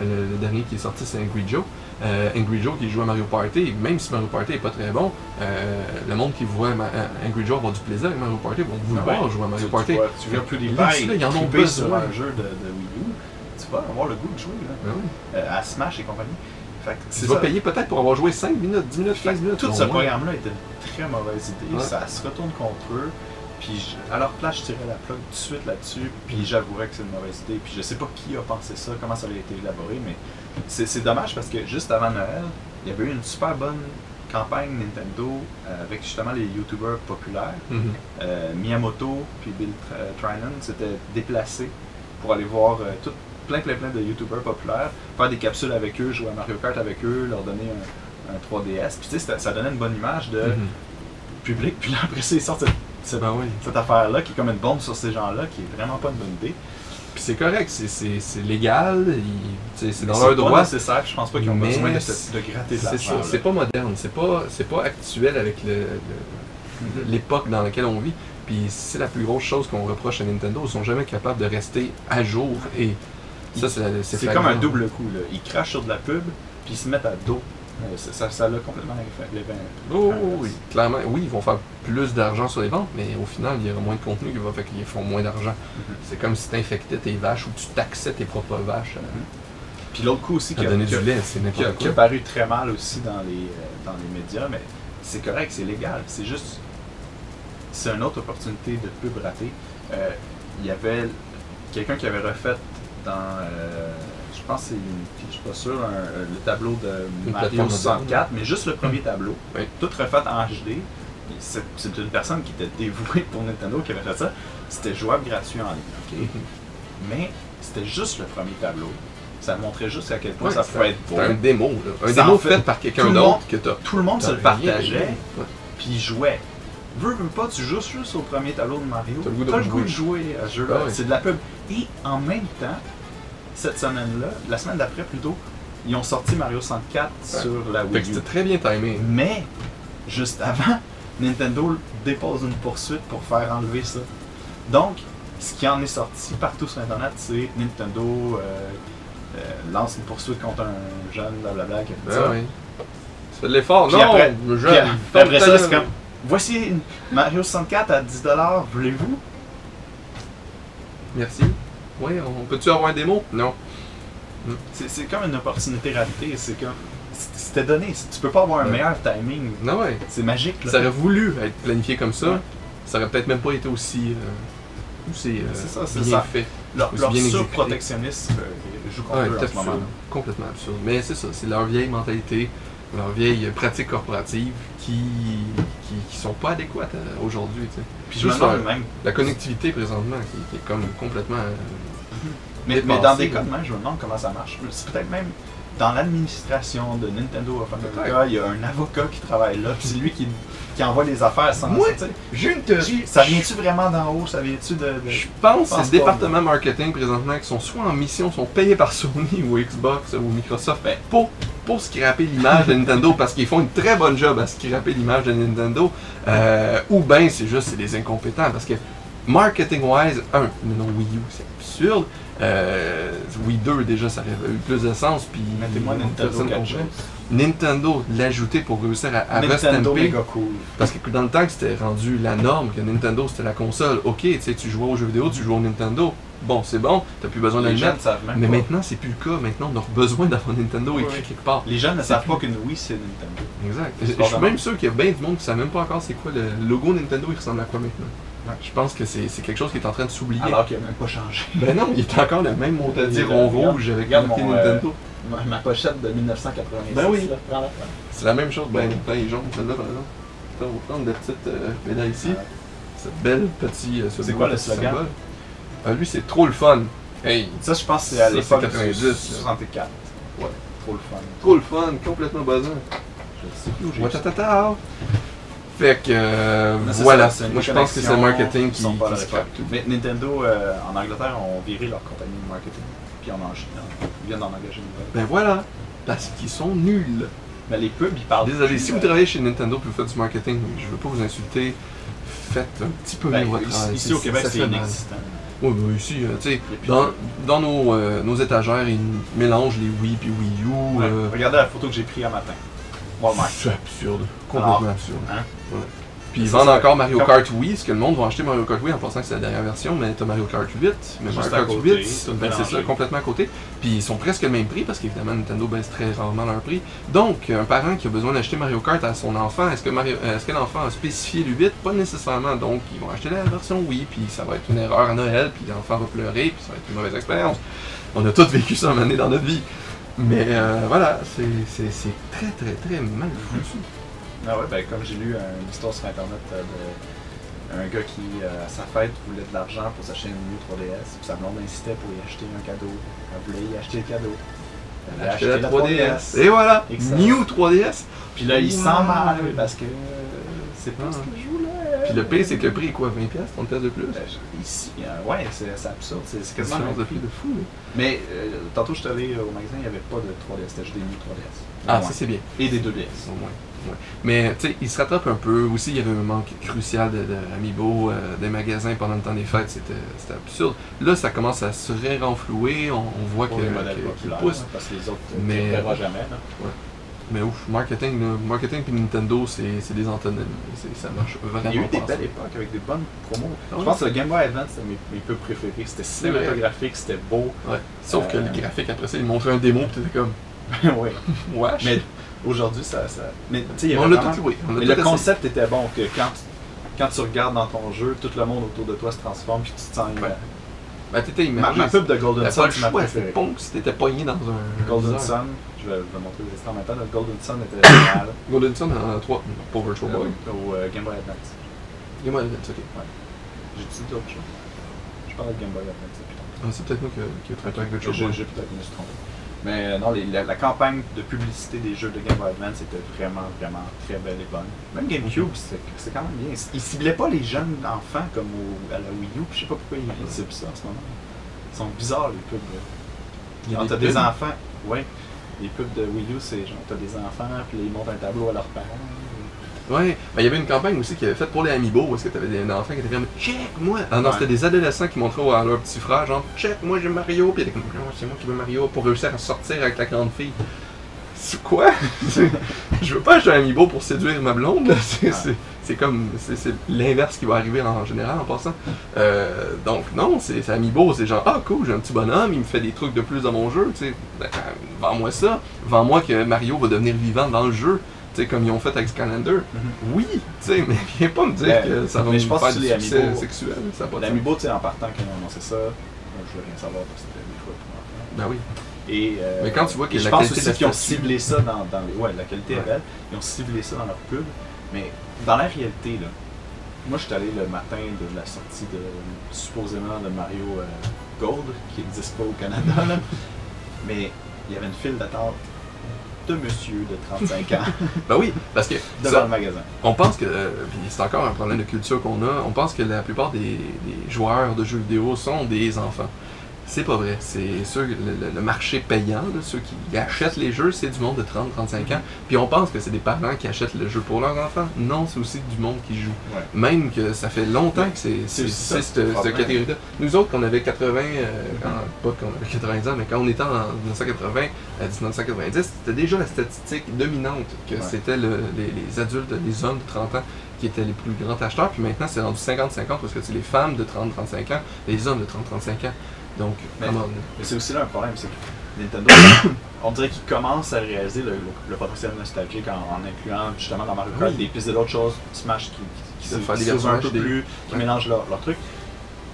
le, le dernier qui est sorti, c'est Angry Joe. Euh, Angry Joe qui joue à Mario Party, même si Mario Party est pas très bon, euh, le monde qui voit Ma- euh, Angry Joe avoir du plaisir avec Mario Party vont vouloir Ah ouais? jouer à Mario Tu- Party. Tu, vois, tu viens plus des ils en ont besoin. un jeu de, de Wii U, tu vas avoir le goût de jouer là. Ben. Euh, à Smash et compagnie. Fait Tu vas ça. payer peut-être pour avoir joué 5 minutes, 10 minutes, 15 minutes. Tout ce programme-là était une très mauvaise idée. Ouais. Ça se retourne contre eux. Puis je- à leur place, je tirais la plug tout de suite là-dessus. Puis j'avouerais que c'est une mauvaise idée. Puis je sais pas qui a pensé ça, comment ça avait été élaboré, mais c'est c'est dommage parce que juste avant Noël, il y avait eu une super bonne campagne Nintendo euh, avec justement les YouTubers populaires. Mhm. Euh, Miyamoto puis Bill Tr- euh, Trinan s'étaient déplacés pour aller voir euh, tout, plein plein plein de YouTubers populaires, faire des capsules avec eux, jouer à Mario Kart avec eux, leur donner un, un 3DS. Puis tu sais, ça- donnait une bonne image de Mhm. public. Puis là, après ça, ils sortent cette, cette- Ben oui. cette affaire-là qui est comme une bombe sur ces gens-là, qui est vraiment pas une bonne idée. Puis c'est correct, c'est- c'est c'est légal, c'est dans leur droit. nécessaire. Je pense pas qu'ils ont besoin de, c'est- de gratter de C'est l'argent. c'est pas moderne, c'est pas, c'est pas actuel avec le- le- l'époque dans laquelle on vit. Puis c'est la plus grosse chose qu'on reproche à Nintendo, ils sont jamais capables de rester à jour et ça c'est C'est comme un double coup. Là. Ils crachent sur de la pub, puis ils se mettent à dos. Euh, ça, ça, l'a complètement effet- l'effet- Oh, oui, clairement, oui, ils vont faire plus d'argent sur les ventes, mais au final, il y aura moins de contenu qui va faire qu'ils font moins d'argent. Mhm. C'est comme si tu infectais tes vaches ou tu taxais tes propres vaches à, Puis l'autre coup aussi qui a, donner qui a- du lait, c'est qui a- n'importe qui a quoi. paru très mal aussi dans les, euh, dans les médias, mais c'est correct, c'est légal. C'est juste. C'est une autre opportunité de pub ratée. Euh, Il y avait quelqu'un qui avait refait dans. euh, je pense c'est une. Je suis pas sûr, un- le tableau de Mario plateforme 64, mais juste le premier tableau. Oui. Tout refait en HD. C'est une personne qui était dévouée pour Nintendo qui avait fait ça. C'était jouable gratuit en ligne. Mhm. Mais c'était juste le premier tableau. Ça montrait juste à quel point Ouais, ça pouvait être beau. C'était un démo, là. un Ça démo en fait fait par quelqu'un d'autre que t'as. Tout le monde se le partageait, puis jouait. Veux, veux pas, tu joues juste au premier tableau de Mario. T'as le goût de le goût de jouer à ce jeu-là. Ah ouais. C'est de la pub. Et en même temps, cette semaine-là, la semaine d'après plutôt, ils ont sorti Mario 64 sur la Wii U. c'était très bien timé. Mais, juste avant, Nintendo dépose une poursuite pour faire enlever ça. Donc, ce qui en est sorti partout sur Internet, c'est Nintendo euh, euh, lance une poursuite contre un jeune, blablabla, qui a fait ça. Ah oui. Fais de l'effort, non, après- le jeune, puis après ça, c'est comme voici Mario 64 à 10$, voulez-vous? Merci. Oui, on peut-tu avoir un démo? Non. C'est c'est comme une opportunité ratée. C'est comme. C'était donné. Tu peux pas avoir un Ouais. meilleur timing. Non, ouais. C'est magique. Là. Ça aurait voulu être planifié comme ça. Ouais. Ça aurait peut-être même pas été aussi, euh, aussi euh, C'est ça, c'est bien ça. fait. Leur, leur surprotectionnisme euh, joue contre Ouais, eux c'est en ce moment. absurde. Complètement absurde. Mais c'est ça, c'est leur vieille mentalité, leur vieille pratique corporative qui, qui, qui sont pas adéquates euh, aujourd'hui. Puis je me Juste demande leur- même. La connectivité présentement qui, qui est comme complètement. Mais, mais dans des cas de je me demande comment ça marche. C'est peut-être même dans l'administration de Nintendo of America, il y a un avocat qui travaille là. puis C'est lui qui, qui envoie les affaires sans. Moi. J'ai une théorie. Ça vient-tu vraiment d'en haut? Ça vient-tu de. de- Je pense que c'est le département marketing présentement qui sont soit en mission, sont payés par Sony ou Xbox ou Microsoft ben, pour, pour scraper l'image de Nintendo parce qu'ils font une très bonne job à scraper l'image de Nintendo. Euh, ou bien c'est juste c'est des incompétents parce que marketing wise, un, le nom Wii U c'est absurde. Euh, Wii 2 déjà ça aurait eu plus de sens puis Mettez-moi Nintendo. Nintendo l'ajouter pour réussir à, à Nintendo cool. parce que dans le temps que c'était rendu la norme, que Nintendo c'était la console, ok, tu sais, tu jouais aux jeux vidéo, tu jouais au Nintendo, bon, c'est bon, t'as plus besoin de jeunes mettre. Mais pas. maintenant, c'est plus le cas. Maintenant, on a besoin d'avoir Nintendo Oui, écrit oui. quelque part. Les jeunes ne savent plus- pas qu'une Wii c'est Nintendo. Exact. Je, je suis même sûr qu'il y a bien du monde qui ne sait même pas encore c'est quoi le logo Nintendo, il ressemble à quoi maintenant? Je pense que c'est quelque chose qui est en train de s'oublier. Alors qu'il n'a même pas changé. Ben non, il est encore le même Regarde, rond rouge avec mon, euh, Nintendo. Ma, ma pochette de 1986. Ben oui. C'est la même chose, ben, ben jaune, celle-là par exemple. On va prendre la petite euh, médaille ici. Cette belle petite. euh, ce C'est quoi le slogan? symbole. Ah, lui, c'est trop le fun. Hey, Ça, je pense que c'est à l'époque c'est du 90, là. 64. Ouais. Trop le fun. trop le fun, complètement buzzant. Je sais plus où j'ai. Fait que euh, voilà, ça, moi je pense que c'est le marketing qui sont pas qui tout. Mais Nintendo euh, en Angleterre ont viré leur compagnie de marketing. Puis en Angleterre, ils viennent d'en engager une nouvelle. Ben voilà, parce qu'ils sont nuls. Mais les pubs, ils parlent. Désolé, si vous euh, travaillez chez Nintendo et vous faites du marketing, je veux pas vous insulter, faites un petit peu ben, mieux votre travail. ici, au Québec, c'est inexistant. Oui, oui, ici, euh, tu sais, dans, dans nos, nos étagères, ils mélangent les Wii puis Wii U. Ouais, Regardez la photo que j'ai prise un matin. Walmart. c'est absurde, complètement Alors, absurde. hein? Ouais. Puis ils vendent encore Mario Comme- Kart Wii, parce que le monde va acheter Mario Kart Wii en pensant que c'est la dernière version, mais t'as Mario Kart 8, mais Juste Mario Kart côté, 8, tout ben c'est ça, complètement à côté. Puis ils sont presque le même prix, parce qu'évidemment Nintendo baisse très rarement leur prix. Donc, un parent qui a besoin d'acheter Mario Kart à son enfant, est-ce que, Mario, euh, est-ce que l'enfant a spécifié le 8 Pas nécessairement, donc ils vont acheter la version Wii, puis ça va être une erreur à Noël, puis l'enfant va pleurer, puis ça va être une mauvaise expérience. On a tous vécu ça un moment donné dans notre vie. Mais euh, voilà, c'est très très très mal foutu. Ah ouais, ben comme j'ai lu une histoire sur internet euh, de un gars qui, euh, à sa fête, voulait de l'argent pour s'acheter une New 3DS, puis sa blonde insistait pour y acheter un cadeau. Elle voulait y acheter le cadeau. Elle a acheté la 3DS. Et voilà. New 3DS. Puis là, il sent mal parce que euh, c'est pas je voulais. Puis le pire, c'est que le prix est quoi 20$, 30$ de plus? Ben, Ici, euh, ouais, c'est absurde. C'est quasiment de prix de fou. là. Mais euh, tantôt, je suis allé au magasin, il n'y avait pas de 3DS, c'était juste des New 3DS. Ah, ça c'est bien. Et des 2DS. Au moins. ouais. Mais tu sais, il se rattrape un peu. Aussi, il y avait un manque crucial de, de Amiibo, euh, des magasins pendant le temps des fêtes. C'était absurde. Là, ça commence à se renflouer. On, on voit que, Pour les modèles que- populaires, pousse. hein, parce que les autres, euh, verras jamais. là. Mais ouf, marketing, là, marketing puis Nintendo, c'est des antonines. C'est- Ça marche vraiment Il y a eu des belles époques avec des bonnes promos. Ah Je pense que le Game Boy Advance, c'était mes, mes pubs préférés. C'était cinématographique, c'était beau. Ouais. Sauf que Euh, les graphiques, après ça, ils montraient un démo, puis t'étais comme, ouais. wesh. Mais aujourd'hui, ça, ça. Mais tu sais, vraiment- Mais le concept était bon, que quand, quand tu regardes dans ton jeu, tout le monde autour de toi se transforme, puis tu te sens. Ouais. Ben, t'étais Ma, immergé. ma pub de Golden Sun, pas c'est ma préférée. punk si t'étais pogné dans un. Golden. Sun, je vais, vais montrer les même temps. Le Golden Sun était génial Golden Sun en 3, pas Virtual Boy. euh, au euh, Game Boy Advance. Game Boy Advance, ok. J'ai dit d'autres choses? Je parle de Game Boy Advance, putain. Ah, c'est peut-être moi qui, ai trompé avec Virtual Boy. j'ai peut-être me trompé. Mais euh, non, les- la, la campagne de publicité des jeux de Game Boy Advance était vraiment, vraiment très belle et bonne. Même GameCube, c'est c'est quand même bien. Ils ciblaient pas les jeunes enfants comme au- à la Wii U, je sais pas pourquoi ils, ils ciblent ça en ce moment. Ils sont bizarres les pubs. Il y a Quand des t'as des pubs. enfants, ouais. Les pubs de Wii U, c'est genre t'as des enfants, puis ils montrent un tableau à leurs parents. Ouais, ben, il y avait une campagne aussi qui avait fait pour les Amiibo, où est-ce que t'avais des enfants qui étaient comme Check moi! Ah non, Ouais. c'était des adolescents qui montraient à leur petit frère, genre Check moi j'ai Mario, puis ils étaient comme Non, c'est moi qui veux Mario pour réussir à sortir avec la grande fille. C'est quoi? Je veux pas acheter un Amiibo pour séduire ma blonde, là. C'est Ouais. c'est- c'est comme. C'est c'est l'inverse qui va arriver en général en passant. Euh, donc, non, c'est c'est Amiibo, c'est genre Ah cool, j'ai un petit bonhomme, il me fait des trucs de plus dans mon jeu, tu sais. Ben, Vends-moi ça. Vends-moi que Mario va devenir vivant dans le jeu. Sais, comme ils ont fait avec Skylander. Oui, tu sais, mais viens pas me dire Ben, que ça va mais me je pense faire que du succès Amiibo- sexuel. Ça pas. L'Amiibo, tu sais, en partant, quand ont annoncé ça, moi, je veux rien savoir parce que c'était des choix pour enfants. Ben oui. Et, euh, Mais quand tu vois que je la pense aussi qu'ils ont ciblé ça dans, dans les. Ouais, la qualité Ouais. est belle. Ils ont ciblé ça dans leur pub. Mais dans la réalité, là, moi, je suis allé le matin de la sortie de supposément de Mario euh, Gold, qui n'existe pas au Canada, là. Mais il y avait une file d'attente de monsieur de 35 ans Ben oui, parce que devant ça, le magasin. on pense que, euh, puis c'est encore un problème de culture qu'on a, on pense que la plupart des, des joueurs de jeux vidéo sont des enfants. C'est pas vrai. C'est sûr, le, marché payant, là, ceux qui achètent les jeux, c'est du monde de 30-35 ans. Puis on pense que c'est des parents qui achètent le jeu pour leurs enfants. Non, c'est aussi du monde qui joue. Ouais. Même que ça fait longtemps que c'est cette, catégorie-là. Nous autres, quand on avait 80, euh, quand- pas qu'on avait 90 ans, mais quand on était en 1980 à 1990, c'était déjà la statistique dominante que Ouais. c'était le- les, les adultes, les hommes de 30 ans qui étaient les plus grands acheteurs. Puis maintenant, c'est rendu 50-50 parce que c'est les femmes de 30-35 ans, les hommes de 30-35 ans. Donc, Mais- comment Mais c'est aussi là un problème, c'est que Nintendo, on dirait qu'ils commencent à réaliser le, le- le potentiel nostalgique en, en incluant justement dans Mario Kart Oui. des pistes de d'autres choses, Smash qui, qui, qui, qui des s'ouvrent un peu des- plus, qui Ouais. mélangent leurs leur trucs.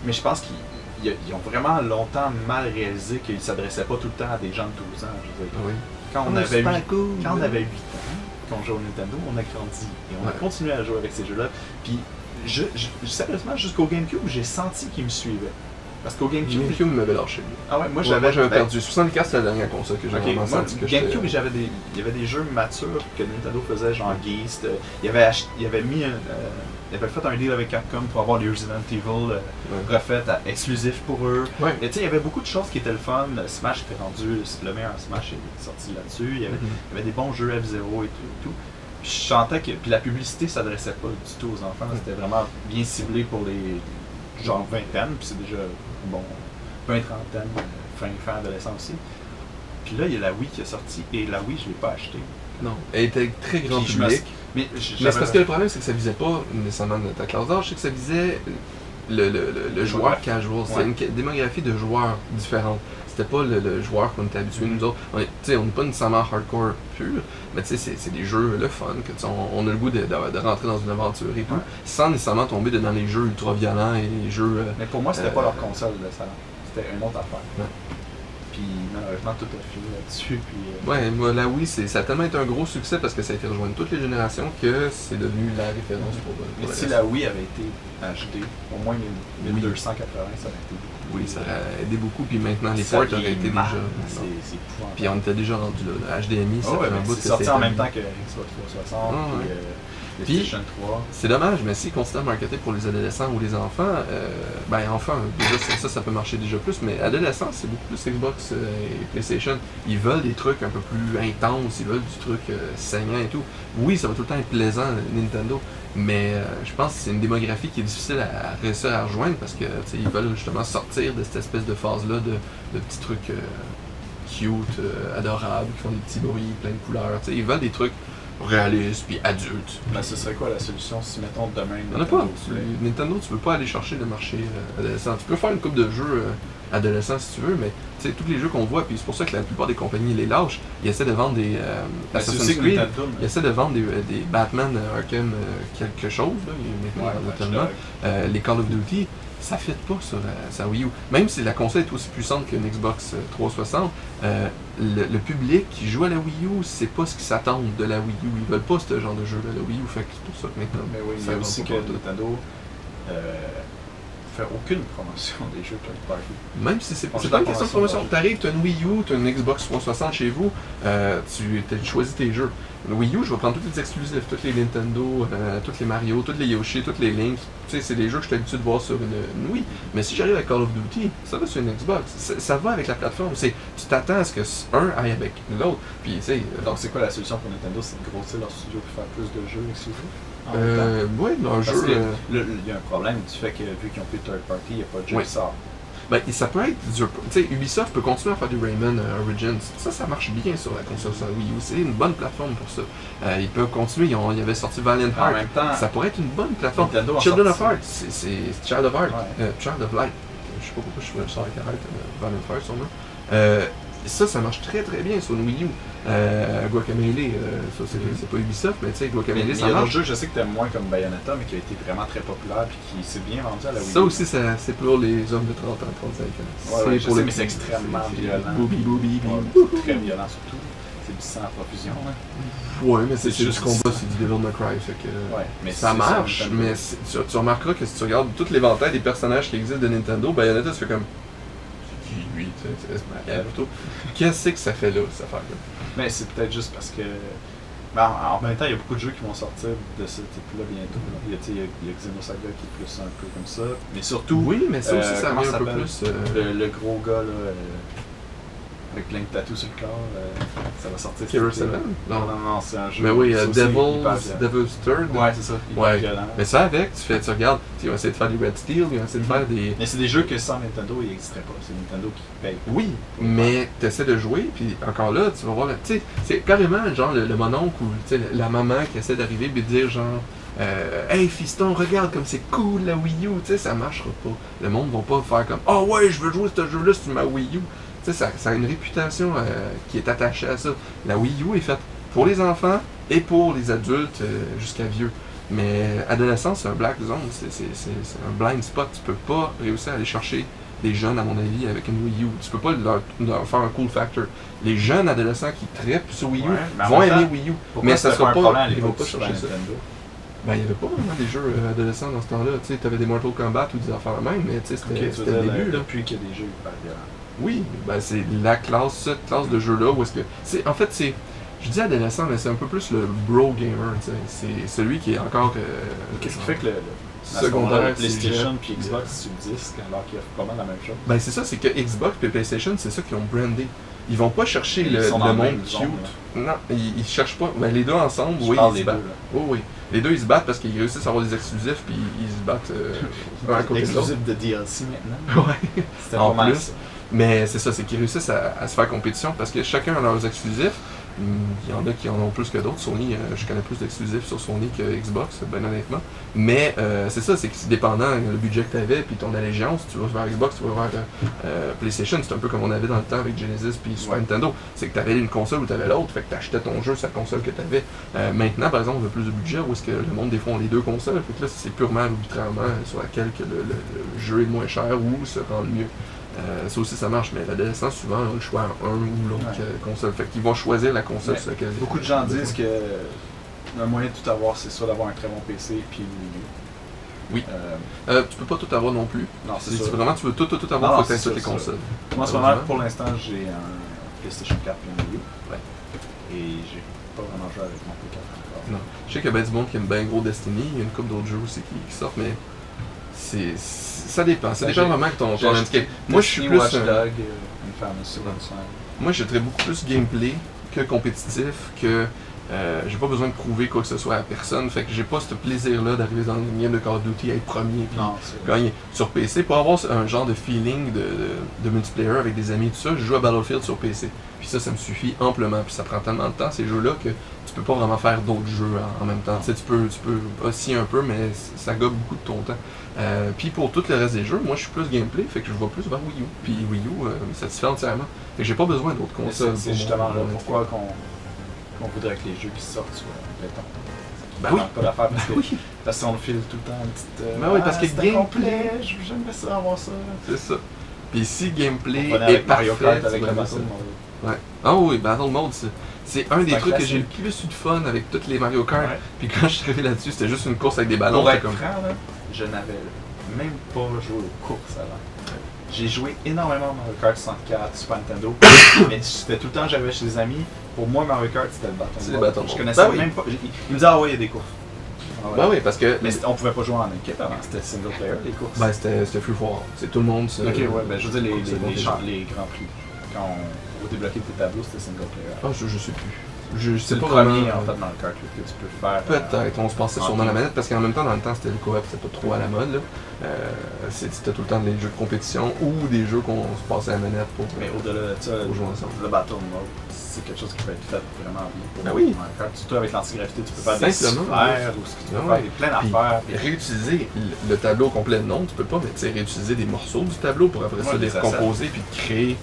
Mais je pense qu'ils ils- ils ont vraiment longtemps mal réalisé qu'ils ne s'adressaient pas tout le temps à des gens de 12 ans. Je veux dire. Oui. Quand on, Oh, avait super 8, cool. quand on avait 8 ans, quand on jouait au Nintendo, on a grandi et on a continué à jouer avec ces jeux-là. Puis, je, je- sérieusement, jusqu'au GameCube, j'ai senti qu'ils me suivaient. Parce qu'au GameCube, GameCube m'avait lâché. ah ouais, moi j'avais j'avais ben, perdu. 64, c'est la dernière console que j'ai Ok, vraiment senti que GameCube, j'avais des, il y avait des jeux matures que Nintendo faisait, genre Geist. euh, il, avait il avait mis un, euh, il avait fait un deal avec Capcom pour avoir les Resident Evil euh, Ouais. refaites à- exclusifs pour eux. Ouais. Et tu sais, il y avait beaucoup de choses qui étaient le fun. Smash était rendu, le meilleur Smash est sorti là-dessus. Il y avait, Mhm. il y avait des bons jeux F-Zero et tout. et tout. Puis je sentais que puis la publicité s'adressait pas du tout aux enfants. C'était vraiment bien ciblé pour les genre vingtaine. Puis c'est déjà bon, 20 trentaine, euh, fin, fin adolescent aussi. Puis là, il y a la Wii qui est sortie. Et la Wii, je l'ai pas achetée. Non. Elle était très grand Puis je public. Mais, Mais c'est parce que le problème, c'est que ça visait pas nécessairement ta classe d'âge, c'est que ça visait le, le, le, le joueur casual. Ouais. une démographie de joueurs différente. C'était pas le, le joueur qu'on était habitué, nous autres. On est- tu sais, on n'est pas nécessairement hardcore pur, mais tu sais, c'est- des jeux le fun, que on, on a le goût de, de- de rentrer dans une aventure et tout, Ouais. sans nécessairement tomber dans les jeux ultra violents et les jeux. euh, Mais pour moi, c'était Euh, pas leur console de salon. C'était une autre affaire. Ouais. Puis malheureusement, tout a fini là-dessus. Puis, euh, Ouais, moi, la Wii, ça a tellement été un gros succès parce que ça a été rejoindre toutes les générations que c'est devenu la référence pour, pour Mais si la Wii avait été HD, au moins 1000 Oui. 1280, ça aurait été beaucoup. Oui, ça aurait aidé beaucoup, puis maintenant les ports auraient été déjà. C'est épouvantable. Puis on était déjà rendu là. Le HDMI, ça Ah ouais, fait un bout c'est sorti en même temps que Xbox 360 Ah, puis ouais. euh, Puis- PlayStation 3. C'est dommage, mais s'ils continuent à marketer pour les adolescents ou les enfants, euh, ben enfants, déjà ça, ça, peut marcher déjà plus, mais adolescents, c'est beaucoup plus Xbox euh, et PlayStation. Ils veulent des trucs un peu plus intenses, ils veulent du truc euh, saignant et tout. Oui, ça va tout le temps être plaisant, Nintendo, mais euh, je pense que c'est une démographie qui est difficile à, à réussir à rejoindre parce que ils veulent justement sortir de cette espèce de phase-là de, de petits trucs cute, adorables, qui font des petits bruits, plein de couleurs. Ils veulent des trucs réalistes puis adultes. Mais ce serait quoi la solution si, mettons, demain. Il n'y en a pas. Nintendo voulait- Nintendo, tu peux pas aller chercher le marché euh, adolescent. Tu peux faire une coupe de jeux euh, adolescents si tu veux, mais tu sais, tous les jeux qu'on voit, puis c'est pour ça que la plupart des compagnies les lâchent, ils essaient de vendre des euh, Ben, Assassin's Creed, Nintendo. ils essaient de vendre des, euh, des Batman euh, Arkham quelque chose, là, maintenant Ouais, les Call of Duty, ça fit pas sur sa Wii U. Même si la console est aussi puissante qu'une Xbox euh, 360, euh, le, le public qui joue à la Wii U, c'est pas ce qu'ils s'attendent de la Wii U. Ils veulent pas ce genre de jeu-là, la Wii U. Fait que c'est pour ça que maintenant. Mais oui, il y a aussi que. Nintendo euh, aucune promotion des jeux third party. Même si c'est pas une question de promotion, promotion. T'arrives, t'as une Wii U, t'as une Xbox 360 chez vous, euh, tu as choisi tes jeux. Le Wii U, je vais prendre tous les exclusifs, tous les Nintendo, euh, tous les Mario, tous les Yoshi, tous les Link. Tu sais, c'est des jeux que je suis habitué de voir sur une, une Wii. Mais si j'arrive avec Call of Duty, ça va sur une Xbox. Ça, va avec la plateforme. C'est, tu t'attends à ce que un aille avec l'autre. Puis, tu sais, euh, Donc, c'est quoi la solution pour Nintendo C'est de grossir leur studio pour faire plus de jeux exclusifs en euh, ouais, un Parce jeu. euh, le- le- il y a un problème du fait que vu qu'ils ont plus de third party, il n'y a pas de jeu Oui. qui sort. Ben, ça peut être dur. Tu sais, Ubisoft peut continuer à faire du Rayman euh, Origins. Ça, ça marche bien sur la console sur la Wii U. C'est une bonne plateforme pour ça. Euh, ils peuvent continuer. Ils, ont, ils avaient sorti Valiant En Heart. même temps, Ça pourrait être une bonne plateforme. Children of Heart, c'est Child of Heart. Ouais. Euh, Child of Light. Je sais pas pourquoi je suis sur avec Heart, Valiant Heart sûrement. Euh, ça, ça marche très très bien sur une Wii U. Euh, Guacamelee, euh, ça c'est Mhm. c'est pas Ubisoft, mais tu sais, Mais il Guacamelee, y ça a marche. jeux, je sais que t'aimes moins comme Bayonetta, mais qui a été vraiment très populaire puis qui s'est bien vendu à la Wii Ça U. aussi, ça- c'est pour les hommes de 30 ans, 35 ans. Ouais, ouais, je pour sais, les mais c'est extrêmement C'est- c'est violent. Booby, booby, booby. très violent surtout. C'est du sang à profusion. Là. Ouais, mais c'est C'est juste combat, ça. c'est du Devil May Cry, fait que... Ouais, mais ça c'est marche, mais c'est- tu, tu remarqueras que si tu regardes tout l'éventail des personnages qui existent de Nintendo, Bayonetta, tu fais comme... Lui, tu sais, c'est plutôt. Qu'est-ce que ça fait là, cette affaire-là? Mais c'est peut-être juste parce que. Ben, en, en même temps, il y a beaucoup de jeux qui vont sortir de ce type-là bientôt. Il, y a, il y a- il y a Xenosaga qui est plus un peu comme ça. Mais surtout, Oui, mais ça aussi, euh, ça ça un peu plus... euh, le, le gros gars là, euh, avec plein de tatous sur le corps, euh, ça va sortir. Killer été, 7? là. Non. Non, non, c'est un jeu. Mais oui, hyper Devil's. Devil's Third? Ouais, c'est ça. Ouais. violent. Mais ça avec, tu fais, tu regardes, ils ont essayé de faire du Red Steel, ils ont essayé de faire des... Mais c'est des jeux que sans Nintendo, ils n'existeraient pas. C'est Nintendo qui paye. Oui, mais tu essaies de jouer, puis encore là, tu vas voir, tu sais, c'est carrément genre le, le mononcle ou tu sais, la maman qui essaie d'arriver et de dire genre, euh, hey fiston, regarde comme c'est cool la Wii U, tu sais, ça marchera pas. Le monde va pas faire comme, oh ouais, je veux jouer ce jeu-là sur ma Wii U. Sais, ça, ça a une réputation euh, qui est attachée à ça. La Wii U est faite pour les enfants et pour les adultes euh, jusqu'à vieux. Mais adolescent, c'est un black zone, c'est un blind spot. Tu peux pas réussir à aller chercher des jeunes, à mon avis, avec une Wii U. Tu peux pas leur, leur faire un cool factor. Les jeunes adolescents qui trippent sur Wii U Ouais, vont aimer Wii U. Mais ça sera pas, problème ils vont pas chercher ça. Ben, il y avait pas vraiment des jeux euh, adolescents dans ce temps-là. Tu sais, t'avais des Mortal Kombat ou des affaires même, mais c'était le début, là. depuis qu'il y a des jeux hyper violents. Oui, ben c'est la classe, cette classe de jeu-là où est-ce que. C'est, en fait, c'est. Je dis adolescent, mais c'est un peu plus le bro gamer. C'est celui qui est encore. euh, Qu'est-ce qui fait que le, le Secondaire, PlayStation puis puis, Xbox subsistent alors qu'il y a pas mal la même chose? Ben c'est ça, c'est que Xbox et PlayStation, c'est ça qu'ils ont brandé. Ils vont pas chercher Ils le, monde cute. zone, non, ils, ils cherchent pas. Ben les deux ensemble, Je oui, ils se deux. battent. là. Oui, oui. Les deux ils se battent parce qu'ils réussissent à avoir des exclusifs puis ils se battent euh, un à côté de l'autre. Exclusif de DLC maintenant. Ouais. C'était mal plus. ça. Mais c'est ça, c'est qu'ils réussissent à, à se faire compétition parce que chacun a leurs exclusifs. il y en a qui en ont plus que d'autres. Sony, euh, je connais plus d'exclusifs sur Sony que Xbox, ben honnêtement. Mais euh, c'est ça, c'est que c'est dépendant le budget que tu avais, puis ton allégeance, tu vas vers Xbox, tu vas vers euh, euh, PlayStation. C'est un peu comme on avait dans le temps avec Genesis puis Super Ouais. Nintendo. C'est que tu avais une console ou tu avais l'autre, fait que tu achetais ton jeu sur la console que tu avais. maintenant, par exemple, on a plus de budget où est-ce que le monde, des fois, ont les deux consoles. Fait que là, c'est purement arbitrairement sur laquelle que le, le- le jeu est le moins cher ou se rend le mieux. Euh, ça aussi, ça marche, mais l'adolescent, souvent, a le choix un ou l'autre Ouais. euh, console. Fait qu'ils vont choisir la console Mais sur laquelle Beaucoup de gens disent que le moyen de tout avoir, c'est soit d'avoir un très bon PC, puis. Oui. Euh, Euh, tu peux pas tout avoir non plus. non, c'est Si ça. vraiment tu veux tout, tout, tout avoir, faut que tu les ça, consoles. Moi, en ce moment, pour l'instant, j'ai un PlayStation 4 et un Wii. Ouais. Et j'ai pas vraiment joué avec mon P4 encore. Non. Je sais qu'il y a bien du monde qui aime bien gros Destiny, il y a une couple d'autres jeux aussi qui, qui sortent, mais c'est ça dépend. Ça Ben, dépend vraiment de ton, ton. Moi, je suis plus. Un- euh. Moi, je serais beaucoup plus gameplay que compétitif, que euh, j'ai pas besoin de prouver quoi que ce soit à personne. Fait que j'ai pas ce plaisir-là d'arriver dans une game de Call of Duty, être premier, puis Non, gagner. Sur PC, pour avoir un genre de feeling de, de, de multiplayer avec des amis et tout ça, je joue à Battlefield sur PC. Puis ça, ça me suffit amplement. Puis ça prend tellement de temps, ces jeux-là, que tu peux pas vraiment faire d'autres jeux en, en même temps. Tu sais, tu peux, tu peux osciller un peu, mais ça gobe beaucoup de ton temps. Euh, puis pour tout le reste des jeux, moi je suis plus gameplay, fait que je vais plus vers Wii U. Puis Wii U euh, me satisfait entièrement. Fait que j'ai pas besoin d'autres consoles. C'est justement là pourquoi qu'on qu'on voudrait que les jeux qui sortent soient béton. Ben oui. Pas d'affaire parce que Oui, parce qu'on le file tout le temps une petite. euh, Ben oui, parce ah, que c'était gameplay- j'aimerais ça avoir ça. c'est ça. Puis si gameplay On est avec parfait, Mario Kart avec Battle. Mode. Ouais. Ah oui, Battle Mode, c'est- c'est un des trucs que j'ai le plus eu de fun avec toutes les Mario Kart. Puis quand je suis arrivé là-dessus, c'était juste une course avec des ballons. Pour être comme... franc, là, je n'avais même pas joué aux courses avant. J'ai joué énormément à Mario Kart 64, Super Nintendo, mais c'était tout le temps j'avais chez des amis. Pour moi, Mario Kart, c'était le bâton C'est de bâton Je connaissais Ben oui. même pas. Ils me disaient, ah ouais, il y a des courses. Ah ouais. Ben oui, parce que Mais on pouvait pas jouer en équipe avant, c'était single player, les courses. ben, c'était c'était free for all. C'est tout le monde. ok, ouais, ben je veux dire, les, les, grands prix. Quand on, on débloquait tes tableaux, c'était single player. Ah, je, je sais plus. Je sais le pas premier, vraiment, en fait, dans le Kart que tu peux faire. euh, Peut-être, on se passait en sûrement la team. manette parce qu'en même temps, dans le temps, c'était le co-op, c'était pas trop à la mode. là. Euh, c'était tout le temps des jeux de compétition ou des jeux qu'on se passait à la manette pour. Mais au-delà de ça, Pour jouer ensemble. le Battle Mode, c'est quelque chose qui peut être fait vraiment bien pour Ben oui. Surtout avec l'antigravité, tu peux faire des sphères ou ce que tu peux Ah faire plein d'affaires. puis- réutiliser le- le tableau complet, non, tu peux pas, mais tu sais, réutiliser des morceaux du tableau pour après ça les recomposer puis créer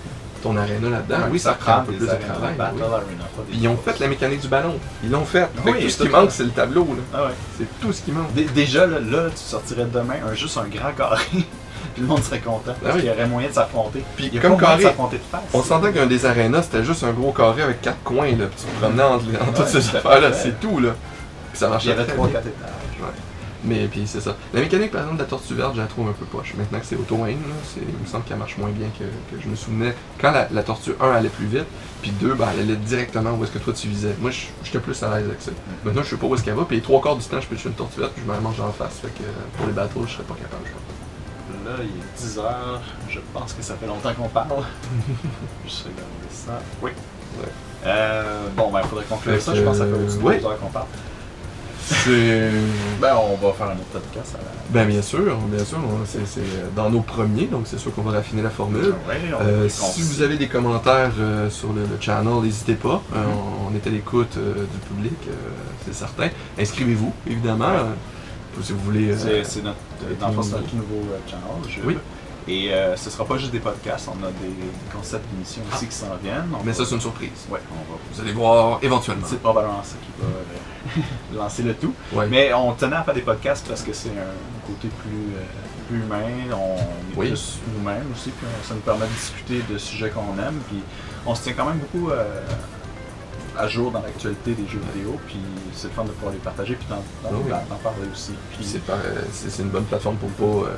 ton aréna là-dedans. Ouais, oui, ça prend un peu plus de travail. Arena, Puis ils ont fait la mécanique du ballon. Ils l'ont fait. Que Oui, tout ce qui manque, c'est le tableau. là. Ah. C'est tout ce qui manque. Dé- Déjà, là, là, tu sortirais demain un, juste un grand carré, puis le monde serait content. Parce Ah oui. qu'il y aurait moyen de s'affronter. Puis Il y a comme carré, s'affronter de face. on s'entend qu'un des arénas, c'était juste un gros carré avec quatre coins. Là, tu te promenais entre, toutes ces affaires-là. C'est tout. là. Puis ça Il y marchait avait très 3-4 bien. étages. Mais puis c'est ça. La mécanique par exemple de la tortue verte, je la trouve un peu poche. Maintenant que c'est auto-aim, il me semble qu'elle marche moins bien que, que je me souvenais. Quand la, la tortue 1 allait plus vite, puis 2, ben, elle allait directement où est-ce que toi tu visais. Moi, je- j'étais plus à l'aise avec ça. Maintenant, je sais pas où est-ce qu'elle va, puis trois quarts du temps, je peux tuer une tortue verte, puis je me la mange en face. Fait que euh, pour les bateaux, je serais pas capable, je pense. Là, il est 10 heures. Je pense que ça fait longtemps qu'on parle. Juste regarder ça. Oui. Ouais. Euh, bon, ben, il faudrait conclure ça. Je pense que ça fait que, au-dessus de heures qu'on parle. C'est. Ben, on va faire un autre podcast à la. Ben bien sûr, bien sûr, on- c'est dans nos premiers, donc c'est sûr qu'on va raffiner la formule. Ouais, on- Euh, si vous avez des commentaires euh, sur le, le channel, n'hésitez pas. Euh, on, on est à l'écoute du public, c'est certain. Inscrivez-vous, évidemment. Ouais. si vous voulez. C'est notre, notre nouveau channel. je- Oui. Et euh, ce sera pas juste des podcasts, on a des, des concepts d'émissions aussi qui s'en viennent. On mais va- ça, c'est une surprise. Ouais, on va. Vous allez voir éventuellement. C'est probablement ça qui va lancer le tout. Ouais. Mais on tenait à faire des podcasts parce que c'est un côté plus, euh, plus humain, on est Oui. plus nous-mêmes aussi, puis on- ça nous permet de discuter de sujets qu'on aime, puis on se tient quand même beaucoup euh, à jour dans l'actualité des jeux vidéo, puis c'est le fun de pouvoir les partager, puis Ah oui. parler aussi. Puis c'est euh, c'est c'est une bonne plateforme pour pas, euh,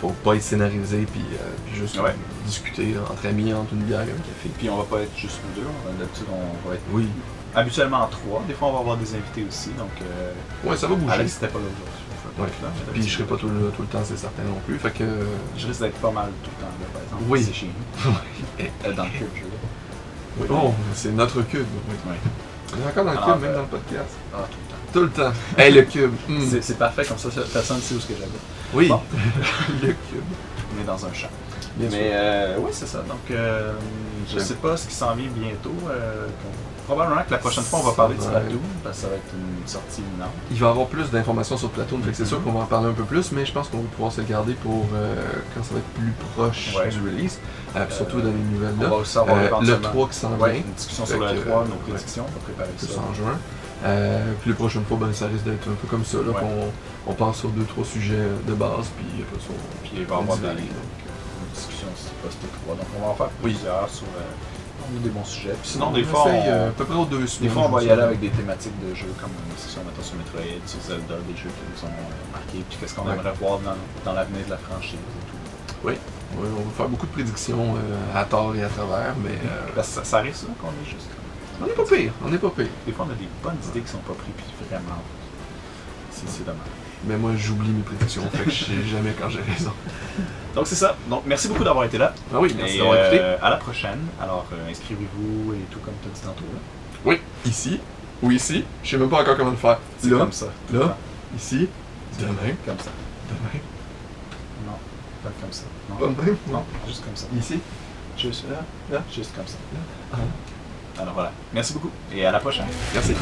pour pas être scénarisé, puis, euh, puis juste Ouais. discuter entre amis, entre une bière et un café. Puis on va pas être juste nous deux, d'habitude on va être Oui. Habituellement trois, des fois on va avoir des invités aussi, donc euh, Ouais, ça va bouger. Alex c'était pas là aujourd'hui. Ouais. Puis je serai pas tout le, tout le temps, c'est certain non plus. Fait que. euh, Je risque d'être pas mal tout le temps là, par exemple. Oui. C'est chez nous. Euh, dans le cube, je veux dire. oui. Oh, c'est notre cube. oui. Ouais. On est encore dans le Alors, cube, même euh, dans le podcast. Ah, tout le temps. Tout le temps. Hey, le cube. Hmm. C'est- parfait, comme ça, personne ne sait où ce que j'habite. Oui. Bon. le cube. On est dans un champ. Bien sûr. Mais euh, oui, c'est ça. Donc, je Ouais. sais pas ce qui s'en vient bientôt. euh, probablement que la prochaine fois, on va parler de. Splatoon, parce que ça va être une sortie imminente. Il va y avoir plus d'informations sur Platoon, fait que c'est sûr Mhm. qu'on va en parler un peu plus, mais je pense qu'on va pouvoir se le garder pour euh, quand ça va être plus proche Ouais. du release, euh, puis surtout Euh, dans les nouvelles On là. va aussi avoir le éventuellement 3 qui s'en vient, une discussion sur le que, 3, euh, nos prédictions, on va préparer ça. en juin. Euh, puis la prochaine fois, ben, ça risque d'être un peu comme ça, là, Ouais. qu'on on pense sur deux, trois sujets de base, puis après ça, on- Puis il va y avoir on divague, une donc, discussion aussi post-3. Donc, on va en faire Oui. plusieurs sur euh, des bons sujets. Puis euh, sinon, on des fois, essaye, on, euh, à peu près aux deux des semaines. fois, on va y aller avec des thématiques de jeux comme une discussion mettons, sur Metroid, sur Zelda, des jeux qui nous ont euh, marqués, puis qu'est-ce qu'on Ouais. aimerait voir dans, dans l'avenir de la franchise et tout. Ouais, on va faire beaucoup de prédictions euh, à tort et à travers, mais euh, Parce que ça, arrive souvent qu'on est juste on n'est pas pire, on n'est pas pire. Des fois, on a des bonnes idées qui sont pas prises, puis vraiment, c'est dommage. Mais moi, j'oublie mes prédictions, fait que je sais jamais quand j'ai raison. Donc, c'est ça. Donc, merci beaucoup d'avoir été là. Ah oui, merci d'avoir écouté. euh, à la prochaine. Alors, euh, inscrivez-vous et tout comme tu as dit tantôt. là. Oui, ici, ou ici, je sais même pas encore comment le faire. C'est Là, comme ça. là, ici, demain, Comme ça. demain, Non, pas comme ça. Non, pas non juste comme ça. ici, Juste là, là. juste comme ça. Ah. Alors voilà. Merci beaucoup et à la prochaine. Merci.